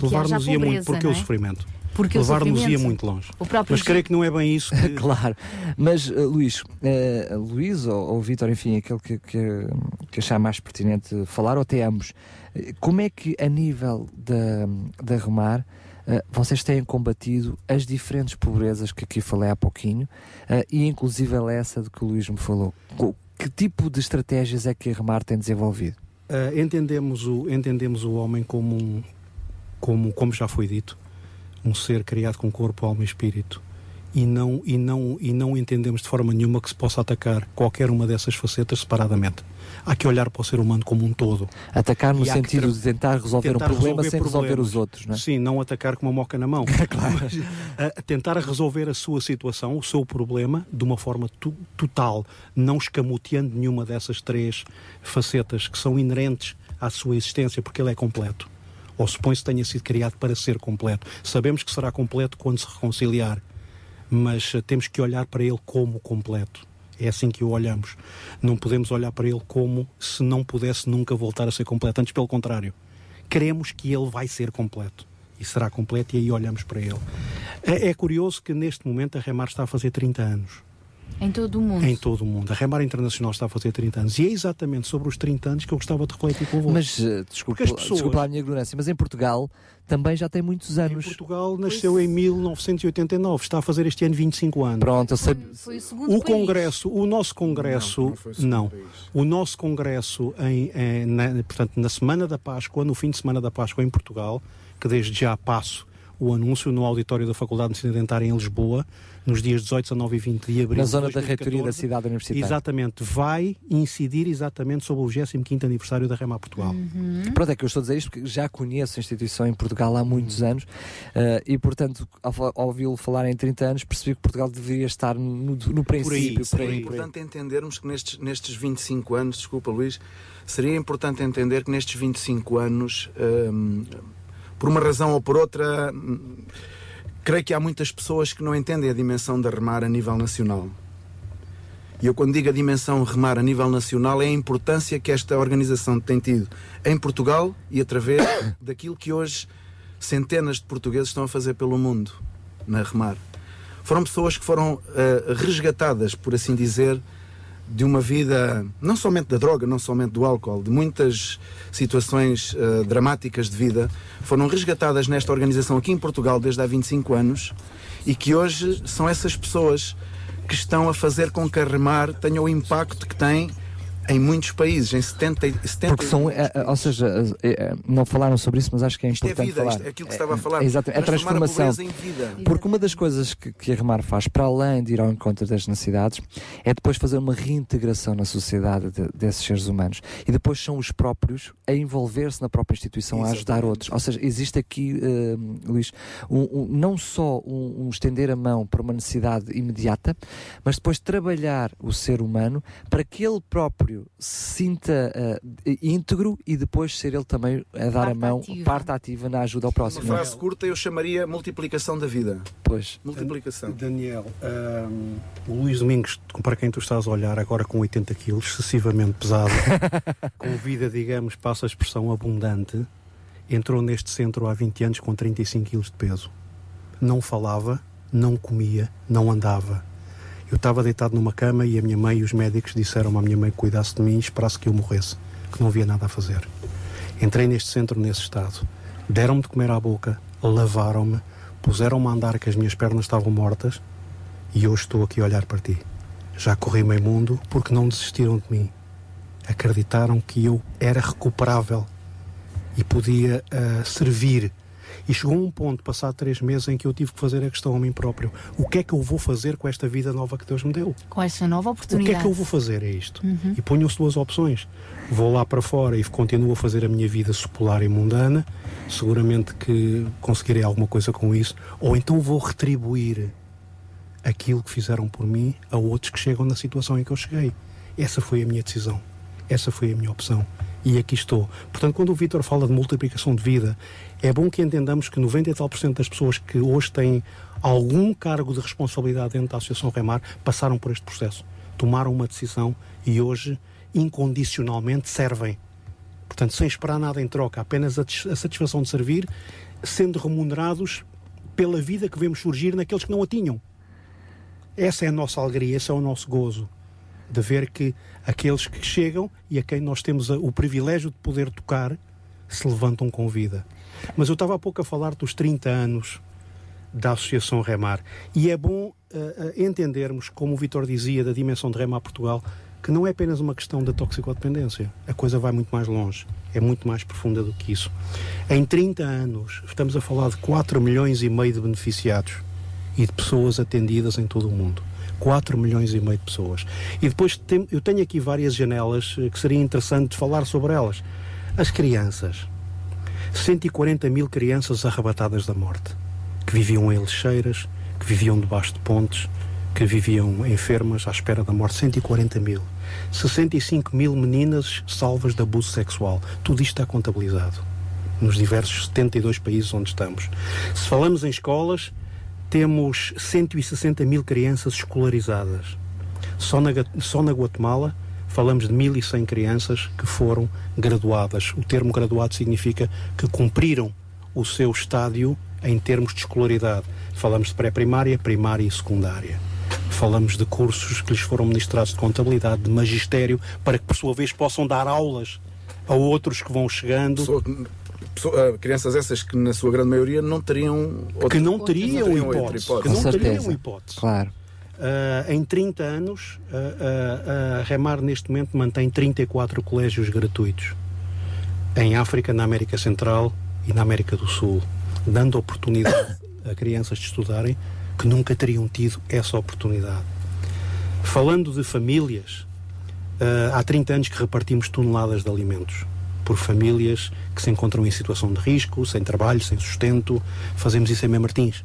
Levar-nos-ia muito, porque não o é? sofrimento. Porque o Levar-nos-ia muito longe. O próprio Mas creio que não é bem isso que... claro. Mas, uh, Luís, uh, Luís ou, ou Vítor, enfim, aquele que, que, que achar mais pertinente falar, ou até ambos, uh, como é que a nível da, da Remar uh, vocês têm combatido as diferentes pobrezas que aqui falei há pouquinho uh, e inclusive essa de que o Luís me falou? Que tipo de estratégias é que a Remar tem desenvolvido? Uh, entendemos, o, entendemos o homem como um, como, como já foi dito, um ser criado com corpo, alma e espírito e não, e, não, e não entendemos de forma nenhuma que se possa atacar qualquer uma dessas facetas separadamente. Há que olhar para o ser humano como um todo. Atacar no que sentido de tentar resolver tentar um problema sem resolver resolver os problemas. outros, não é? Sim, não atacar com uma moca na mão. Mas, a- a tentar resolver a sua situação, o seu problema, de uma forma total, não escamoteando nenhuma dessas três facetas que são inerentes à sua existência, porque ele é completo. Ou supõe-se que tenha sido criado para ser completo. Sabemos que será completo quando se reconciliar, mas eh, temos que olhar para ele como completo. É assim que o olhamos. Não podemos olhar para ele como se não pudesse nunca voltar a ser completo. Antes, pelo contrário. Queremos que ele vai ser completo. E será completo e aí olhamos para ele. É, é curioso que neste momento a Remar está a fazer 30 anos. Em todo o mundo. Em todo o mundo. A Remar Internacional está a fazer 30 anos. E é exatamente sobre os 30 anos que eu gostava de refletir convosco. Mas, eh, desculpa, pessoas- desculpa a minha ignorância, mas em Portugal também já tem muitos anos. Portugal nasceu em 1989, está a fazer este ano 25 anos. Pronto, eu sei. Foi o segundo O país. Congresso, o nosso Congresso, não, o nosso Congresso, em, em- na, portanto, na semana da Páscoa, no fim de semana da Páscoa em Portugal, que desde já passo o anúncio no auditório da Faculdade de Medicina Dentária em Lisboa, nos dias 18, 19 e 20 de abril. Na zona da 2014, reitoria da cidade universitária. Exatamente, vai incidir exatamente sobre o 25 aniversário da Rema Portugal. Pronto, é que eu estou a dizer isto porque já conheço a instituição em Portugal há muitos anos eh, e, portanto, ao, ouvi-lo falar em 30 anos, percebi que Portugal deveria estar no, no princípio. por É aí. importante entendermos que nestes, nestes 25 anos, desculpa Luís, seria importante entender que nestes 25 anos, hum, por uma razão ou por outra, hum, creio que há muitas pessoas que não entendem a dimensão da remar a nível nacional. E eu, quando digo a dimensão remar a nível nacional, é a importância que esta organização tem tido em Portugal e através daquilo que hoje centenas de portugueses estão a fazer pelo mundo na remar. Foram pessoas que foram eh, resgatadas, por assim dizer, de uma vida, não somente da droga, não somente do álcool, de muitas situações eh, dramáticas de vida, foram resgatadas nesta organização aqui em Portugal desde há 25 anos e que hoje são essas pessoas que estão a fazer com que a remar tenha o impacto que tem em muitos países, em 70, e- 70 Porque são, eh, eh, ou seja, eh, eh, não falaram sobre isso, mas acho que é Isto é importante vida, falar. isto é aquilo que estava a falar. É, é a a transformação. vida. Porque uma das coisas que, que a Remar faz, para além de ir ao encontro das necessidades, é depois fazer uma reintegração na sociedade de- desses seres humanos. E depois são os próprios a envolver-se na própria instituição, a ajudar outros. Ou seja, existe aqui, eh, Luís, um- um- não só um, um estender a mão para uma necessidade imediata, mas depois trabalhar o ser humano para que ele próprio se sinta eh, íntegro e depois ser ele também a dar a mão, ativa. parte ativa na ajuda ao Uma próximo. frase curta eu chamaria multiplicação da vida. Pois. Multiplicação. Daniel, hum, o Luís Domingos, para quem tu estás a olhar agora com 80 quilos, excessivamente pesado, com vida, digamos, passa a expressão abundante, entrou neste centro há 20 anos com 35 quilos de peso. Não falava, não comia, não andava. Eu estava deitado numa cama e a minha mãe e os médicos disseram à minha mãe que cuidasse de mim e esperasse que eu morresse, que não havia nada a fazer. Entrei neste centro nesse estado. Deram-me de comer à boca, lavaram-me, puseram-me a andar que as minhas pernas estavam mortas e hoje estou aqui a olhar para ti. Já corri meio mundo porque não desistiram de mim. Acreditaram que eu era recuperável e podia ah, servir. E chegou um ponto, passado três meses, em que eu tive que fazer a questão a mim próprio: o que é que eu vou fazer com esta vida nova que Deus me deu? Com esta nova O oportunidade. que é que eu vou fazer? É isto. Uhum. E ponho-se duas opções. Vou lá para fora e continuo a fazer a minha vida secular e mundana. Seguramente que conseguirei alguma coisa com isso. Ou então vou retribuir aquilo que fizeram por mim a outros que chegam na situação em que eu cheguei. Essa foi a minha decisão. Essa foi a minha opção. E aqui estou. Portanto, quando o Vítor fala de multiplicação de vida, é bom que entendamos que 90 e tal por cento das pessoas que hoje têm algum cargo de responsabilidade dentro da Associação Remar passaram por este processo. Tomaram uma decisão e hoje, incondicionalmente, servem. Portanto, sem esperar nada em troca, apenas a, a satisfação de servir, sendo remunerados pela vida que vemos surgir naqueles que não a tinham. Essa é a nossa alegria, esse é o nosso gozo. De ver que aqueles que chegam e a quem nós temos o privilégio de poder tocar se levantam com vida. Mas eu estava há pouco a falar dos 30 anos da Associação Remar. E é bom eh, entendermos, como o Vitor dizia, da dimensão de Remar Portugal, que não é apenas uma questão da toxicodependência. A coisa vai muito mais longe. É muito mais profunda do que isso. Em 30 anos, estamos a falar de 4 milhões e meio de beneficiados. e de pessoas atendidas em todo o mundo. 4 milhões e meio de pessoas. E depois tem- eu tenho aqui várias janelas eh, que seria interessante falar sobre elas. As crianças. 140 mil crianças arrebatadas da morte, que viviam em lixeiras, que viviam debaixo de pontes, que viviam enfermas à espera da morte. 140 mil. 65 mil meninas salvas de abuso sexual. Tudo isto está contabilizado nos diversos 72 países onde estamos. Se falamos em escolas, temos 160 mil crianças escolarizadas. Só na, só na Guatemala falamos de 1.100 crianças que foram graduadas. O termo graduado significa que cumpriram o seu estádio em termos de escolaridade. Falamos de pré-primária, primária e secundária. Falamos de cursos que lhes foram ministrados de contabilidade, de magistério, para que por sua vez possam dar aulas a outros que vão chegando. Pessoa- ah, crianças essas que, na sua grande maioria, não teriam. outra- que não teriam, não teriam hipótese, outra que não teriam certeza. hipótese. Claro. Ah, em 30 anos, ah, ah, a Remar neste momento mantém 34 colégios gratuitos em África, na América Central e na América do Sul, dando oportunidade a crianças de estudarem que nunca teriam tido essa oportunidade. Falando de famílias, ah, há 30 anos que repartimos toneladas de alimentos por famílias que se encontram em situação de risco, sem trabalho, sem sustento. Fazemos isso em Mem Martins,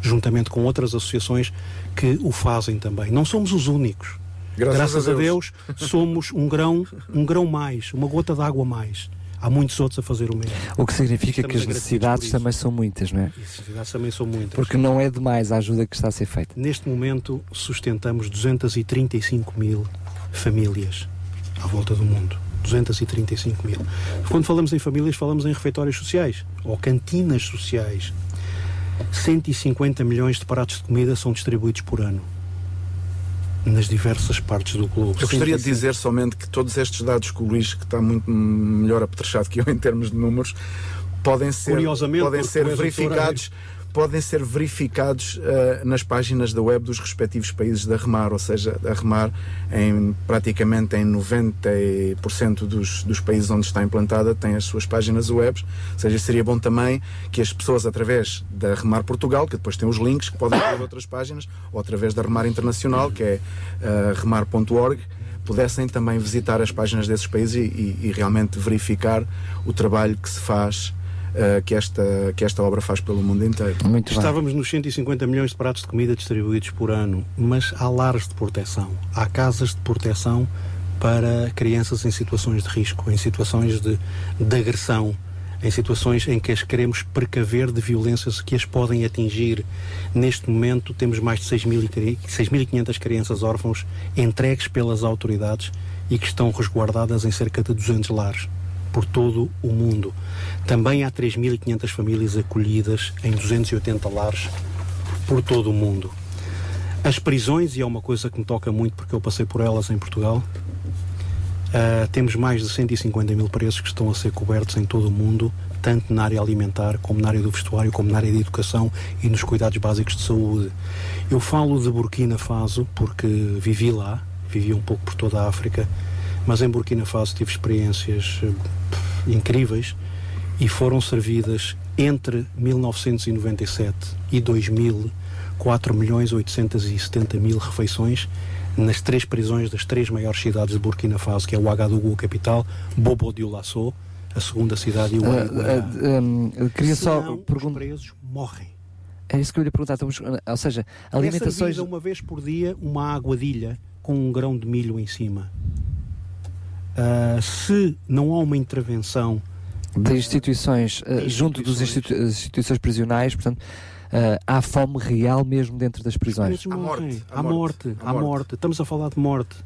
juntamente com outras associações que o fazem também. Não somos os únicos. Graças a a Deus, somos um grão, um grão mais, uma gota de água mais. Há muitos outros a fazer o mesmo. O que significa Estamos que as necessidades também são muitas, não é? As necessidades também são muitas. Porque não é demais a ajuda que está a ser feita. Neste momento sustentamos 235 mil famílias à volta do mundo. 235 mil. Quando falamos em famílias, falamos em refeitórios sociais ou cantinas sociais. 150 milhões de pratos de comida são distribuídos por ano nas diversas partes do globo. Eu gostaria de 150. dizer somente que todos estes dados que o Luís, que está muito melhor apetrechado que eu em termos de números, podem ser, podem ser verificados podem ser verificados eh, nas páginas da web dos respectivos países da Remar, ou seja, a Remar em praticamente em 90% dos, dos países onde está implantada tem as suas páginas web, ou seja, seria bom também que as pessoas através da Remar Portugal, que depois tem os links que podem ter outras páginas, ou através da Remar Internacional, que é eh, remar.org, pudessem também visitar as páginas desses países e, e- e realmente verificar o trabalho que se faz, eh, que, esta, que esta obra faz pelo mundo inteiro. Estávamos nos 150 milhões de pratos de comida distribuídos por ano, mas há lares de proteção, há casas de proteção para crianças em situações de risco, em situações de, de agressão, em situações em que as queremos precaver de violências que as podem atingir. Neste momento temos mais de 6.000 e cri- 6.500 crianças órfãos entregues pelas autoridades e que estão resguardadas em cerca de 200 lares por todo o mundo. Também há 3.500 famílias acolhidas em 280 lares por todo o mundo. As prisões, e é uma coisa que me toca muito porque eu passei por elas em Portugal, ah, temos mais de 150 mil presos que estão a ser cobertos em todo o mundo, tanto na área alimentar, como na área do vestuário, como na área de educação e nos cuidados básicos de saúde. Eu falo de Burkina Faso porque vivi lá, vivi um pouco por toda a África, mas em Burkina Faso tive experiências eh, incríveis e foram servidas entre 1997 e 2000 4 milhões 870 mil refeições nas três prisões das três maiores cidades de Burkina Faso, que é o Ouagadougou, capital, Bobo Dioulasso, a segunda cidade, e o ah, hum, eu queria só Senão, perguntar. os presos morrem. É isso que eu lhe perguntar. Estamos, ou seja, É alimentações. servida uma vez por dia uma aguadilha com um grão de milho em cima. Ah, se não há uma intervenção de instituições, eh, junto das instituições prisionais, portanto, eh, há fome real mesmo dentro das prisões. Há morte, há morte, há morte. Estamos a falar de morte.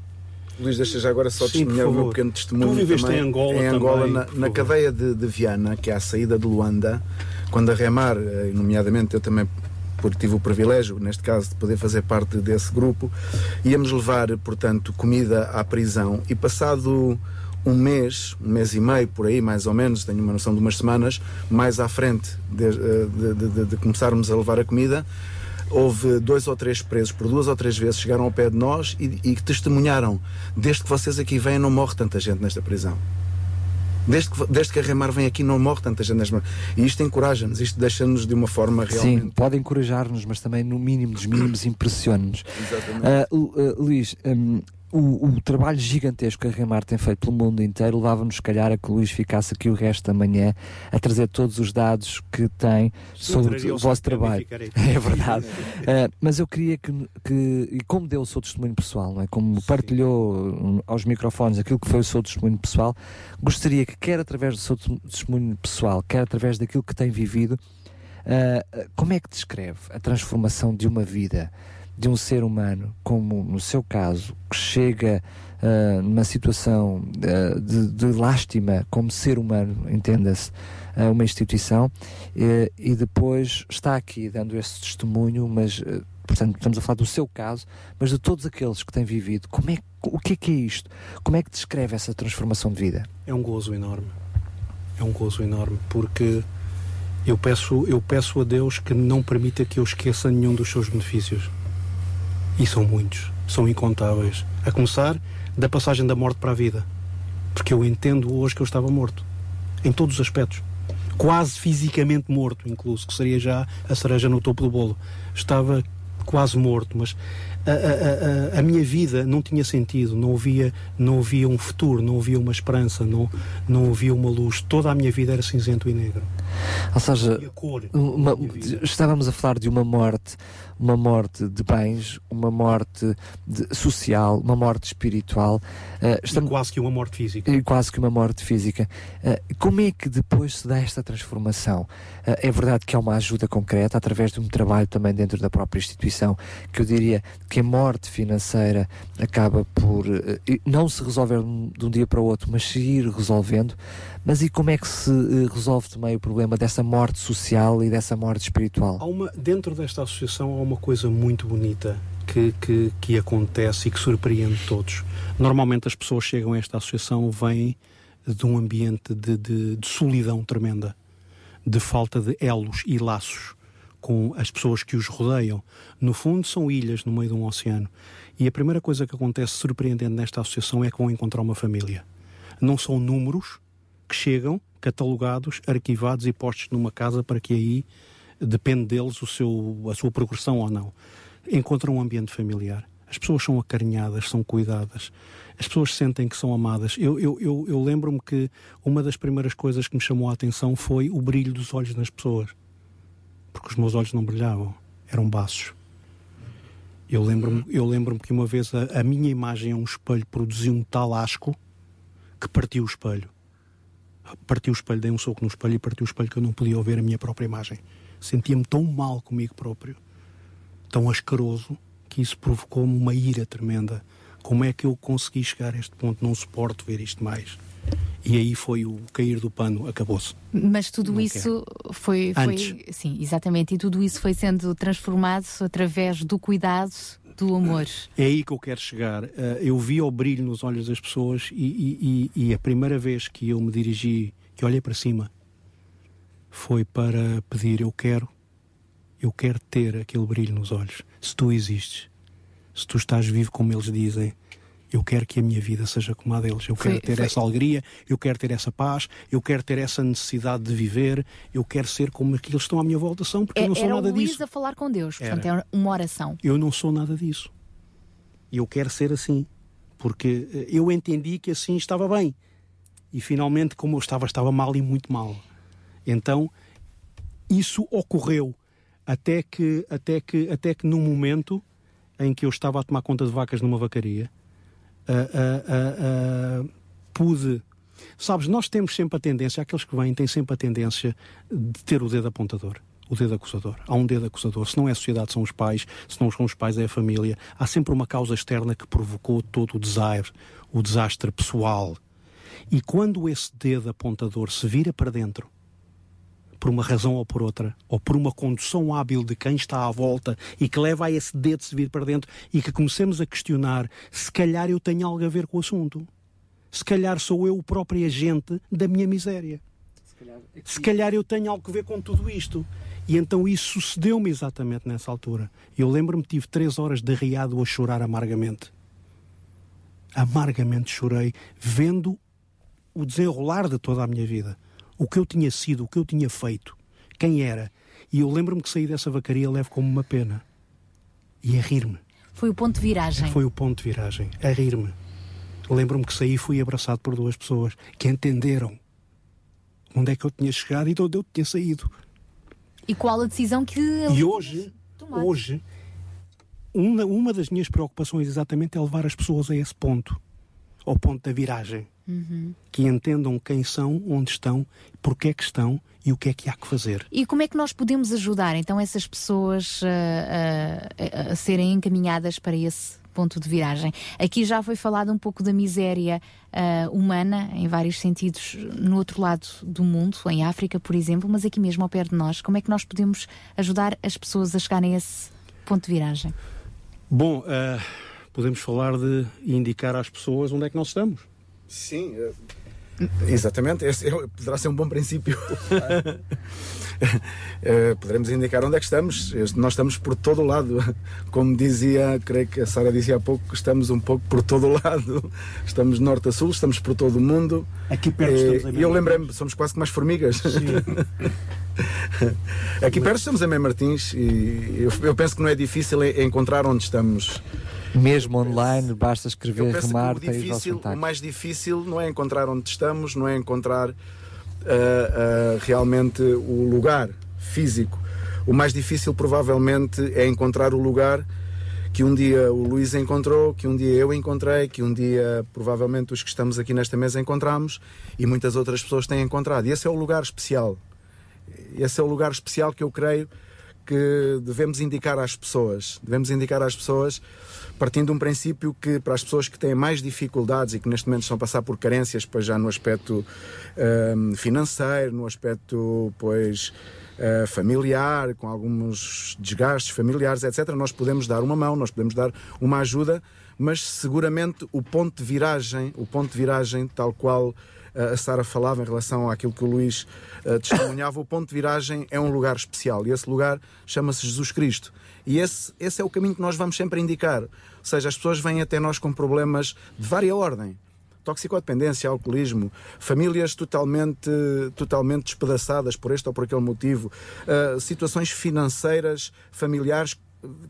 Luís, deixa já agora só testemunhar o meu pequeno testemunho. Tu viveste também. em Angola Em Angola, também, na, na cadeia de, de Viana, que é a saída de Luanda, quando a Remar, eh, nomeadamente eu também porque tive o privilégio, neste caso, de poder fazer parte desse grupo, íamos levar, portanto, comida à prisão. E passado um mês, um mês e meio por aí, mais ou menos, tenho uma noção de umas semanas, mais à frente de, eh, de- de- de- começarmos a levar a comida, houve dois ou três presos por duas ou três vezes chegaram ao pé de nós e, e testemunharam desde que vocês aqui vêm não morre tanta gente nesta prisão Desde que, desde que a Remar vem aqui, não morre tanta gente nas mãos. E isto encoraja-nos, isto deixa-nos de uma forma realmente. Sim, pode encorajar-nos, mas também no mínimo dos mínimos impressiona-nos. Exatamente. Lu- ah, Luís, hum, o, o trabalho gigantesco que a Remar tem feito pelo mundo inteiro levava-nos, se calhar, a que o Luís ficasse aqui o resto da manhã a trazer todos os dados que tem sobre o vosso trabalho. É verdade. Ah, mas eu queria que, que, e como deu o seu testemunho pessoal, não é? como partilhou hum, aos microfones aquilo que foi o seu testemunho pessoal, gostaria que, quer através do seu testemunho pessoal, quer através daquilo que tem vivido, ah, como é que descreve a transformação de uma vida, de um ser humano, como no seu caso, que chega ah, numa situação ah, de, de lástima como ser humano, entenda-se, a uma instituição, e depois está aqui dando esse testemunho, mas. eh, Portanto, estamos a falar do seu caso, mas de todos aqueles que têm vivido, como é, o que é que é isto? Como é que descreve essa transformação de vida? É um gozo enorme. É um gozo enorme porque eu peço, eu peço a Deus que não permita que eu esqueça nenhum dos seus benefícios. E são muitos, são incontáveis. A começar da passagem da morte para a vida. Porque eu entendo hoje que eu estava morto. Em todos os aspectos. Quase fisicamente morto, incluso, que seria já a cereja no topo do bolo. Estava quase morto, mas a, a- a- a minha vida não tinha sentido, não havia, não havia um futuro, não havia uma esperança, não, não havia uma luz. Toda a minha vida era cinzento e negro. Ou seja, uma- estávamos a falar de uma morte, uma morte de bens, uma morte de- social, uma morte espiritual. eh, estamos- quase que uma morte física. E quase que uma morte física. Eh, como é que depois se dá esta transformação? Eh, é verdade que há uma ajuda concreta através de um trabalho também dentro da própria instituição, que eu diria que a morte financeira acaba por não se resolver de um dia para o outro, mas se ir resolvendo. Mas e como é que se eh, resolve também o problema dessa morte social e dessa morte espiritual? Uma, dentro desta associação há uma coisa muito bonita que, que, que acontece e que surpreende todos. Normalmente as pessoas chegam a esta associação vêm de um ambiente de, de, de solidão tremenda, de falta de elos e laços com as pessoas que os rodeiam. No fundo, são ilhas no meio de um oceano. E a primeira coisa que acontece surpreendente nesta associação é que vão encontrar uma família. Não são números que chegam catalogados, arquivados e postos numa casa para que aí depende deles o seu, a sua progressão ou não. Encontram um ambiente familiar. As pessoas são acarinhadas, são cuidadas. As pessoas sentem que são amadas. Eu, eu, eu, eu lembro-me que uma das primeiras coisas que me chamou a atenção foi o brilho dos olhos nas pessoas. Porque os meus olhos não brilhavam, eram baços. Eu lembro-me eu lembro que uma vez a, a minha imagem a um espelho produziu um tal asco que partiu o espelho. Partiu o espelho, dei um soco no espelho e partiu o espelho que eu não podia ver a minha própria imagem. Sentia-me tão mal comigo próprio, tão asqueroso, que isso provocou-me uma ira tremenda. Como é que eu consegui chegar a este ponto? Não suporto ver isto mais. E aí foi o cair do pano, acabou-se. Mas tudo Não isso foi, foi. Antes. Sim, exatamente. E tudo isso foi sendo transformado através do cuidado, do amor. É aí que eu quero chegar. Eh, eu vi o brilho nos olhos das pessoas e, e- e- a primeira vez que eu me dirigi, que olhei para cima, foi para pedir: eu quero, eu quero ter aquele brilho nos olhos. Se tu existes, se tu estás vivo como eles dizem, eu quero que a minha vida seja como a deles. Eu Foi- quero ter foi- essa alegria, eu quero ter essa paz, eu quero ter essa necessidade de viver, eu quero ser como aqueles que estão à minha volta são, porque eu não sou É, Era o nada Luís disso. a falar com Deus. Portanto, Era. é uma oração. Eu não sou nada disso. Eu quero ser assim. Porque eh, eu entendi que assim estava bem. E finalmente, como eu estava, estava mal e muito mal. Então, isso ocorreu até que, até que, até que num momento em que eu estava a tomar conta de vacas numa vacaria, ah, ah, pude. Sabes, nós temos sempre a tendência, aqueles que vêm têm sempre a tendência de ter o dedo apontador, o dedo acusador. Há um dedo acusador. Se não é a sociedade, são os pais. Se não são os pais, é a família. Há sempre uma causa externa que provocou todo o desastre, o desastre pessoal. E quando esse dedo apontador se vira para dentro, por uma razão ou por outra, ou por uma condução hábil de quem está à volta e que leva a esse dedo se vir para dentro e que comecemos a questionar se calhar eu tenho algo a ver com o assunto. Se calhar sou eu o próprio agente da minha miséria. Se calhar eu tenho algo a ver com tudo isto. E então isso sucedeu-me exatamente nessa altura. Eu lembro-me que tive três horas de riado a chorar amargamente. Amargamente chorei, vendo o desenrolar de toda a minha vida. O que eu tinha sido, o que eu tinha feito, quem era. E eu lembro-me que saí dessa vacaria levo como uma pena. E a rir-me. Foi o ponto de viragem. Foi o ponto de viragem. A rir-me. Lembro-me que saí e fui abraçado por duas pessoas que entenderam onde é que eu tinha chegado e de onde eu tinha saído. E qual a decisão que. E hoje, hoje, uma, uma das minhas preocupações exatamente é levar as pessoas a esse ponto, ao ponto da viragem. Uhum. Que entendam quem são, onde estão, porque é que estão e o que é que há que fazer. E como é que nós podemos ajudar então essas pessoas uh, uh, a serem encaminhadas para esse ponto de viragem? Aqui já foi falado um pouco da miséria uh, humana, em vários sentidos, no outro lado do mundo, em África, por exemplo, mas aqui mesmo ao pé de nós. Como é que nós podemos ajudar as pessoas a chegarem a esse ponto de viragem? Bom, uh, podemos falar de indicar às pessoas onde é que nós estamos. Sim, eh, exatamente. Esse é- poderá ser um bom princípio. Eh, poderemos indicar onde é que estamos. Nós estamos por todo o lado. Como dizia, creio que a Sara dizia há pouco, que estamos um pouco por todo o lado. Estamos norte a sul, estamos por todo o mundo. Aqui perto Eh, estamos em E eu lembrei-me, somos quase como as formigas. Aqui perto estamos em Mem Martins e eu, penso que não é difícil en- encontrar onde estamos. Mesmo online, basta escrever remar, que o, difícil, o mais difícil não é encontrar onde estamos, não é encontrar ah, ah, realmente o lugar físico. O mais difícil, provavelmente, é encontrar o lugar que um dia o Luís encontrou, que um dia eu encontrei, que um dia, provavelmente, os que estamos aqui nesta mesa encontramos e muitas outras pessoas têm encontrado. E esse é o lugar especial. Esse é o lugar especial que eu creio que devemos indicar às pessoas. Devemos indicar às pessoas partindo de um princípio que para as pessoas que têm mais dificuldades e que neste momento estão a passar por carências, pois já no aspecto hum, financeiro, no aspecto pois eh, familiar, com alguns desgastes familiares, etc., nós podemos dar uma mão, nós podemos dar uma ajuda, mas seguramente o ponto de viragem, o ponto de viragem tal qual a Sara falava em relação àquilo que o Luís eh, testemunhava, o ponto de viragem é um lugar especial e esse lugar chama-se Jesus Cristo. E esse, esse é o caminho que nós vamos sempre indicar. Ou seja, as pessoas vêm até nós com problemas de vária ordem. Toxicodependência, alcoolismo, famílias totalmente, totalmente despedaçadas por este ou por aquele motivo, eh, situações financeiras, familiares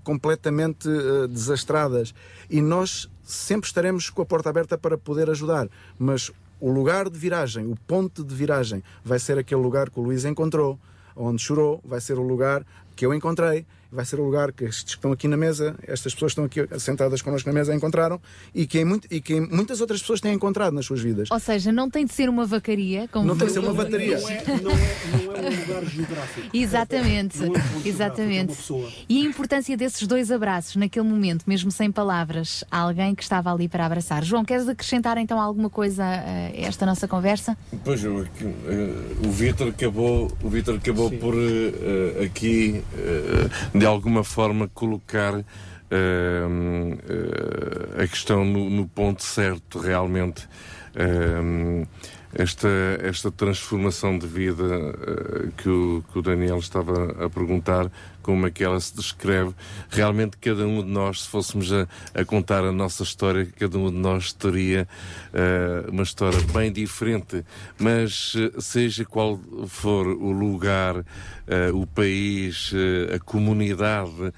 completamente eh, desastradas. E nós sempre estaremos com a porta aberta para poder ajudar. Mas o lugar de viragem, o ponto de viragem, vai ser aquele lugar que o Luís encontrou, onde chorou, vai ser o lugar que eu encontrei, vai ser o lugar que estes que estão aqui na mesa, estas pessoas que estão aqui sentadas connosco na mesa encontraram e que, em muito- e que muitas outras pessoas têm encontrado nas suas vidas. Ou seja, não tem de ser uma vacaria. Como Não tem de ser uma bateria. Não é, não é, não é um lugar geográfico. Exatamente, é um exatamente. geográfico, é. E a importância desses dois abraços naquele momento, mesmo sem palavras, há alguém que estava ali para abraçar. João, queres acrescentar então alguma coisa a esta nossa conversa? Pois eu, eh, o Vítor acabou, o Vítor acabou por eh, aqui eh, de alguma forma colocar eh, eh, a questão no, no ponto certo realmente. Eh, esta, esta transformação de vida eh, que, o, que o Daniel estava a perguntar, como é que ela se descreve, realmente cada um de nós, se fôssemos a, a contar a nossa história, cada um de nós teria eh, uma história bem diferente, mas eh, seja qual for o lugar, eh, o país, a comunidade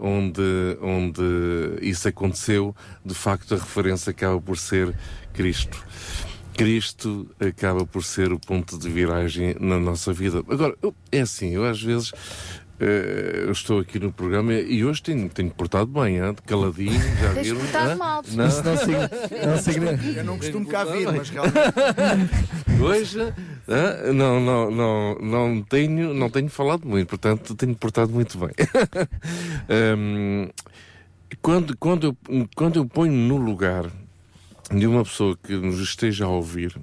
onde, onde isso aconteceu, de facto a referência acaba por ser Cristo. Cristo acaba por ser o ponto de viragem na nossa vida. Agora, é assim, eu às vezes eu estou aqui no programa e hoje tenho, tenho portado bem, hein? caladinho, já Tens viram? portado Hã? mal, Não, Isso não signi- não significa- Eu não costumo cá vir, mas realmente. Hoje hã? não, não, não, não, tenho, não tenho falado muito, portanto tenho portado muito bem. Hum, quando, quando, eu, quando eu ponho no lugar de uma pessoa que nos esteja a ouvir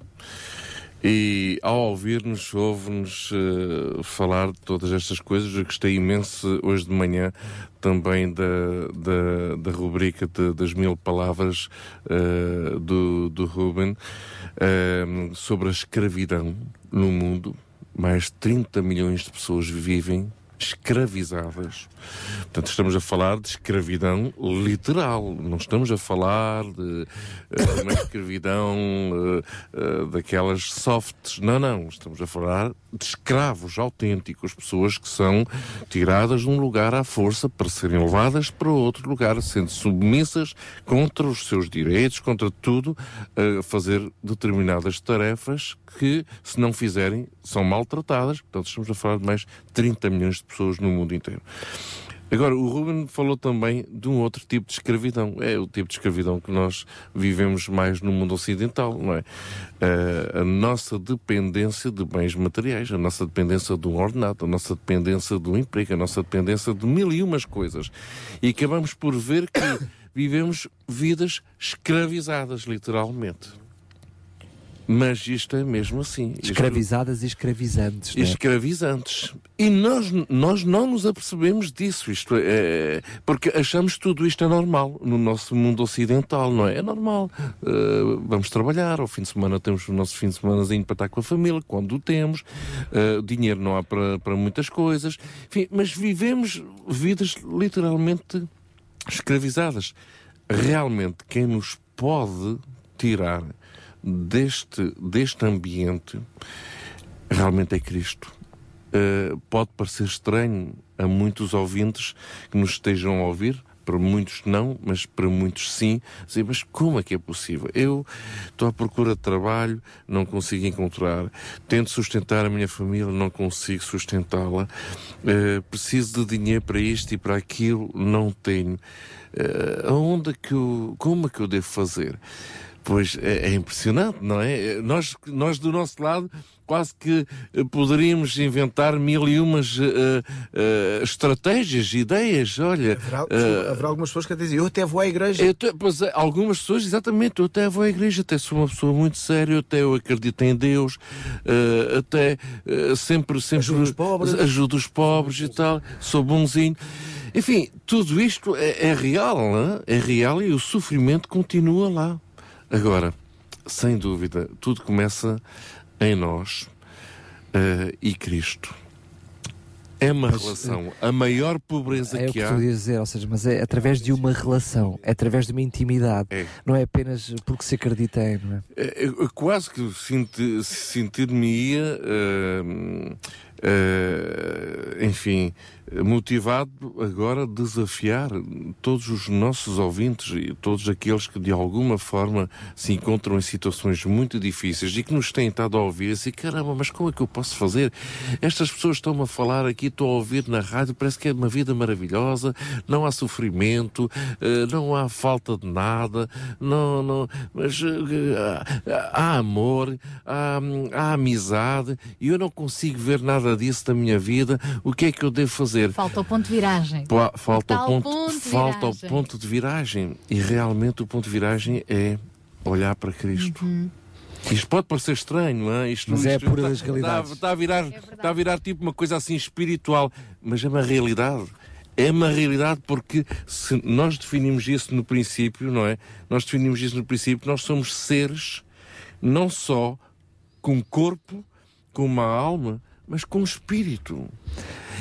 e ao ouvir-nos, ouve-nos eh, falar de todas estas coisas, eu gostei imenso hoje de manhã também da, da, da rubrica de- das mil palavras eh, do, do Ruben eh, sobre a escravidão no mundo. Mais de 30 milhões de pessoas vivem escravizadas. Portanto, estamos a falar de escravidão literal, não estamos a falar de eh, uma escravidão eh, eh, daquelas softs, não, não, estamos a falar de escravos autênticos, pessoas que são tiradas de um lugar à força para serem levadas para outro lugar, sendo submissas contra os seus direitos, contra tudo, a fazer determinadas tarefas que, se não fizerem, são maltratadas. Portanto, estamos a falar de mais de 30 milhões de pessoas no mundo inteiro. Agora, o Ruben falou também de um outro tipo de escravidão. É o tipo de escravidão que nós vivemos mais no mundo ocidental, não é? Eh, a nossa dependência de bens materiais, a nossa dependência de um ordenado, a nossa dependência do emprego, a nossa dependência de mil e umas coisas. E acabamos por ver que vivemos vidas escravizadas, literalmente. Mas isto é mesmo assim. Escravizadas e escravizantes. não é? escravizantes. E nós, nós não nos apercebemos disso, isto é, porque achamos que tudo isto é normal no nosso mundo ocidental, não é? É normal. Uh, vamos trabalhar, ao fim de semana temos o nosso fim de semana para estar com a família, quando o temos, uh, dinheiro não há para, para muitas coisas, enfim, mas vivemos vidas literalmente escravizadas. Realmente, quem nos pode tirar deste, deste ambiente realmente é Cristo. Uh, pode parecer estranho a muitos ouvintes que nos estejam a ouvir, para muitos não, mas para muitos sim. Dizer, mas como é que é possível? Eu estou à procura de trabalho, não consigo encontrar. Tento sustentar a minha família, não consigo sustentá-la. Uh, preciso de dinheiro para isto e para aquilo, não tenho. Uh, aonde é que eu, como é que eu devo fazer? Pois é, é impressionante, não é? Nós, nós do nosso lado quase que eh, poderíamos inventar mil e umas eh, eh, estratégias, ideias, olha. Haverá, eh, haverá algumas pessoas que dizem, eu até vou à igreja. eu te- pois é, algumas pessoas, exatamente, eu até vou à igreja, até sou uma pessoa muito séria, até eu acredito em Deus, até sempre, sempre Ajudo os pobres. ajudo os pobres e tal, sou bonzinho. Enfim, tudo isto é, é real, não é? é real e o sofrimento continua lá. Agora, sem dúvida, tudo começa em nós eh, e Cristo. É uma Mas, relação, a maior pobreza É o que que há. tu ias dizer, ou seja, mas é através de uma relação, é através de uma intimidade, não é apenas porque se acredita em, não é? É, Eu, quase que senti- sentir-me-ia, eh, eh, enfim, motivado agora a desafiar todos os nossos ouvintes e todos aqueles que de alguma forma se encontram em situações muito difíceis e que nos têm estado a ouvir assim, caramba, mas como é que eu posso fazer? Estas pessoas estão-me a falar aqui, estou a ouvir na rádio, parece que é uma vida maravilhosa, não há sofrimento, eh, não há falta de nada, não, não, mas eh, há, amor, há, há amizade e eu não consigo ver nada disso da minha vida. O que é que eu devo fazer? Falta o ponto de viragem. Falta, o ponto, ponto de falta o viragem. ponto de viragem. E realmente o ponto de viragem é olhar para Cristo. Uhum. Isto pode parecer estranho, não é? Isto, Mas é a isto pura está- das realidades. Está, está a virar, está a virar tipo uma coisa assim espiritual, mas é uma realidade. É uma realidade porque se nós definimos isso no princípio, não é? Nós definimos isso no princípio, nós somos seres não só com corpo, com uma alma, mas com espírito.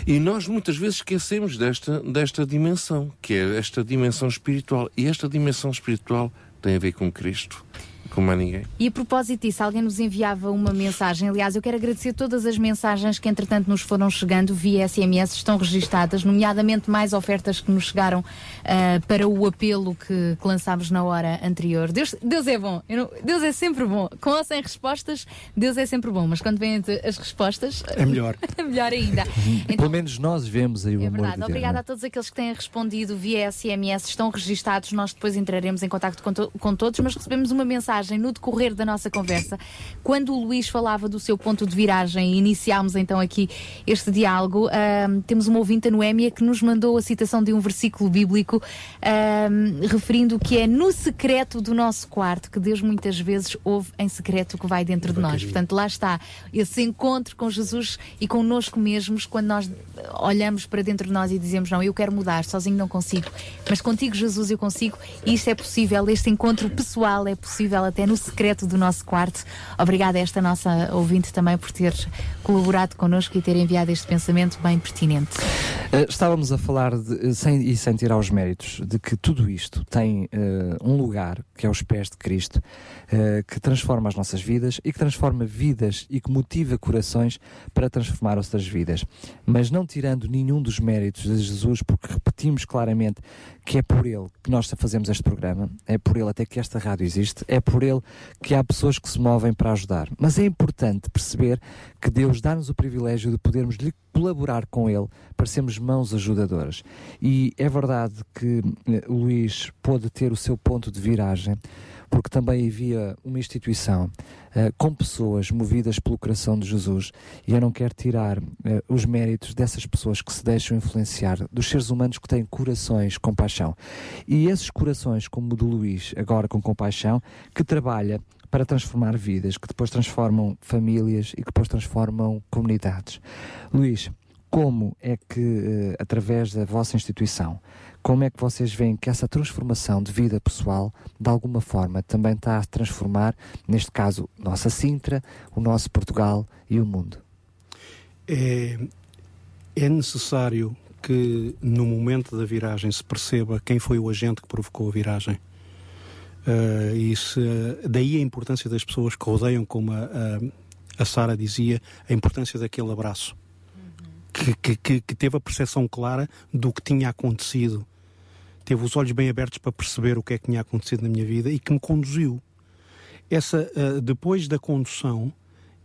E nós muitas vezes esquecemos desta, desta dimensão, que é esta dimensão espiritual. E esta dimensão espiritual tem a ver com Cristo, como a ninguém. E a propósito disso, alguém nos enviava uma mensagem. Aliás, eu quero agradecer todas as mensagens que, entretanto, nos foram chegando via SMS, estão registadas, nomeadamente mais ofertas que nos chegaram ah, para o apelo que, que lançámos na hora anterior. Deus, Deus é bom, Eu não- Deus é sempre bom. Com ou sem respostas, Deus é sempre bom, mas quando vêm as respostas. É melhor. é melhor ainda. Pelo menos nós vemos aí o É amor verdade. de Deus. Obrigada não a é? todos aqueles que têm respondido via SMS, estão registados. Nós depois entraremos em contato com, to- com todos, mas recebemos uma mensagem no decorrer da nossa conversa. Quando o Luís falava do seu ponto de viragem e iniciámos então aqui este diálogo, ahm, temos uma ouvinte, a Noémia, que nos mandou a citação de um versículo bíblico ahm, referindo que é no secreto do nosso quarto que Deus muitas vezes ouve em secreto o que vai dentro de nós. Portanto, lá está esse encontro com Jesus e connosco mesmos quando nós olhamos para dentro de nós e dizemos: Não, eu quero mudar, sozinho não consigo, mas contigo, Jesus, eu consigo e isto é possível. Este encontro pessoal é possível até no secreto do nosso quarto. Obrigada a esta nossa ouvinte também por ter colaborado connosco e ter enviado este pensamento bem pertinente. Uh, estávamos a falar, de, sem, e sem tirar os méritos, de que tudo isto tem uh, um lugar, que é os pés de Cristo, uh, que transforma as nossas vidas e que transforma vidas e que motiva corações para transformar outras vidas. Mas não tirando nenhum dos méritos de Jesus, porque repetimos claramente que é por Ele que nós fazemos este programa, é por Ele até que esta rádio existe, é por Ele que há pessoas que se movem para ajudar. Mas é importante perceber que Deus dá-nos o privilégio de podermos lhe colaborar com Ele para sermos mãos ajudadoras. E é verdade que eh, Luís pôde ter o seu ponto de viragem, porque também havia uma instituição eh, com pessoas movidas pelo coração de Jesus, e eu não quero tirar eh, os méritos dessas pessoas que se deixam influenciar, dos seres humanos que têm corações com paixão. E esses corações, como o do Luís, agora com compaixão, que trabalha para transformar vidas, que depois transformam famílias e que depois transformam comunidades. Luís, como é que, eh, através da vossa instituição, como é que vocês veem que essa transformação de vida pessoal, de alguma forma, também está a transformar, neste caso, nossa Sintra, o nosso Portugal e o mundo? É, é necessário que no momento da viragem se perceba quem foi o agente que provocou a viragem. Uh, e se, daí a importância das pessoas que rodeiam, como a, a, a Sara dizia, a importância daquele abraço. Que, que, que, que teve a percepção clara do que tinha acontecido, teve os olhos bem abertos para perceber o que é que tinha acontecido na minha vida e que me conduziu. Essa, uh, depois da condução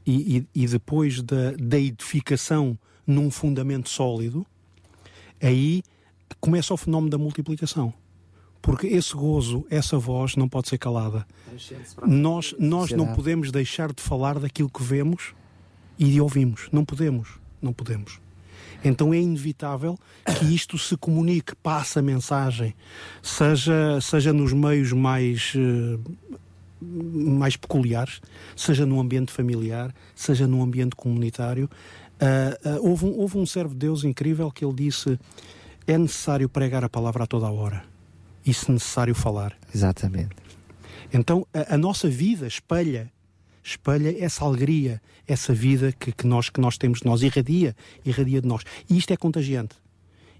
e, e, e depois da, da edificação num fundamento sólido, aí começa o fenómeno da multiplicação. Porque esse gozo, essa voz não pode ser calada. Nós, nós não podemos deixar de falar daquilo que vemos e de ouvimos. Não podemos. Não podemos. Então é inevitável que isto se comunique, passe a mensagem, seja, seja nos meios mais, eh, mais peculiares, seja no ambiente familiar, seja no ambiente comunitário. Uh, uh, houve, um, houve um servo de Deus incrível que ele disse: é necessário pregar a palavra a toda a hora e, se necessário, falar. Exatamente. Então a, a nossa vida espelha espelha essa alegria, essa vida que, que, nós, que nós temos de nós, irradia, irradia de nós. E isto é contagiante.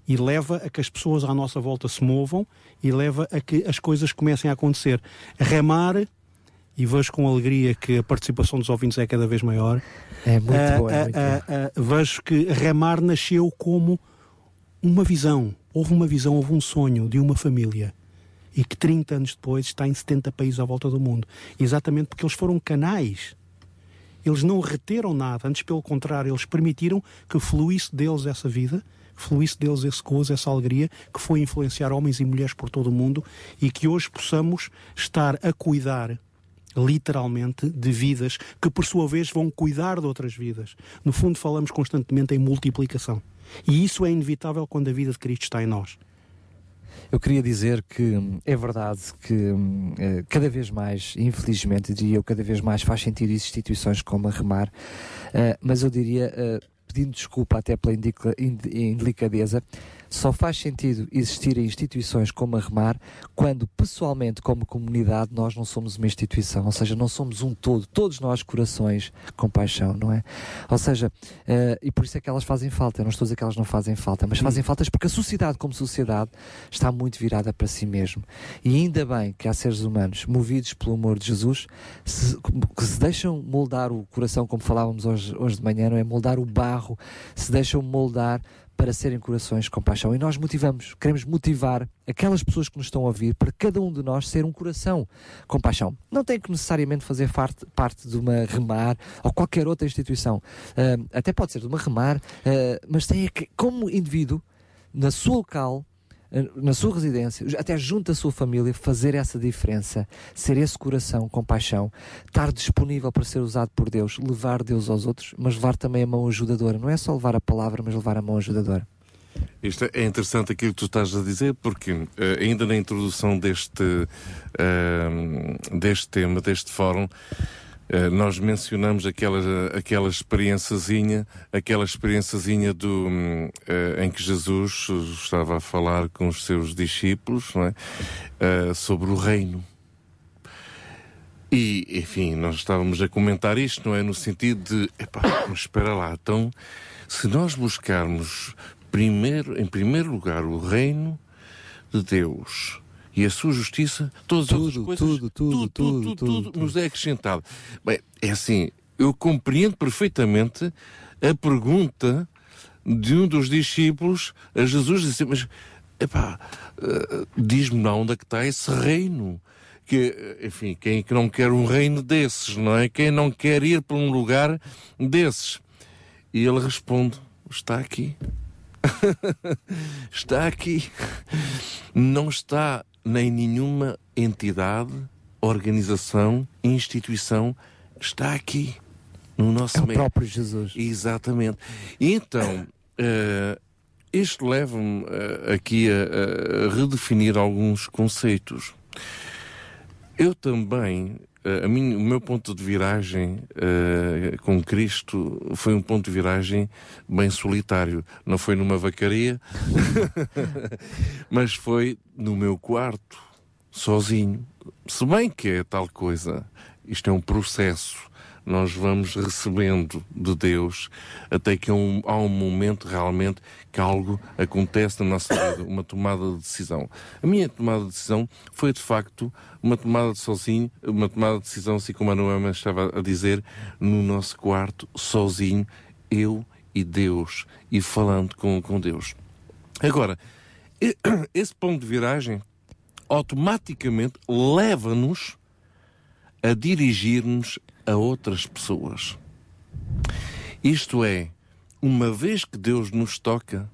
E leva a que as pessoas à nossa volta se movam e leva a que as coisas comecem a acontecer. Remar, e vejo com alegria que a participação dos ouvintes é cada vez maior. É muito Ah, boa. É ah, muito ah, ah, vejo que remar nasceu como uma visão. Houve uma visão, houve um sonho de uma família. E que 30 anos depois está em 70 países à volta do mundo. Exatamente porque eles foram canais. Eles não reteram nada, antes pelo contrário, eles permitiram que fluísse deles essa vida, que fluísse deles esse gozo, essa alegria, que foi influenciar homens e mulheres por todo o mundo e que hoje possamos estar a cuidar literalmente de vidas que por sua vez vão cuidar de outras vidas. No fundo falamos constantemente em multiplicação. E isso é inevitável quando a vida de Cristo está em nós. Eu queria dizer que hum, é verdade que hum, eh, cada vez mais, infelizmente, diria eu, cada vez mais faz sentido instituições como a Remar, eh, mas eu diria, eh, pedindo desculpa até pela indelicadeza, só faz sentido existirem instituições como a Remar quando, pessoalmente, como comunidade, nós não somos uma instituição, ou seja, não somos um todo, todos nós corações com paixão, não é? Ou seja, eh, e por isso é que elas fazem falta, eu não estou a dizer que elas não fazem falta, mas fazem faltas porque a sociedade, como sociedade, está muito virada para si mesmo. E ainda bem que há seres humanos movidos pelo amor de Jesus se- que se deixam moldar o coração, como falávamos hoje, hoje de manhã, não é? Moldar o barro, se deixam moldar para serem corações com paixão. E nós motivamos, queremos motivar aquelas pessoas que nos estão a ouvir para cada um de nós ser um coração com paixão. Não tem que necessariamente fazer parte, parte de uma remar ou qualquer outra instituição. Ah, até pode ser de uma remar, ah, mas tem é que, como indivíduo, na sua local, na sua residência, até junto à sua família, fazer essa diferença, ser esse coração com paixão, estar disponível para ser usado por Deus, levar Deus aos outros, mas levar também a mão ajudadora. Não é só levar a palavra, mas levar a mão ajudadora. Isto é interessante aquilo que tu estás a dizer, porque eh, ainda na introdução deste, eh, deste tema, deste fórum, eh, nós mencionamos aquela, aquela experiênciazinha, aquela experiênciazinha do, eh, em que Jesus estava a falar com os seus discípulos é? Eh, sobre o reino. E, enfim, nós estávamos a comentar isto, não é? No sentido de, epá, mas espera lá, então, se nós buscarmos primeiro, em primeiro lugar o reino de Deus e a sua justiça, todas as outras coisas, tudo, tudo, tudo, tudo, nos é acrescentado. Bem, é assim, eu compreendo perfeitamente a pergunta de um dos discípulos a Jesus, disse, mas, epá, eh, diz-me lá onde é que está esse reino que, enfim, quem é que não quer um reino desses, não é? Quem não quer ir para um lugar desses? E ele responde: está aqui. está aqui. Não está nem nenhuma entidade, organização, instituição, está aqui. No nosso É o meio. próprio Jesus. Exatamente. E então, eh, isto leva-me eh, aqui a, a redefinir alguns conceitos. Eu também, a mim, o meu ponto de viragem eh, com Cristo foi um ponto de viragem bem solitário. Não foi numa vacaria, mas foi no meu quarto, sozinho. Se bem que é tal coisa, isto é um processo. Nós vamos recebendo de Deus até que um, há um momento realmente que algo acontece na nossa vida, uma tomada de decisão. A minha tomada de decisão foi de facto uma tomada de sozinho, uma tomada de decisão, assim como a Noema estava a dizer, no nosso quarto, sozinho, eu e Deus, e falando com, com Deus. Agora, esse ponto de viragem automaticamente leva-nos a dirigir-nos a outras pessoas. Isto é, uma vez que Deus nos toca,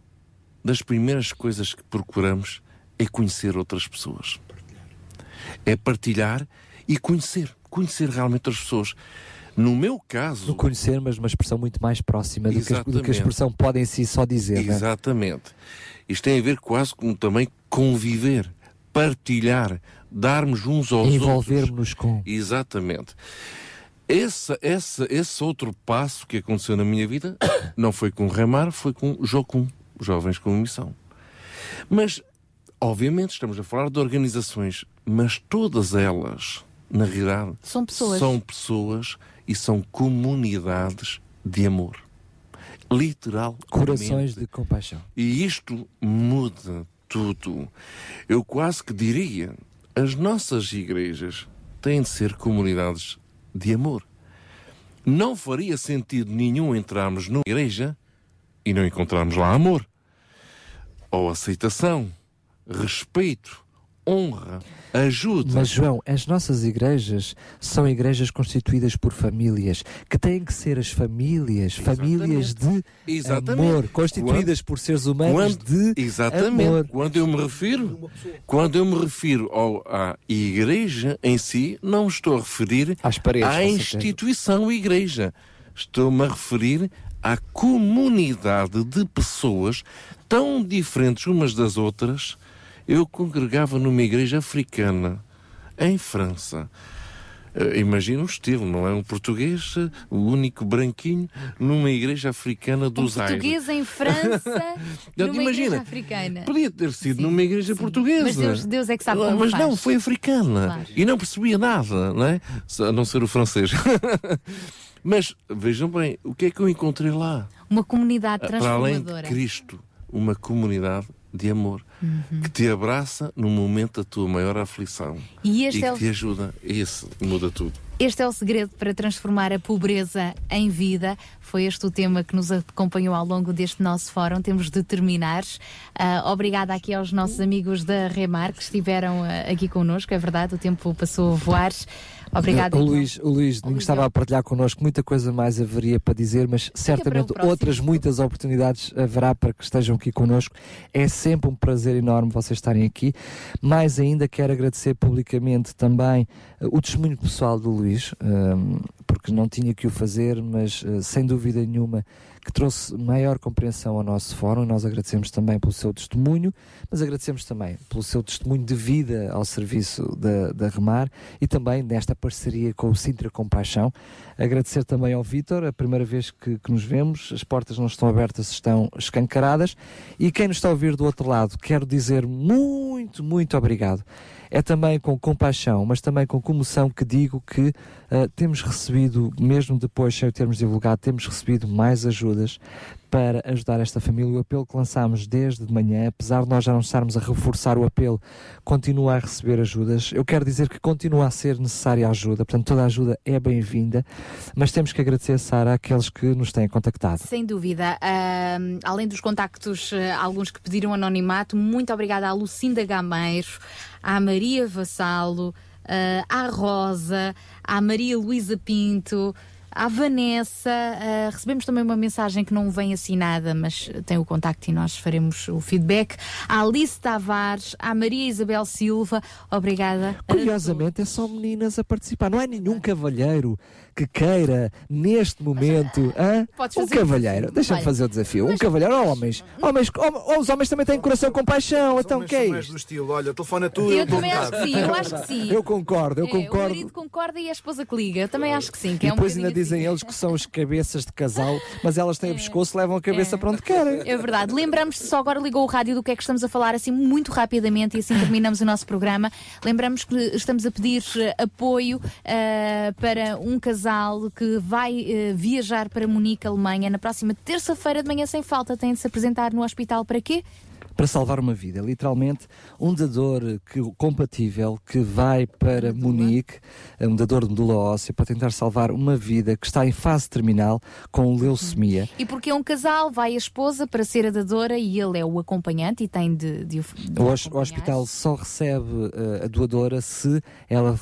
das primeiras coisas que procuramos é conhecer outras pessoas. É partilhar e conhecer. Conhecer realmente outras pessoas. No meu caso. No conhecer, mas uma expressão muito mais próxima do que, a- do que a expressão pode em si só dizer. é? Exatamente. Isto tem a ver quase com também conviver, partilhar, darmos uns aos outros. Envolvermos-nos com. Exatamente. Esse, esse, esse outro passo que aconteceu na minha vida não foi com Remar, foi com Jocum, Jovens com Missão. Mas, obviamente, estamos a falar de organizações, mas todas elas, na realidade, São pessoas. são pessoas e são comunidades de amor. Literalmente. Corações de compaixão. E isto muda tudo. Eu quase que diria, as nossas igrejas têm de ser comunidades de amor. Não faria sentido nenhum entrarmos numa igreja e não encontrarmos lá amor. Ou aceitação, respeito, honra, ajuda. Mas, João, as nossas igrejas são igrejas constituídas por famílias, que têm que ser as famílias, famílias de Exatamente. amor, constituídas por seres humanos Quando- de Exatamente. amor. Quando eu me refiro, quando eu me refiro ao, à igreja em si, não estou a referir paredes, à instituição igreja. Estou-me a referir à comunidade de pessoas tão diferentes umas das outras. Eu congregava numa igreja africana, em França. Eh, Imagina o estilo, não é? Um português, eh, o único branquinho, numa igreja africana Um dos Aires. português em França, numa imagina, igreja africana. Podia ter sido numa igreja portuguesa. Mas Deus- Deus é que sabe como Mas faz. não, foi africana. Claro. E não percebia nada, não é? A não ser o francês. Mas vejam bem, o que é que eu encontrei lá? Uma comunidade Para além de transformadora. Cristo, uma comunidade de amor Uhum. que te abraça no momento da tua maior aflição E este que é o- te ajuda. Esse muda tudo. Este é o segredo para transformar a pobreza em vida. Foi este o tema que nos acompanhou ao longo deste nosso fórum. Temos de terminar. Ah, obrigada aqui aos nossos amigos da Remar que estiveram ah, aqui connosco. É verdade, o tempo passou a voar. Obrigada. O então. Luís, o Luís estava a partilhar connosco muita coisa mais haveria para dizer, mas certamente outras muitas oportunidades haverá para que estejam aqui connosco. É sempre um prazer enorme vocês estarem aqui. Mais ainda quero agradecer publicamente também eh, o testemunho pessoal do Luís, ehm, porque não tinha que o fazer, mas eh, sem dúvida nenhuma que trouxe maior compreensão ao nosso fórum. Nós agradecemos também pelo seu testemunho, mas agradecemos também pelo seu testemunho de vida ao serviço da, da Remar e também nesta parceria com o Sintra Compaixão. Agradecer também ao Vítor, a primeira vez que, que nos vemos, as portas não estão abertas, estão escancaradas. E quem nos está a ouvir do outro lado, quero dizer muito, muito obrigado. É também com compaixão, mas também com comoção que digo que ah, temos recebido, mesmo depois o termos divulgado, temos recebido mais ajudas para ajudar esta família. O apelo que lançámos desde de manhã, apesar de nós já não estarmos a reforçar o apelo, continua a receber ajudas. Eu quero dizer que continua a ser necessária ajuda, portanto, toda a ajuda é bem-vinda, mas temos que agradecer, Sara, àqueles que nos têm contactado. Sem dúvida. Ahm, além dos contactos, eh, alguns que pediram anonimato, muito obrigada à Lucinda Gameiro, à Maria Vassalo, eh, à Rosa, à Maria Luísa Pinto. À Vanessa, eh, recebemos também uma mensagem que não vem assinada, mas tem o contacto e nós faremos o feedback. À Alice Tavares, à Maria Isabel Silva, obrigada. Curiosamente, é só meninas a participar. Não é nenhum cavalheiro que queira, neste momento, hã? Um fazer o cavalheiro. Deixa-me fazer o desafio. Um cavalheiro, ou homens. homens hom- ou os homens também têm coração com paixão. Então, que é isto? do estilo, olha, telefona tu Eu também acho que sim, eu acho que sim. Eu concordo, eu É, O concordo. marido concorda e a esposa que liga. Eu também acho que sim, que E é depois ainda dizem eles que são os cabeças de casal, mas elas têm o pescoço, levam a cabeça para onde querem. É verdade. Lembramos, se só agora ligou o rádio do que é que estamos a falar, assim, muito rapidamente, e assim terminamos o nosso programa. Lembramos que estamos a pedir eh, apoio eh, para um casal que vai eh, viajar para Munique, Alemanha, na próxima terça-feira de manhã, sem falta. Tem de se apresentar no hospital para quê? Para salvar uma vida. Literalmente, um dador que, compatível que vai para Munique, um dador de medula óssea, para tentar salvar uma vida que está em fase terminal com leucemia. E porque é um casal, vai a esposa para ser a dadora e ele é o acompanhante e tem de, de, o- de O, o hos- o hospital só recebe eh, a doadora se ela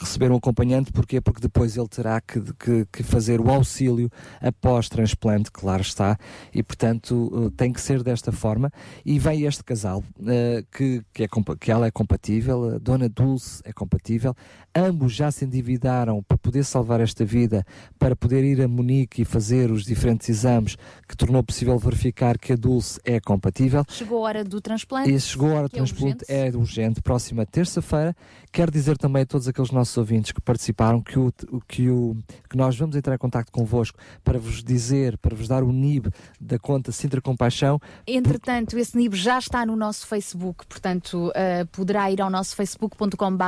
receber um acompanhante, porquê? Porque depois ele terá que, que- que fazer o auxílio após transplante, claro está, e portanto eh, tem que ser desta forma. E vem este casal, eh, que, que, é, que ela é compatível, a Dona Dulce é compatível, ambos já se endividaram para poder salvar esta vida, para poder ir a Munique e fazer os diferentes exames que tornou possível verificar que a Dulce é compatível. Chegou a hora do transplante. E chegou a hora do é transplante, é urgente, próxima terça-feira. Quero dizer também a todos aqueles nossos ouvintes que participaram que, o, o- que, o, que nós vamos entrar em contato convosco para vos dizer, para vos dar o NIB da conta Sintra Compaixão. Entretanto, esse NIB já está no nosso Facebook, portanto, uh, poderá ir ao nosso facebook.com.br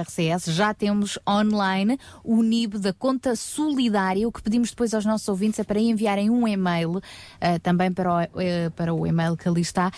RCS. Já temos online o NIB da conta solidária. O que pedimos depois aos nossos ouvintes é para enviarem um e-mail, uh, também para o, uh, para o e-mail que ali está,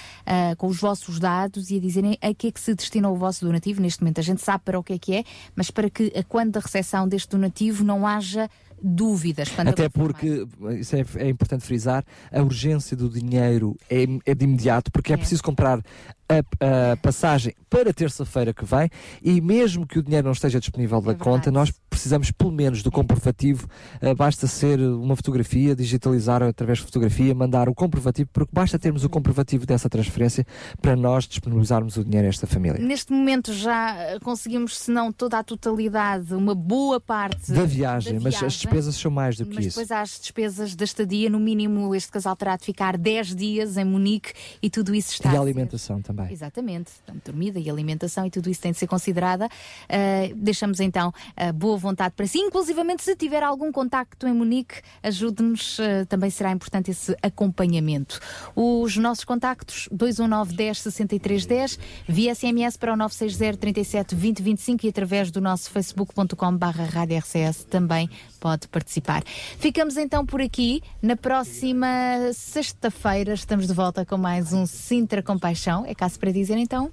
com os vossos dados e a dizerem a que é que se destina o vosso donativo. Neste momento a gente sabe para o que é que é, mas para que, a quando da recepção deste donativo, não haja dúvidas. Portanto, Até porque, isso é, é importante frisar, a urgência do dinheiro é, é de imediato, porque é, preciso comprar a, a passagem para terça-feira que vem e mesmo que o dinheiro não esteja disponível da conta, nós precisamos pelo menos do comprovativo, ah, basta ser uma fotografia, digitalizar através de fotografia, mandar o comprovativo, porque basta termos o comprovativo dessa transferência para nós disponibilizarmos o dinheiro a esta família. Neste momento já eh, conseguimos, se não toda a totalidade, uma boa parte Da viagem, da mas as viagem. despesas são mais do que Mas isso. depois há as despesas da estadia, no mínimo este casal terá de ficar 10 dias em Munique e tudo isso está E a a ser- alimentação também. Exatamente, portanto, dormida e alimentação e tudo isso tem de ser considerada. Uh, deixamos então a boa vontade para si, inclusivamente se tiver algum contacto em Munique, ajude-nos, uh, também será importante esse acompanhamento. Os nossos contactos 219 10 63 10, via SMS para o 960 37 20 25 e através do nosso facebook.com barra rádio RCS também pode participar. Ficamos então por aqui. Na próxima sexta-feira estamos de volta com mais um Sintra Compaixão. É caso para dizer então?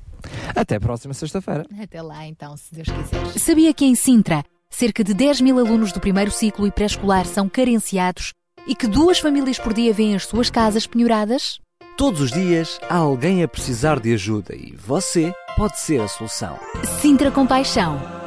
Até a próxima sexta-feira. Até lá então, se Deus quiser. Sabia que em Sintra, cerca de 10 mil alunos do primeiro ciclo e pré-escolar são carenciados e que duas famílias por dia vêm as suas casas penhoradas? Todos os dias há alguém a precisar de ajuda e você pode ser a solução. Sintra Compaixão,